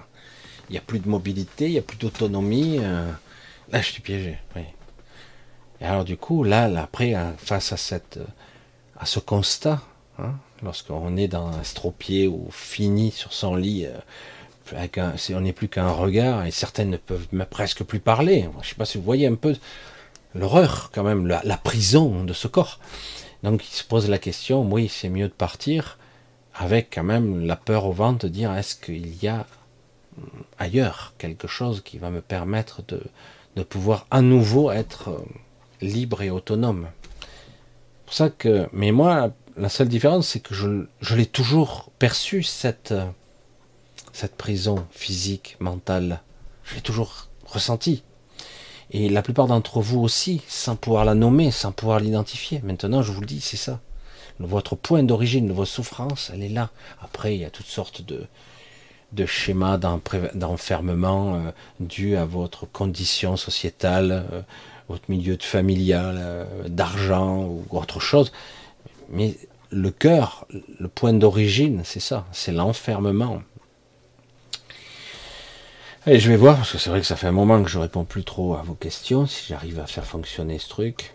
il n'y a plus de mobilité, il n'y a plus d'autonomie. Euh, là, je suis piégé. Oui. Et alors, du coup, là, après, face à cette à ce constat, hein, lorsqu'on est dans un stropié ou fini sur son lit, euh, on n'est plus qu'un regard, et certaines ne peuvent presque plus parler. Je ne sais pas si vous voyez un peu l'horreur, quand même, la, prison de ce corps. Donc il se pose la question, oui, c'est mieux de partir, avec quand même la peur au ventre de dire, est-ce qu'il y a hum, ailleurs quelque chose qui va me permettre de, de pouvoir à nouveau être euh, libre et autonome? Pour ça que, mais moi, la seule différence, c'est que je, l'ai toujours perçu, cette, cette prison physique, mentale. Je l'ai toujours ressenti. Et la plupart d'entre vous aussi, sans pouvoir la nommer, sans pouvoir l'identifier. Maintenant, je vous le dis, c'est ça. Votre point d'origine, votre souffrance, elle est là. Après, il y a toutes sortes de, de schémas d'enfermement euh, dus à votre condition sociétale, euh, votre milieu de familial, euh, d'argent ou autre chose. Mais le cœur, le point d'origine, c'est ça, c'est l'enfermement. Allez, je vais voir, parce que c'est vrai que ça fait un moment que je réponds plus trop à vos questions, si j'arrive à faire fonctionner ce truc.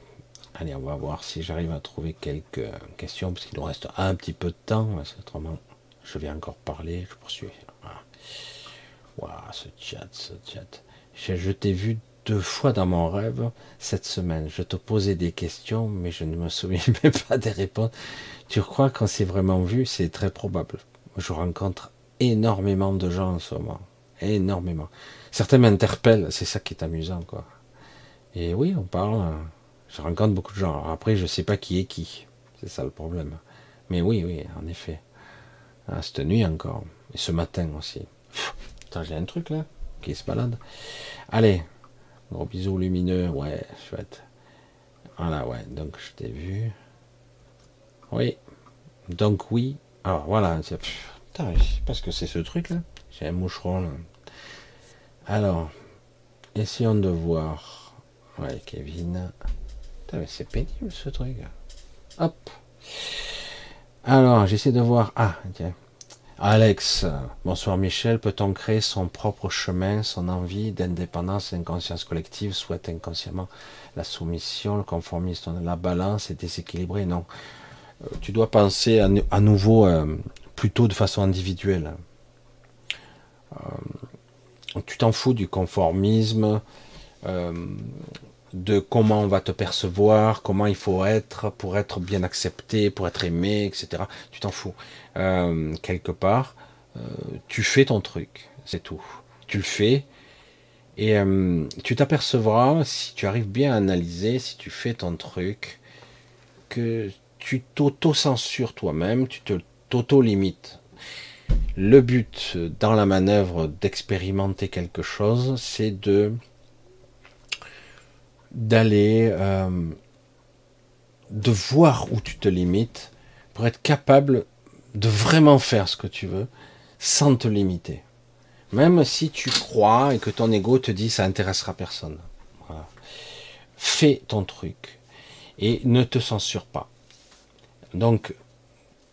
Allez, on va voir si j'arrive à trouver quelques questions, parce qu'il nous reste un petit peu de temps, autrement je vais encore parler, je poursuis. Waouh, ce chat, ce chat. Je t'ai vu deux fois dans mon rêve cette semaine. Je te posais des questions, mais je ne me souviens même pas des réponses. Tu crois qu'on s'est vraiment vu? C'est très probable. Je rencontre énormément de gens en ce moment. Énormément. Certains m'interpellent, c'est ça qui est amusant, quoi. Et oui, on parle. Je rencontre beaucoup de gens. après, je sais pas qui est qui. C'est ça le problème. Mais oui, oui, en effet. Ah, cette nuit encore. Et ce matin aussi. Putain, j'ai un truc là qui se balade. Allez, gros bisous lumineux. Ouais, chouette. Voilà, ouais. Donc, je t'ai vu. Oui. Donc, oui. Alors, voilà. Putain, je sais pas ce que c'est ce truc là. J'ai un moucheron là. Alors, essayons de voir. Ouais, Kevin. c'est pénible ce truc. Hop. Alors, j'essaie de voir. Ah, tiens. Alex, bonsoir Michel. Peut-on créer son propre chemin, son envie d'indépendance d'inconscience collective souhaite inconsciemment la soumission, le conformisme, la balance est déséquilibrée Non. Euh, tu dois penser à, nouveau euh, plutôt de façon individuelle. Euh, tu t'en fous du conformisme, de comment on va te percevoir, comment il faut être pour être bien accepté, pour être aimé, etc. Tu t'en fous. Euh, quelque part, euh, tu fais ton truc, c'est tout. Tu le fais et euh, tu t'apercevras, si tu arrives bien à analyser, si tu fais ton truc, que tu t'auto-censures toi-même, tu te t'auto-limites. Le but dans la manœuvre d'expérimenter quelque chose, c'est de d'aller, euh, de voir où tu te limites pour être capable de vraiment faire ce que tu veux sans te limiter. Même si tu crois et que ton ego te dit ça intéressera personne. Fais ton truc et ne te censure pas. Donc,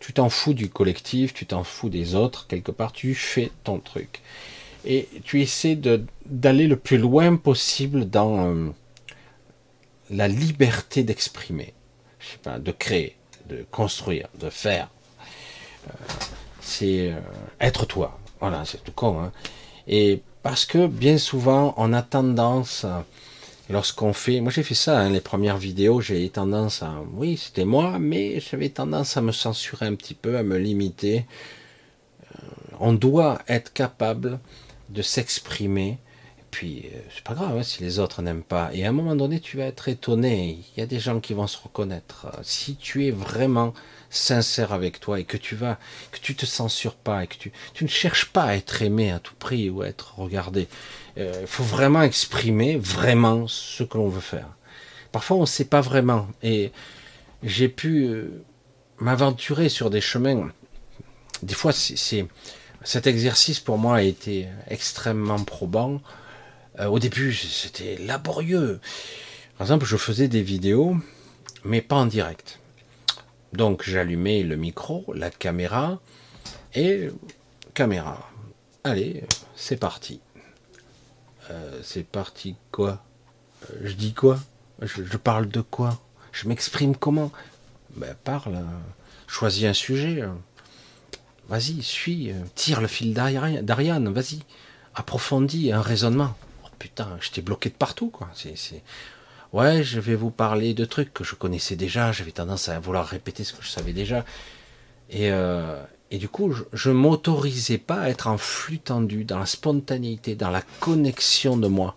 tu t'en fous du collectif, tu t'en fous des autres, quelque part, tu fais ton truc. Et tu essaies d'aller le plus loin possible dans, euh, la liberté d'exprimer, de créer, de construire, de faire. Euh, c'est euh, être toi. Voilà, c'est tout con. Hein. Et parce que bien souvent, on a tendance, lorsqu'on fait, moi j'ai fait ça, hein, les premières vidéos, j'ai tendance à, oui, c'était moi, mais j'avais tendance à me censurer un petit peu, à me limiter. Euh, on doit être capable de s'exprimer puis euh, c'est pas grave hein, si les autres n'aiment pas. Et à un moment donné, tu vas être étonné. Il y a des gens qui vont se reconnaître. Si tu es vraiment sincère avec toi et que tu vas, que tu te censures pas et que tu, tu ne cherches pas à être aimé à tout prix ou à être regardé. Il euh, faut vraiment exprimer vraiment ce que l'on veut faire. Parfois, on ne sait pas vraiment. Et j'ai pu euh, m'aventurer sur des chemins. Des fois, c'est cet exercice pour moi a été extrêmement probant euh, au début, c'était laborieux. Par exemple, je faisais des vidéos, mais pas en direct. Donc j'allumais le micro, la caméra, et caméra. Allez, c'est parti. Euh, c'est parti quoi? Euh, Je dis quoi? Je, parle de quoi? Je m'exprime comment? Ben parle, choisis un sujet. Vas-y, suis, tire le fil d'Ariane, vas-y, approfondis un raisonnement putain, j'étais bloqué de partout, quoi. Ouais, je vais vous parler de trucs que je connaissais déjà. J'avais tendance à vouloir répéter ce que je savais déjà. Et, euh, et du coup, je, ne m'autorisais pas à être en flux tendu, dans la spontanéité, dans la connexion de moi.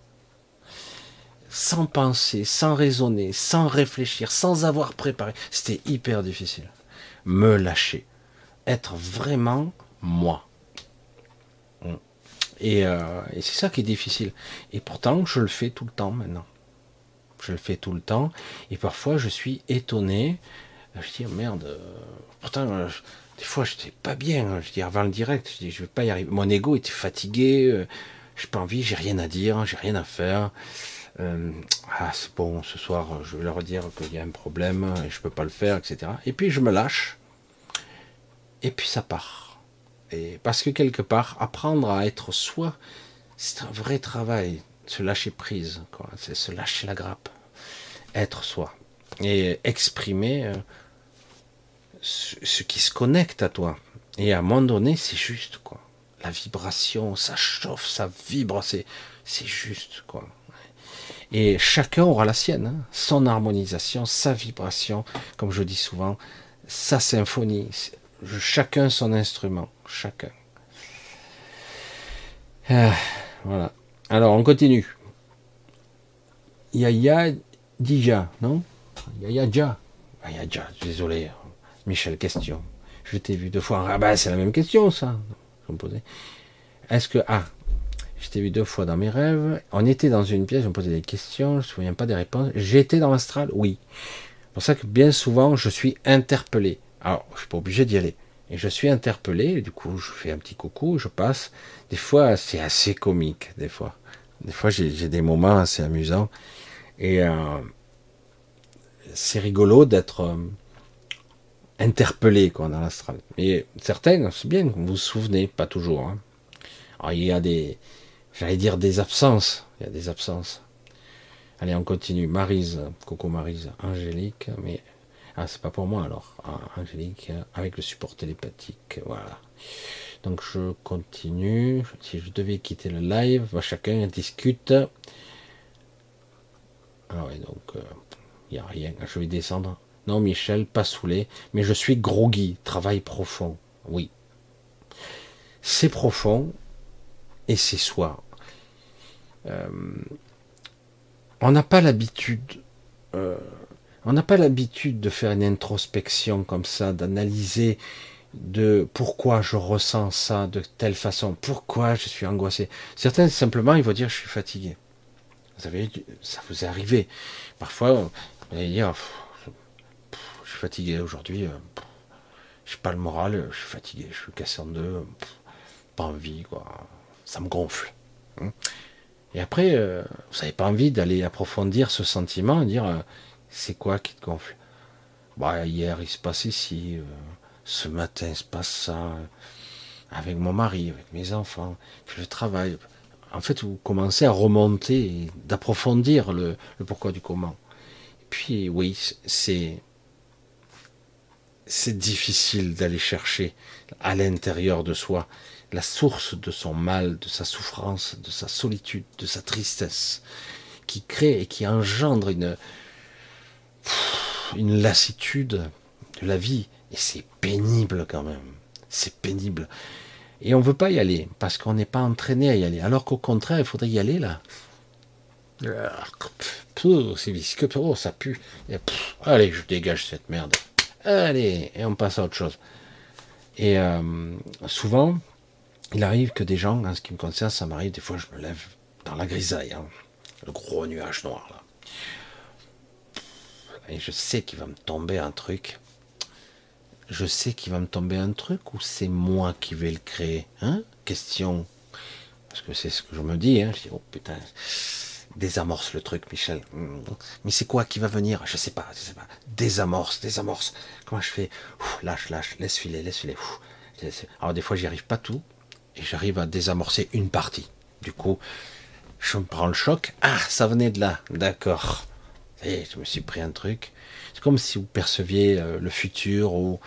Sans penser, sans raisonner, sans réfléchir, sans avoir préparé. C'était hyper difficile. Me lâcher. Être vraiment moi. Euh, et, c'est ça qui est difficile. Et pourtant, je le fais tout le temps maintenant. Je le fais tout le temps. Et parfois, je suis étonné. Je dis, merde, pourtant, euh, des fois, je n'étais pas bien. Je dis, avant le direct, je dis, je vais pas y arriver. Mon ego était fatigué. Euh, j'ai pas envie, j'ai rien à dire, j'ai rien à faire. ah, c'est bon, ce soir, je vais leur dire qu'il y a un problème et je peux pas le faire, etc. Et puis, je me lâche. Et puis, ça part parce que quelque part, apprendre à être soi, c'est un vrai travail, se lâcher prise. C'est se lâcher la grappe, être soi et exprimer euh, ce, qui se connecte à toi. Et à un moment donné, c'est juste, quoi. La vibration, ça chauffe, ça vibre, c'est, c'est juste, quoi. Et chacun aura la sienne, hein. son harmonisation, sa vibration, comme je dis souvent, sa symphonie, chacun son instrument, chacun. Ah, voilà. Alors, on continue. Yaya Dija, non? Yaya Dja. Yaya Dja, désolé. Michel, question. Je t'ai vu deux fois. Ah bah c'est la même question ça. Est-ce que ah, je t'ai vu deux fois dans mes rêves. On était dans une pièce, je me posais des questions, je ne me souviens pas des réponses. J'étais dans l'astral, oui. C'est pour ça que bien souvent je suis interpellé. Alors, je suis pas obligé d'y aller. Et je suis interpellé, du coup je fais un petit coucou, je passe. Des fois c'est assez comique, des fois. Des fois j'ai des moments assez amusants. Et euh, c'est rigolo d'être euh, interpellé quoi, dans l'astral. Mais certains, c'est bien, vous vous souvenez, pas toujours. Hein. Alors, il y a des, j'allais dire des absences. Il y a des absences. Allez, on continue. Marise, Coco Marise, Angélique, mais ah, c'est pas pour moi alors. Ah, Angélique, avec le support télépathique, voilà. Donc je continue. Si je devais quitter le live, chacun discute. Ah ouais, donc il euh, n'y a rien. Je vais descendre. Non, Michel, pas saoulé, mais je suis groggy. Travail profond. Oui. C'est profond et c'est soi. Euh, on n'a pas l'habitude. Euh, on n'a pas l'habitude de faire une introspection comme ça, d'analyser de pourquoi je ressens ça de telle façon, pourquoi je suis angoissé. Certains simplement ils vont dire je suis fatigué. Vous savez, ça vous est arrivé. Parfois, vous allez dire je suis fatigué aujourd'hui, euh, je n'ai pas le moral, je suis fatigué, je suis cassé en deux, pas envie, quoi. Ça me gonfle. Hein. Et après, euh, vous n'avez pas envie d'aller approfondir ce sentiment et dire euh, c'est quoi qui te gonfle? Bah, Hier, il se passe ici, euh, ce matin, il se passe ça, euh, avec mon mari, avec mes enfants, puis le travail. En fait, vous commencez à remonter, d'approfondir le, pourquoi du comment. Et puis, oui, c'est c'est difficile d'aller chercher à l'intérieur de soi la source de son mal, de sa souffrance, de sa solitude, de sa tristesse, qui crée et qui engendre une, une lassitude de la vie. Et c'est pénible quand même. C'est pénible. Et on ne veut pas y aller parce qu'on n'est pas entraîné à y aller. Alors qu'au contraire, il faudrait y aller là. C'est visqueux, oh, ça pue. allez, je dégage cette merde. Allez, et on passe à autre chose. Et euh, souvent, il arrive que des gens, en ce qui me concerne, ça m'arrive, des fois je me lève dans la grisaille, hein. le gros nuage noir et je sais qu'il va me tomber un truc. Je sais qu'il va me tomber un truc ou c'est moi qui vais le créer hein? Question. Parce que c'est ce que je me dis. Hein. Je dis, oh putain, désamorce le truc, Michel. Mais c'est quoi qui va venir? Je sais pas, je sais pas. Désamorce, désamorce. Comment je fais? Lâche, lâche, laisse filer, laisse filer. Alors des fois, j'y arrive pas tout. Et j'arrive à désamorcer une partie. Du coup, je me prends le choc. Ah, ça venait de là. D'accord je me suis pris un truc. C'est comme si vous perceviez euh, le futur ou,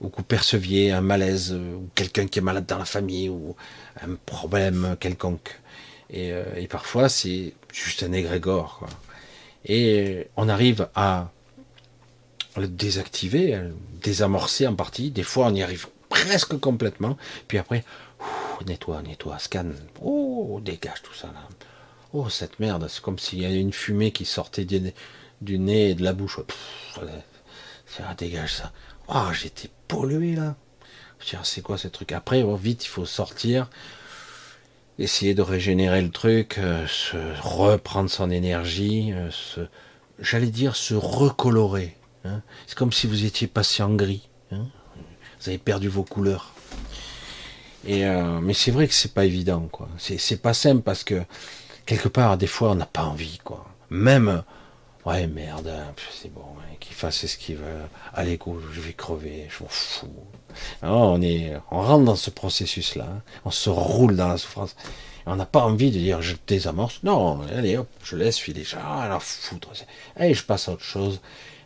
ou que vous perceviez un malaise euh, ou quelqu'un qui est malade dans la famille ou un problème quelconque. Et, euh, et parfois, c'est juste un égrégore. Quoi. Et on arrive à le désactiver, à le désamorcer en partie. Des fois, on y arrive presque complètement. Puis après, nettoie, nettoie, scanne. Oh, dégage tout ça là. Oh, cette merde, c'est comme s'il y avait une fumée qui sortait du nez et de la bouche. ça dégage ça. Oh, j'étais pollué là. C'est quoi ce truc? Après, oh, vite, il faut sortir, essayer de régénérer le truc, euh, se reprendre son énergie, euh, j'allais dire se recolorer. Hein. C'est comme si vous étiez passé en gris. Hein. Vous avez perdu vos couleurs. Et euh, mais c'est vrai que c'est pas évident, quoi. C'est pas simple parce que quelque part, des fois, on n'a pas envie, quoi. Même Ouais, merde, hein, c'est bon, hein, qu'il fasse ce qu'il veut. Allez, go, je vais crever, je m'en fous. on, est, on rentre dans ce processus-là, hein. on se roule dans la souffrance. On n'a pas envie de dire je désamorce. Non, allez, hop, je laisse filer. Ah, alors foutre. Allez, je passe à autre chose.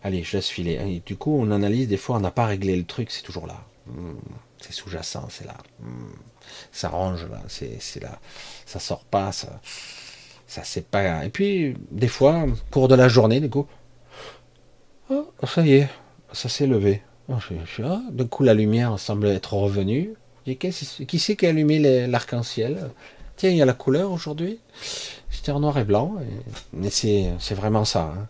Allez, je laisse filer. du coup, on analyse, des fois, on n'a pas réglé le truc, c'est toujours là. Hmm, c'est sous-jacent, c'est là. Hmm, ça range là, c'est là. Ça sort pas, ça ça, pas. Et puis, des fois, cours de la journée, du coup, oh, ça y est, ça s'est levé. Oh, ah, coup, la lumière semble être revenue. Qui c'est qui a allumé l'arc-en-ciel? Tiens, il y a la couleur aujourd'hui. C'était en noir et blanc. Mais c'est vraiment ça. Hein.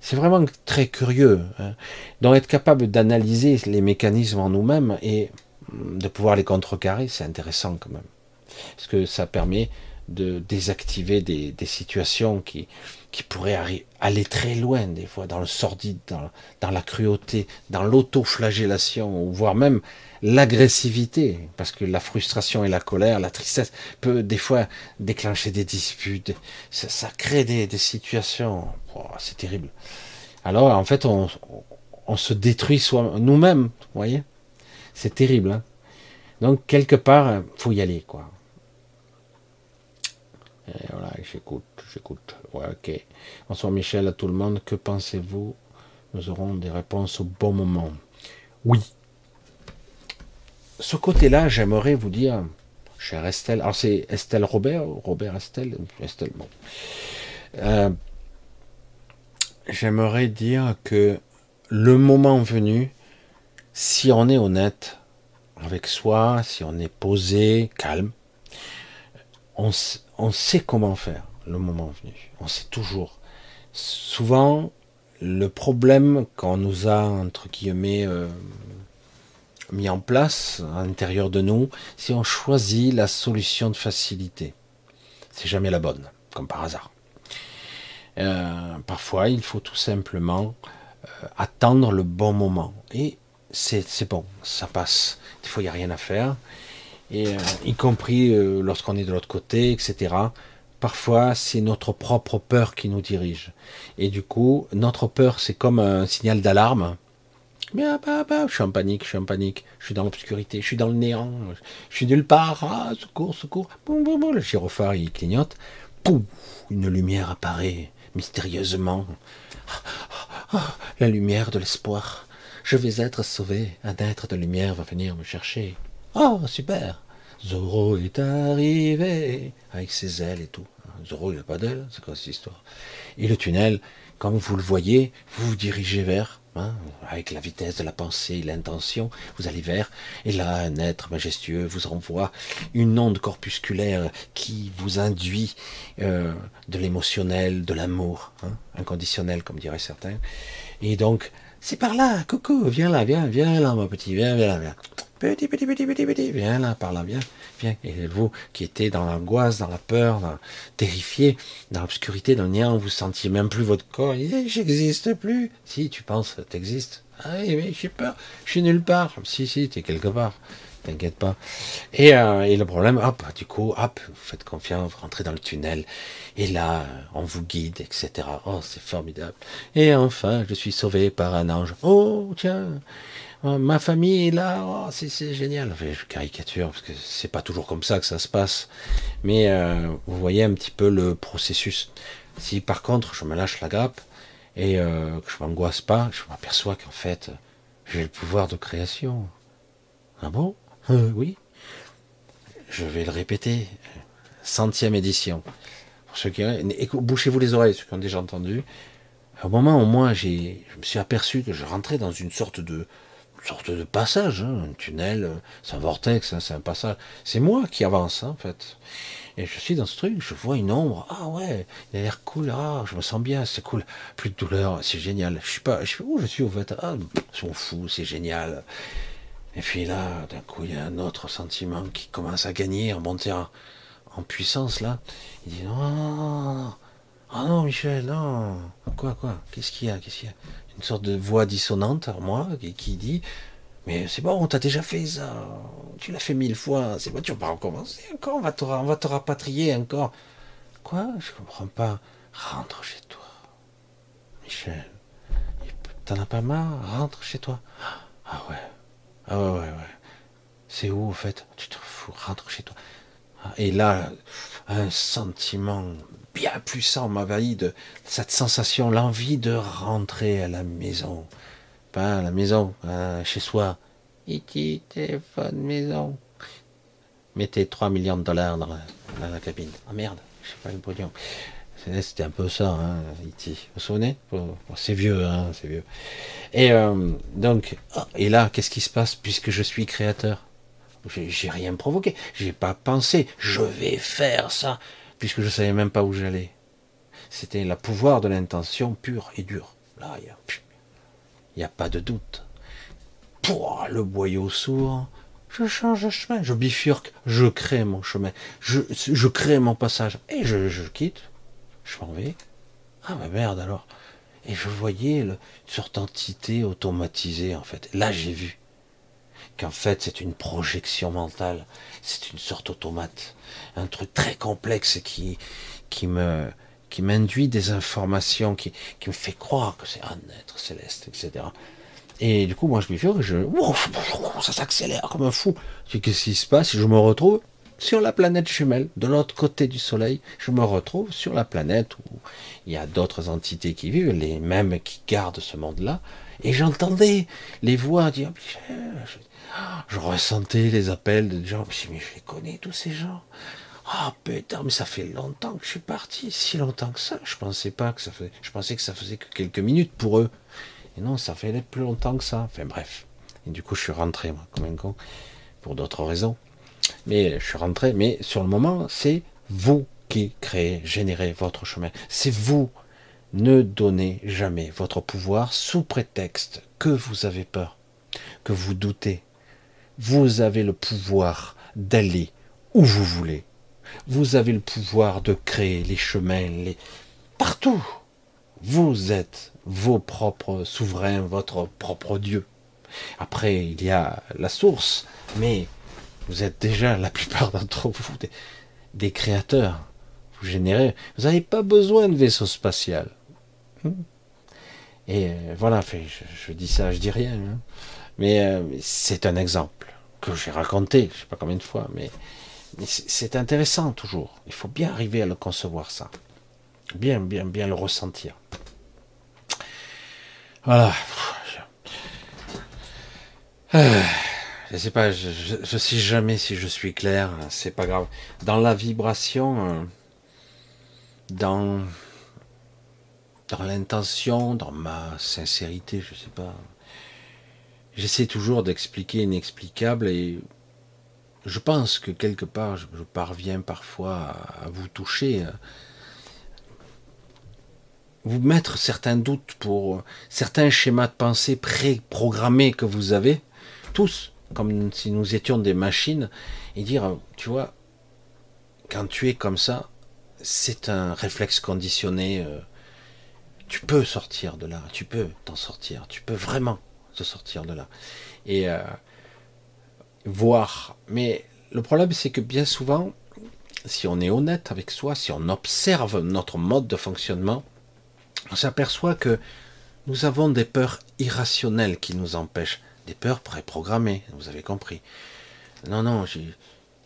C'est vraiment très curieux. Hein. Donc être capable d'analyser les mécanismes en nous-mêmes et de pouvoir les contrecarrer, c'est intéressant quand même. Parce que ça permet de désactiver des, situations qui, qui pourraient aller très loin des fois, dans le sordide, dans, la cruauté, dans l'autoflagellation, ou voire même l'agressivité, parce que la frustration et la colère, la tristesse peut des fois déclencher des disputes, ça, crée des, situations, oh, c'est terrible. Alors en fait, on, se détruit nous-mêmes, vous voyez? C'est terrible. Hein Donc quelque part, faut y aller, quoi. Voilà, j'écoute, j'écoute. Ouais, ok. Bonsoir Michel, à tout le monde. Que pensez-vous? Nous aurons des réponses au bon moment. Oui. Ce côté-là, j'aimerais vous dire, cher Estelle, alors c'est Estelle Robert, Robert Estelle, Estelle, bon. Euh, j'aimerais dire que le moment venu, si on est honnête avec soi, si on est posé, calme, on, on sait comment faire le moment venu. On sait toujours. Souvent, le problème qu'on nous a, entre guillemets, euh, mis en place à l'intérieur de nous, c'est on choisit la solution de facilité. C'est jamais la bonne, comme par hasard. Euh, parfois, il faut tout simplement euh, attendre le bon moment. Et c'est bon, ça passe. Des fois, il n'y a rien à faire et euh, y compris euh, lorsqu'on est de l'autre côté, etc. Parfois, c'est notre propre peur qui nous dirige. Et du coup, notre peur, c'est comme un signal d'alarme. Mais ah, bah, bah, je suis en panique, je suis en panique, je suis dans l'obscurité, je suis dans le néant, je suis nulle part, ah, secours, secours, boum, boum, boum, le gyrophare, il clignote, pouf, une lumière apparaît mystérieusement. la lumière de l'espoir. Je vais être sauvé, un être de lumière va venir me chercher. Oh, super Zoro est arrivé avec ses ailes et tout. Zoro, il n'a pas d'ailes, c'est quoi cette histoire? Et le tunnel, comme vous le voyez, vous vous dirigez vers, hein, avec la vitesse de la pensée, l'intention, vous allez vers, et là, un être majestueux vous renvoie une onde corpusculaire qui vous induit euh, de l'émotionnel, de l'amour, hein, inconditionnel, comme diraient certains. Et donc, c'est par là, coucou, viens là, viens, viens là, mon petit, viens, viens là, viens. Petit, petit, petit, petit, petit, viens là, par là, viens, viens. Et vous, qui étiez dans l'angoisse, dans la peur, dans, terrifié, dans l'obscurité, dans le néant, vous sentiez même plus votre corps. J'existe plus. Si, tu penses, t'existes. Ah oui, mais j'ai peur. Je suis nulle part. Si, si, t'es quelque part. T'inquiète pas. Et, euh, le problème, hop, du coup, hop, vous faites confiance, vous rentrez dans le tunnel. Et là, on vous guide, etc. Oh, c'est formidable. Et enfin, je suis sauvé par un ange. Oh, tiens, ma famille est là, oh, c'est génial. je caricature parce que c'est pas toujours comme ça que ça se passe, mais euh, vous voyez un petit peu le processus. Si par contre je me lâche la grappe et euh, que je m'angoisse pas, je m'aperçois qu'en fait j'ai le pouvoir de création. Ah bon? Oui. Je vais le répéter. Centième édition. Pour ceux qui bouchez-vous les oreilles, ceux qui ont déjà entendu. Au moment où moi j'ai, je me suis aperçu que je rentrais dans une sorte de sorte de passage, hein, un tunnel, c'est un vortex, hein, c'est un passage. C'est moi qui avance, hein, en fait. Et je suis dans ce truc, je vois une ombre. Ah ouais, il a l'air cool. Ah, je me sens bien, c'est cool. Plus de douleur, c'est génial. Je suis pas, je suis où je suis au fait. Ah, sont fous, c'est génial. Et puis là, d'un coup, il y a un autre sentiment qui commence à gagner, à monter en, puissance là. Il dit non, ah non, Michel, non. Quoi, quoi? Qu'est-ce qu'il y a? Qu'est-ce qu'il y a? Une sorte de voix dissonante en moi qui, dit mais c'est bon, t'as déjà fait ça, tu l'as fait mille fois, c'est bon, tu vas pas recommencer encore, on va te, on va te rapatrier encore. Quoi? Je comprends pas. Rentre chez toi. Michel, t'en as pas marre? Rentre chez toi. Ah ouais. Ah ouais, ouais, ouais. C'est où, en fait? Tu te fous, rentre chez toi. Et là, un sentiment bien puissant m'envahit de cette sensation, l'envie de rentrer à la maison. Pas à la maison, chez soi. Iti, téléphone, maison. Mettez 3 millions de dollars dans la, cabine. Ah merde, je sais pas le pognon. C'était un peu ça, hein, Vous vous souvenez? C'est vieux, hein, c'est vieux. Et euh, donc, ah, et là, qu'est-ce qui se passe puisque je suis créateur? J'ai rien provoqué. J'ai pas pensé, je vais faire ça, puisque je savais même pas où j'allais. C'était le pouvoir de l'intention pure et dure. Là, il n'y a, pas de doute. Pouah, le boyau sourd, je change de chemin, je bifurque, je crée mon chemin, je, crée mon passage, et je, quitte, je m'en vais. Ah ma merde alors. Et je voyais le, une sorte d'entité automatisée en fait. Là j'ai vu qu'en fait c'est une projection mentale, c'est une sorte automate, un truc très complexe qui, qui me qui m'induit des informations, qui, qui me fait croire que c'est un être céleste, etc. Et du coup, moi, je bifurque, je, ça s'accélère comme un fou. Qu'est-ce qui se passe? Je me retrouve sur la planète jumelle, de l'autre côté du Soleil. Je me retrouve sur la planète où il y a d'autres entités qui vivent, les mêmes qui gardent ce monde-là. Et j'entendais les voix dire, je, ressentais les appels de gens. Mais je les connais tous ces gens. Ah oh, putain, mais ça fait longtemps que je suis parti, si longtemps que ça. Je pensais pas que ça faisait, je pensais que ça faisait que quelques minutes pour eux. Et non, ça fait plus longtemps que ça. Enfin bref. Et du coup, je suis rentré, moi, comme un con, pour d'autres raisons. Mais je suis rentré, mais sur le moment, c'est vous qui créez, générez votre chemin. C'est vous. Ne donnez jamais votre pouvoir sous prétexte que vous avez peur, que vous doutez. Vous avez le pouvoir d'aller où vous voulez. Vous avez le pouvoir de créer les chemins, les partout. Vous êtes vos propres souverains, votre propre Dieu. Après, il y a la source, mais vous êtes déjà, la plupart d'entre vous, des, créateurs. Vous générez. Vous n'avez pas besoin de vaisseau spatial. Et euh, voilà, je, dis ça, je dis rien. Hein. Mais euh, c'est un exemple que j'ai raconté, je ne sais pas combien de fois, mais, c'est intéressant toujours. Il faut bien arriver à le concevoir ça. Bien, bien, bien le ressentir. Voilà. Je sais pas, je, je, sais jamais si je suis clair, c'est pas grave. Dans la vibration, euh, dans dans l'intention, dans ma sincérité, je sais pas. J'essaie toujours d'expliquer l'inexplicable et je pense que quelque part, je, parviens parfois à, vous toucher, euh, vous mettre certains doutes pour certains schémas de pensée pré-programmés que vous avez, tous, comme si nous étions des machines, et dire, tu vois, quand tu es comme ça, c'est un réflexe conditionné. Euh, tu peux sortir de là, tu peux t'en sortir, tu peux vraiment sortir de là. Et euh, voir. Mais le problème, c'est que bien souvent, si on est honnête avec soi, si on observe notre mode de fonctionnement, on s'aperçoit que nous avons des peurs irrationnelles qui nous empêchent des peurs préprogrammées, vous avez compris. Non, non,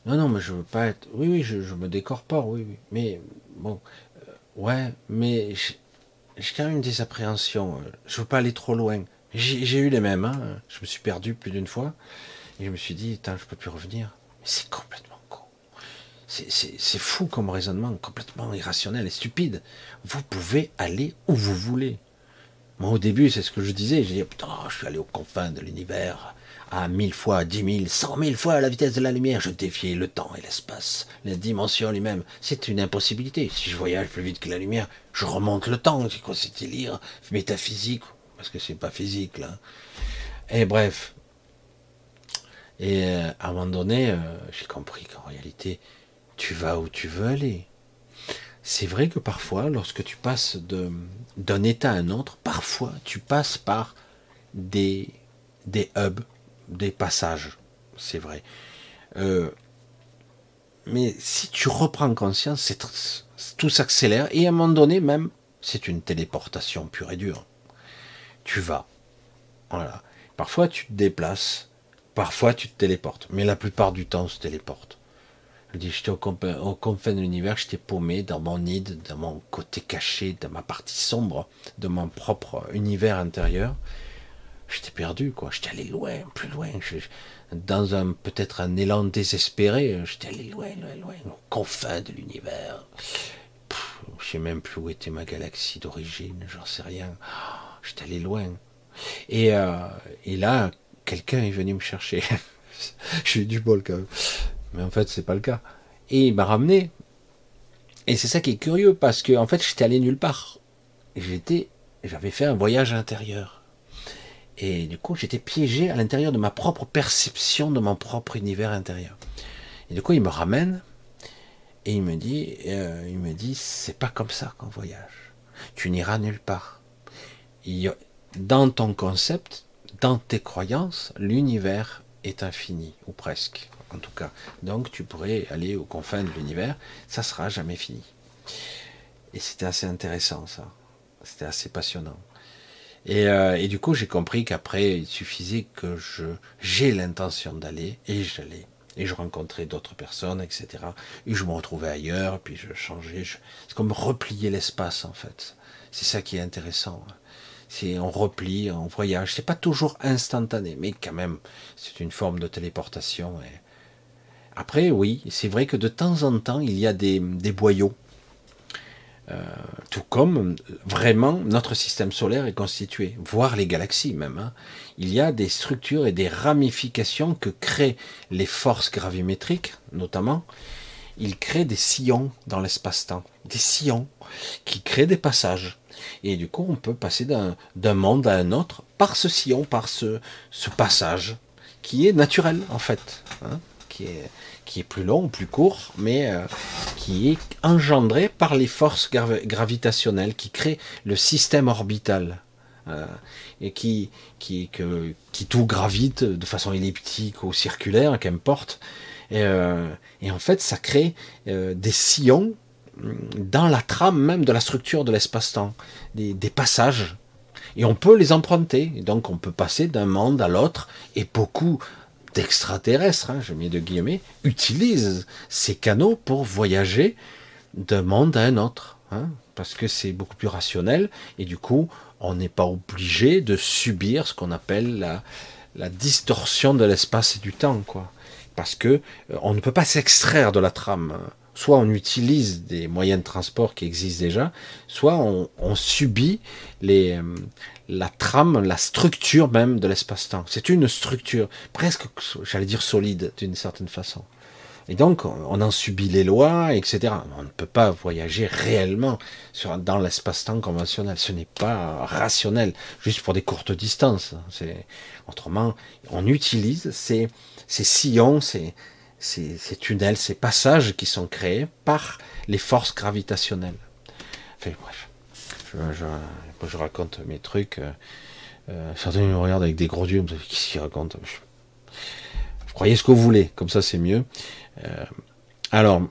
non, non, mais je veux pas être. Oui, oui, je, me décorpore, oui, oui. Mais bon, euh, ouais, mais j'ai quand même des appréhensions. Je veux pas aller trop loin. J'ai eu les mêmes. Hein. Je me suis perdu plus d'une fois et je me suis dit, je peux plus revenir. Mais c'est complètement con. C'est fou comme raisonnement, complètement irrationnel et stupide. Vous pouvez aller où vous voulez. Moi, au début, c'est ce que je disais. J'ai dit, putain, je suis allé aux confins de l'univers, à mille fois, dix mille, cent mille fois à la vitesse de la lumière. Je défiais le temps et l'espace, la dimension lui-même. C'est une impossibilité. Si je voyage plus vite que la lumière, je remonte le temps. C'est quoi c'était lire métaphysique Parce que c'est pas physique, là. Et bref. Et euh, à un moment donné, euh, j'ai compris qu'en réalité, tu vas où tu veux aller c'est vrai que parfois, lorsque tu passes d'un état à un autre, parfois tu passes par des, des hubs, des passages. C'est vrai. Euh, mais si tu reprends conscience, tout s'accélère et à un moment donné même, c'est une téléportation pure et dure. Tu vas. Voilà. Parfois tu te déplaces, parfois tu te téléportes, mais la plupart du temps on se téléporte. Je dis, j'étais au, confin de l'univers, j'étais paumé dans mon nid, dans mon côté caché, dans ma partie sombre de mon propre univers intérieur. J'étais perdu, quoi. J'étais allé loin, plus loin. dans un peut-être un élan désespéré, j'étais allé loin, loin, loin, au confin de l'univers. Je sais même plus où était ma galaxie d'origine, j'en sais rien. J'étais allé loin. Et, euh, et là, quelqu'un est venu me chercher. J'ai eu du bol quand même. Mais en fait, c'est pas le cas. Et il m'a ramené. Et c'est ça qui est curieux parce que en fait, j'étais allé nulle part. J'étais, j'avais fait un voyage intérieur. Et du coup, j'étais piégé à l'intérieur de ma propre perception de mon propre univers intérieur. Et du coup, il me ramène et il me dit, euh, il me dit, c'est pas comme ça qu'on voyage. Tu n'iras nulle part. Dans ton concept, dans tes croyances, l'univers est infini, ou presque, en tout cas. Donc tu pourrais aller aux confins de l'univers, ça sera jamais fini. Et c'était assez intéressant, ça. C'était assez passionnant. Et, euh, et du coup, j'ai compris qu'après, il suffisait que je j'ai l'intention d'aller, et j'allais. Et je rencontrais d'autres personnes, etc. Et je me retrouvais ailleurs, puis je changeais. C'est comme replier l'espace, en fait. C'est ça qui est intéressant. C'est on replie, on voyage. C'est pas toujours instantané, mais quand même, c'est une forme de téléportation. Après, oui, c'est vrai que de temps en temps, il y a des, des boyaux. Euh, tout comme vraiment notre système solaire est constitué, voire les galaxies même. Hein. Il y a des structures et des ramifications que créent les forces gravimétriques, notamment. Ils créent des sillons dans l'espace-temps, des sillons qui créent des passages. Et du coup, on peut passer d'un monde à un autre par ce sillon, par ce, ce passage, qui est naturel en fait, hein, qui, est, qui est plus long, plus court, mais euh, qui est engendré par les forces gravitationnelles qui créent le système orbital. Euh, et qui, qui, que, qui tout gravite de façon elliptique ou circulaire, qu'importe. Et, euh, et en fait, ça crée des sillons dans la trame même de la structure de l'espace-temps, des, passages. Et on peut les emprunter. donc on peut passer d'un monde à l'autre. Et beaucoup d'extraterrestres, hein, je mets de guillemets, utilisent ces canaux pour voyager d'un monde à un autre. Hein, parce que c'est beaucoup plus rationnel. Et du coup, on n'est pas obligé de subir ce qu'on appelle la, la distorsion de l'espace et du temps. quoi. Parce que euh, on ne peut pas s'extraire de la trame soit on utilise des moyens de transport qui existent déjà, soit on, subit les, euh, la trame, la structure même de l'espace-temps. C'est une structure presque, j'allais dire, solide d'une certaine façon. Et donc, on en subit les lois, etc. On ne peut pas voyager réellement sur, dans l'espace-temps conventionnel. Ce n'est pas rationnel, juste pour des courtes distances. Autrement, on utilise ces, ces sillons, ces, ces, tunnels, ces passages qui sont créés par les forces gravitationnelles. Enfin, bref, je, raconte mes trucs. Euh, euh, certains me regardent avec des gros yeux, qu'est-ce qu'ils racontent? Croyez ce que vous voulez, comme ça c'est mieux. Euh, alors,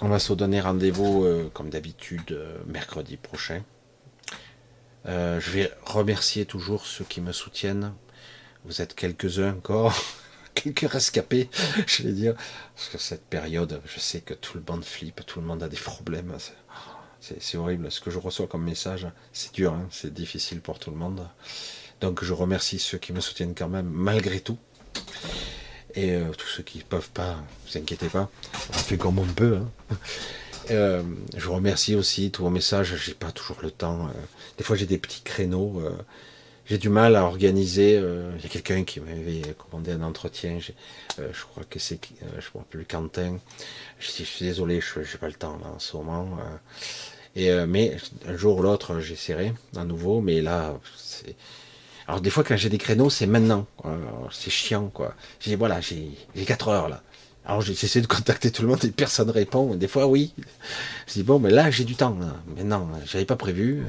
on va se donner rendez-vous, comme d'habitude, mercredi prochain. je vais remercier toujours ceux qui me soutiennent. Vous êtes quelques-uns encore. Quelques rescapés, je vais dire. Parce que cette période, je sais que tout le monde flippe, tout le monde a des problèmes. C'est horrible. Ce que je reçois comme message, c'est dur, hein, c'est difficile pour tout le monde. Donc je remercie ceux qui me soutiennent quand même, malgré tout. Et euh, tous ceux qui ne peuvent pas, ne vous inquiétez pas, on fait comme on peut. Hein. Euh, je remercie aussi tous vos messages. J'ai pas toujours le temps. Euh. des fois, j'ai des petits créneaux j'ai du mal à organiser. Euh, il y a quelqu'un qui m'avait commandé un entretien. Euh, je crois que c'est, euh, je ne plus Quentin. Je, suis désolé, je n'ai pas le temps là, en ce moment. et mais un jour ou l'autre, j'essaierai à nouveau. Mais là, c'est. Alors des fois, quand j'ai des créneaux, c'est maintenant. C'est chiant, quoi. J'ai voilà, j'ai 4 heures là. Alors j'essaie de contacter tout le monde et personne répond. Des fois, oui. Je dis bon, mais là, j'ai du temps. Mais non, j'avais pas prévu.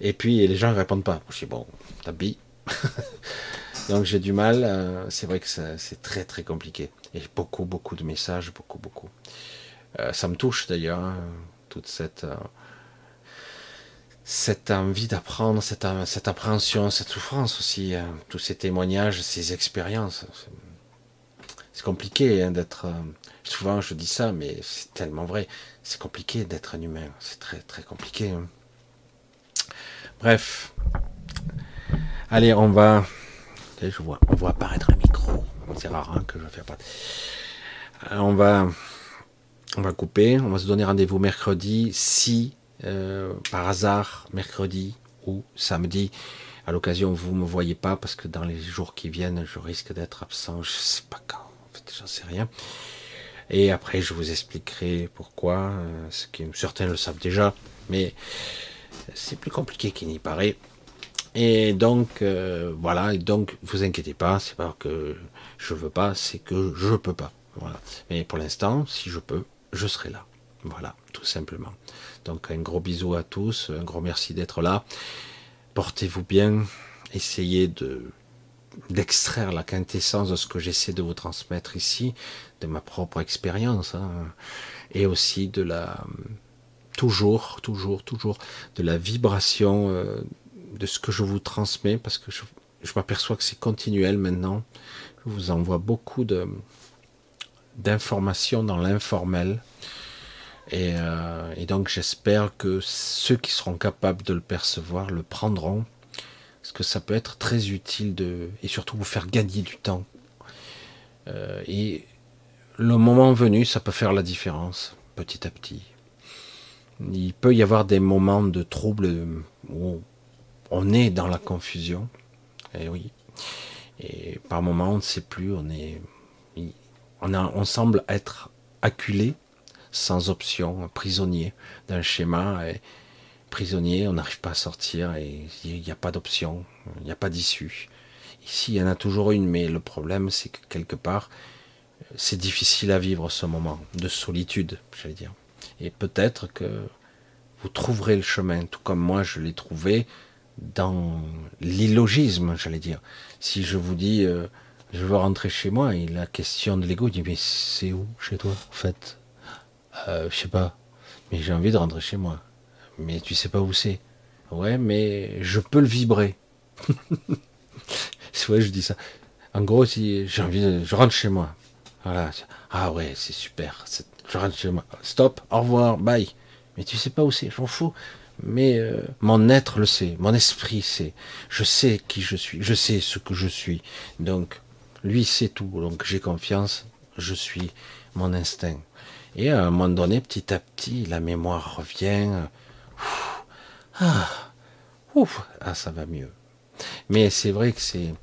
Et puis les gens ne répondent pas. Je dis bon, t'habilles. Donc j'ai du mal. Euh, c'est vrai que c'est très très compliqué. Et beaucoup beaucoup de messages, beaucoup beaucoup. Euh, ça me touche d'ailleurs hein, toute cette euh, cette envie d'apprendre, cette, cette appréhension, cette souffrance aussi, hein, tous ces témoignages, ces expériences. C'est compliqué hein, d'être. souvent je dis ça, mais c'est tellement vrai. C'est compliqué d'être un humain. C'est très très compliqué. Bref. Allez, on va. Je vois, on apparaître le micro. C'est rare que je fasse pas. Euh, on va, couper. On va se donner rendez-vous mercredi. Si euh, par hasard mercredi ou samedi À l'occasion, vous me voyez pas parce que dans les jours qui viennent, je risque d'être absent. Je sais pas quand. En fait, j'en sais rien. Et après, je vous expliquerai pourquoi. Euh, certains le savent déjà, mais c'est plus compliqué qu'il n'y paraît. Et donc, euh, voilà. Et donc, vous inquiétez pas. C'est pas que je veux pas, c'est que je peux pas. Voilà. Mais pour l'instant, si je peux, je serai là. Voilà, tout simplement. Donc, un gros bisou à tous. Un gros merci d'être là. Portez-vous bien. Essayez de d'extraire la quintessence de ce que j'essaie de vous transmettre ici, de ma propre expérience, hein, et aussi de la toujours, toujours, toujours de la vibration euh, de ce que je vous transmets, parce que je, m'aperçois que c'est continuel maintenant. Je vous envoie beaucoup d'informations dans l'informel. Et, euh, et, donc j'espère que ceux qui seront capables de le percevoir le prendront parce que ça peut être très utile de, et surtout vous faire gagner du temps. Euh, et le moment venu, ça peut faire la différence, petit à petit. Il peut y avoir des moments de trouble où on est dans la confusion. Et oui. Et par moments, on ne sait plus, on est, on, a, on semble être acculé, sans option, prisonnier d'un schéma. Prisonnier, on n'arrive pas à sortir et il n'y a pas d'option, il n'y a pas d'issue. Ici, il y en a toujours une, mais le problème, c'est que quelque part, c'est difficile à vivre ce moment de solitude, j'allais dire. Et peut-être que vous trouverez le chemin, tout comme moi je l'ai trouvé dans l'illogisme, j'allais dire. Si je vous dis, euh, je veux rentrer chez moi, et la question de l'ego dit, mais c'est où chez toi, en fait? Euh, Je sais pas, mais j'ai envie de rentrer chez moi mais tu sais pas où c'est. Ouais, mais je peux le vibrer. c'est vrai, je dis ça. En gros, si j'ai envie de, je rentre chez moi. Voilà. Ah ouais, c'est super. Je rentre chez moi. Stop, au revoir, bye. Mais tu sais pas où c'est, j'en fous. Mais euh, mon être le sait, mon esprit sait. Je sais qui je suis, je sais ce que je suis. Donc, lui sait tout. Donc, j'ai confiance. Je suis mon instinct. Et à un moment donné, petit à petit, la mémoire revient. Ah, ah, ça va mieux. Mais c'est vrai que c'est,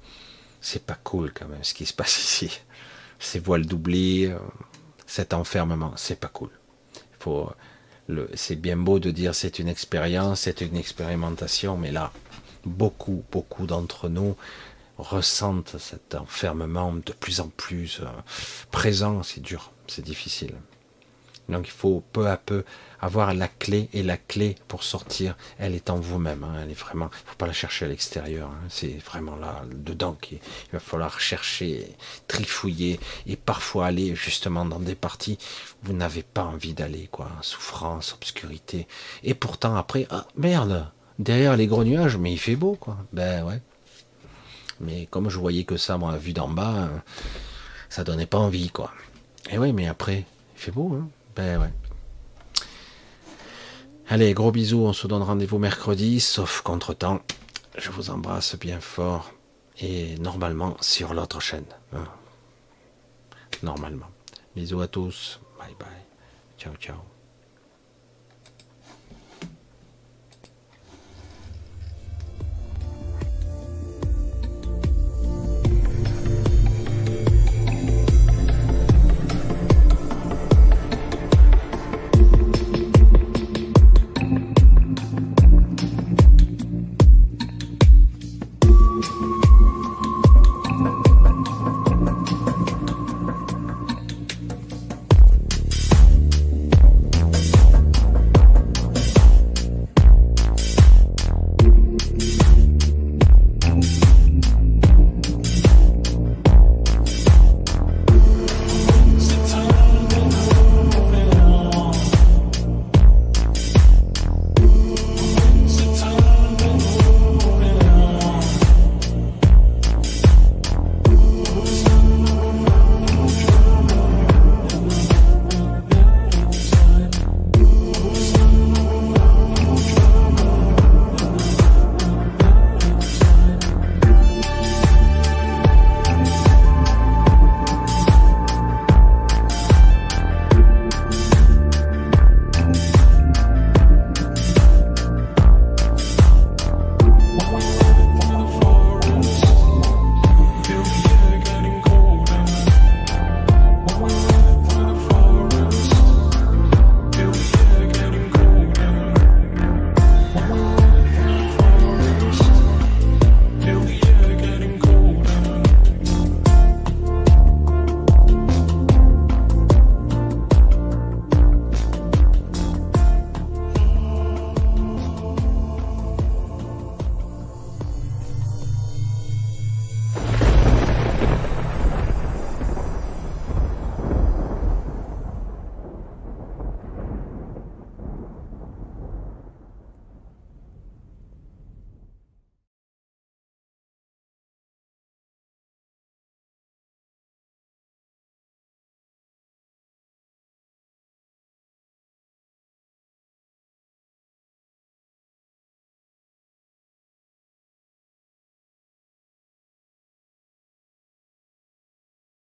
c'est pas cool quand même ce qui se passe ici. Ces voiles d'oubli, euh, cet enfermement, c'est pas cool. Faut, le, c'est bien beau de dire c'est une expérience, c'est une expérimentation, mais là, beaucoup, beaucoup d'entre nous ressentent cet enfermement de plus en plus euh, présent. C'est dur, c'est difficile. Donc il faut peu à peu avoir la clé et la clé pour sortir, elle est en vous-même. Hein. elle est vraiment, faut pas la chercher à l'extérieur. Hein. c'est vraiment là dedans qu'il va falloir chercher, trifouiller et parfois aller justement dans des parties où vous n'avez pas envie d'aller, quoi. Souffrance, obscurité. Et pourtant après, ah merde, derrière les gros nuages, mais il fait beau, quoi. Ben ouais. Mais comme je voyais que ça, moi, vu d'en bas, ça donnait pas envie, quoi. Et oui, mais après, il fait beau, hein. Ben ouais. Allez, gros bisous, on se donne rendez-vous mercredi, sauf contre-temps. Je vous embrasse bien fort et normalement sur l'autre chaîne. Hein. Normalement. Bisous à tous. Bye bye. Ciao ciao.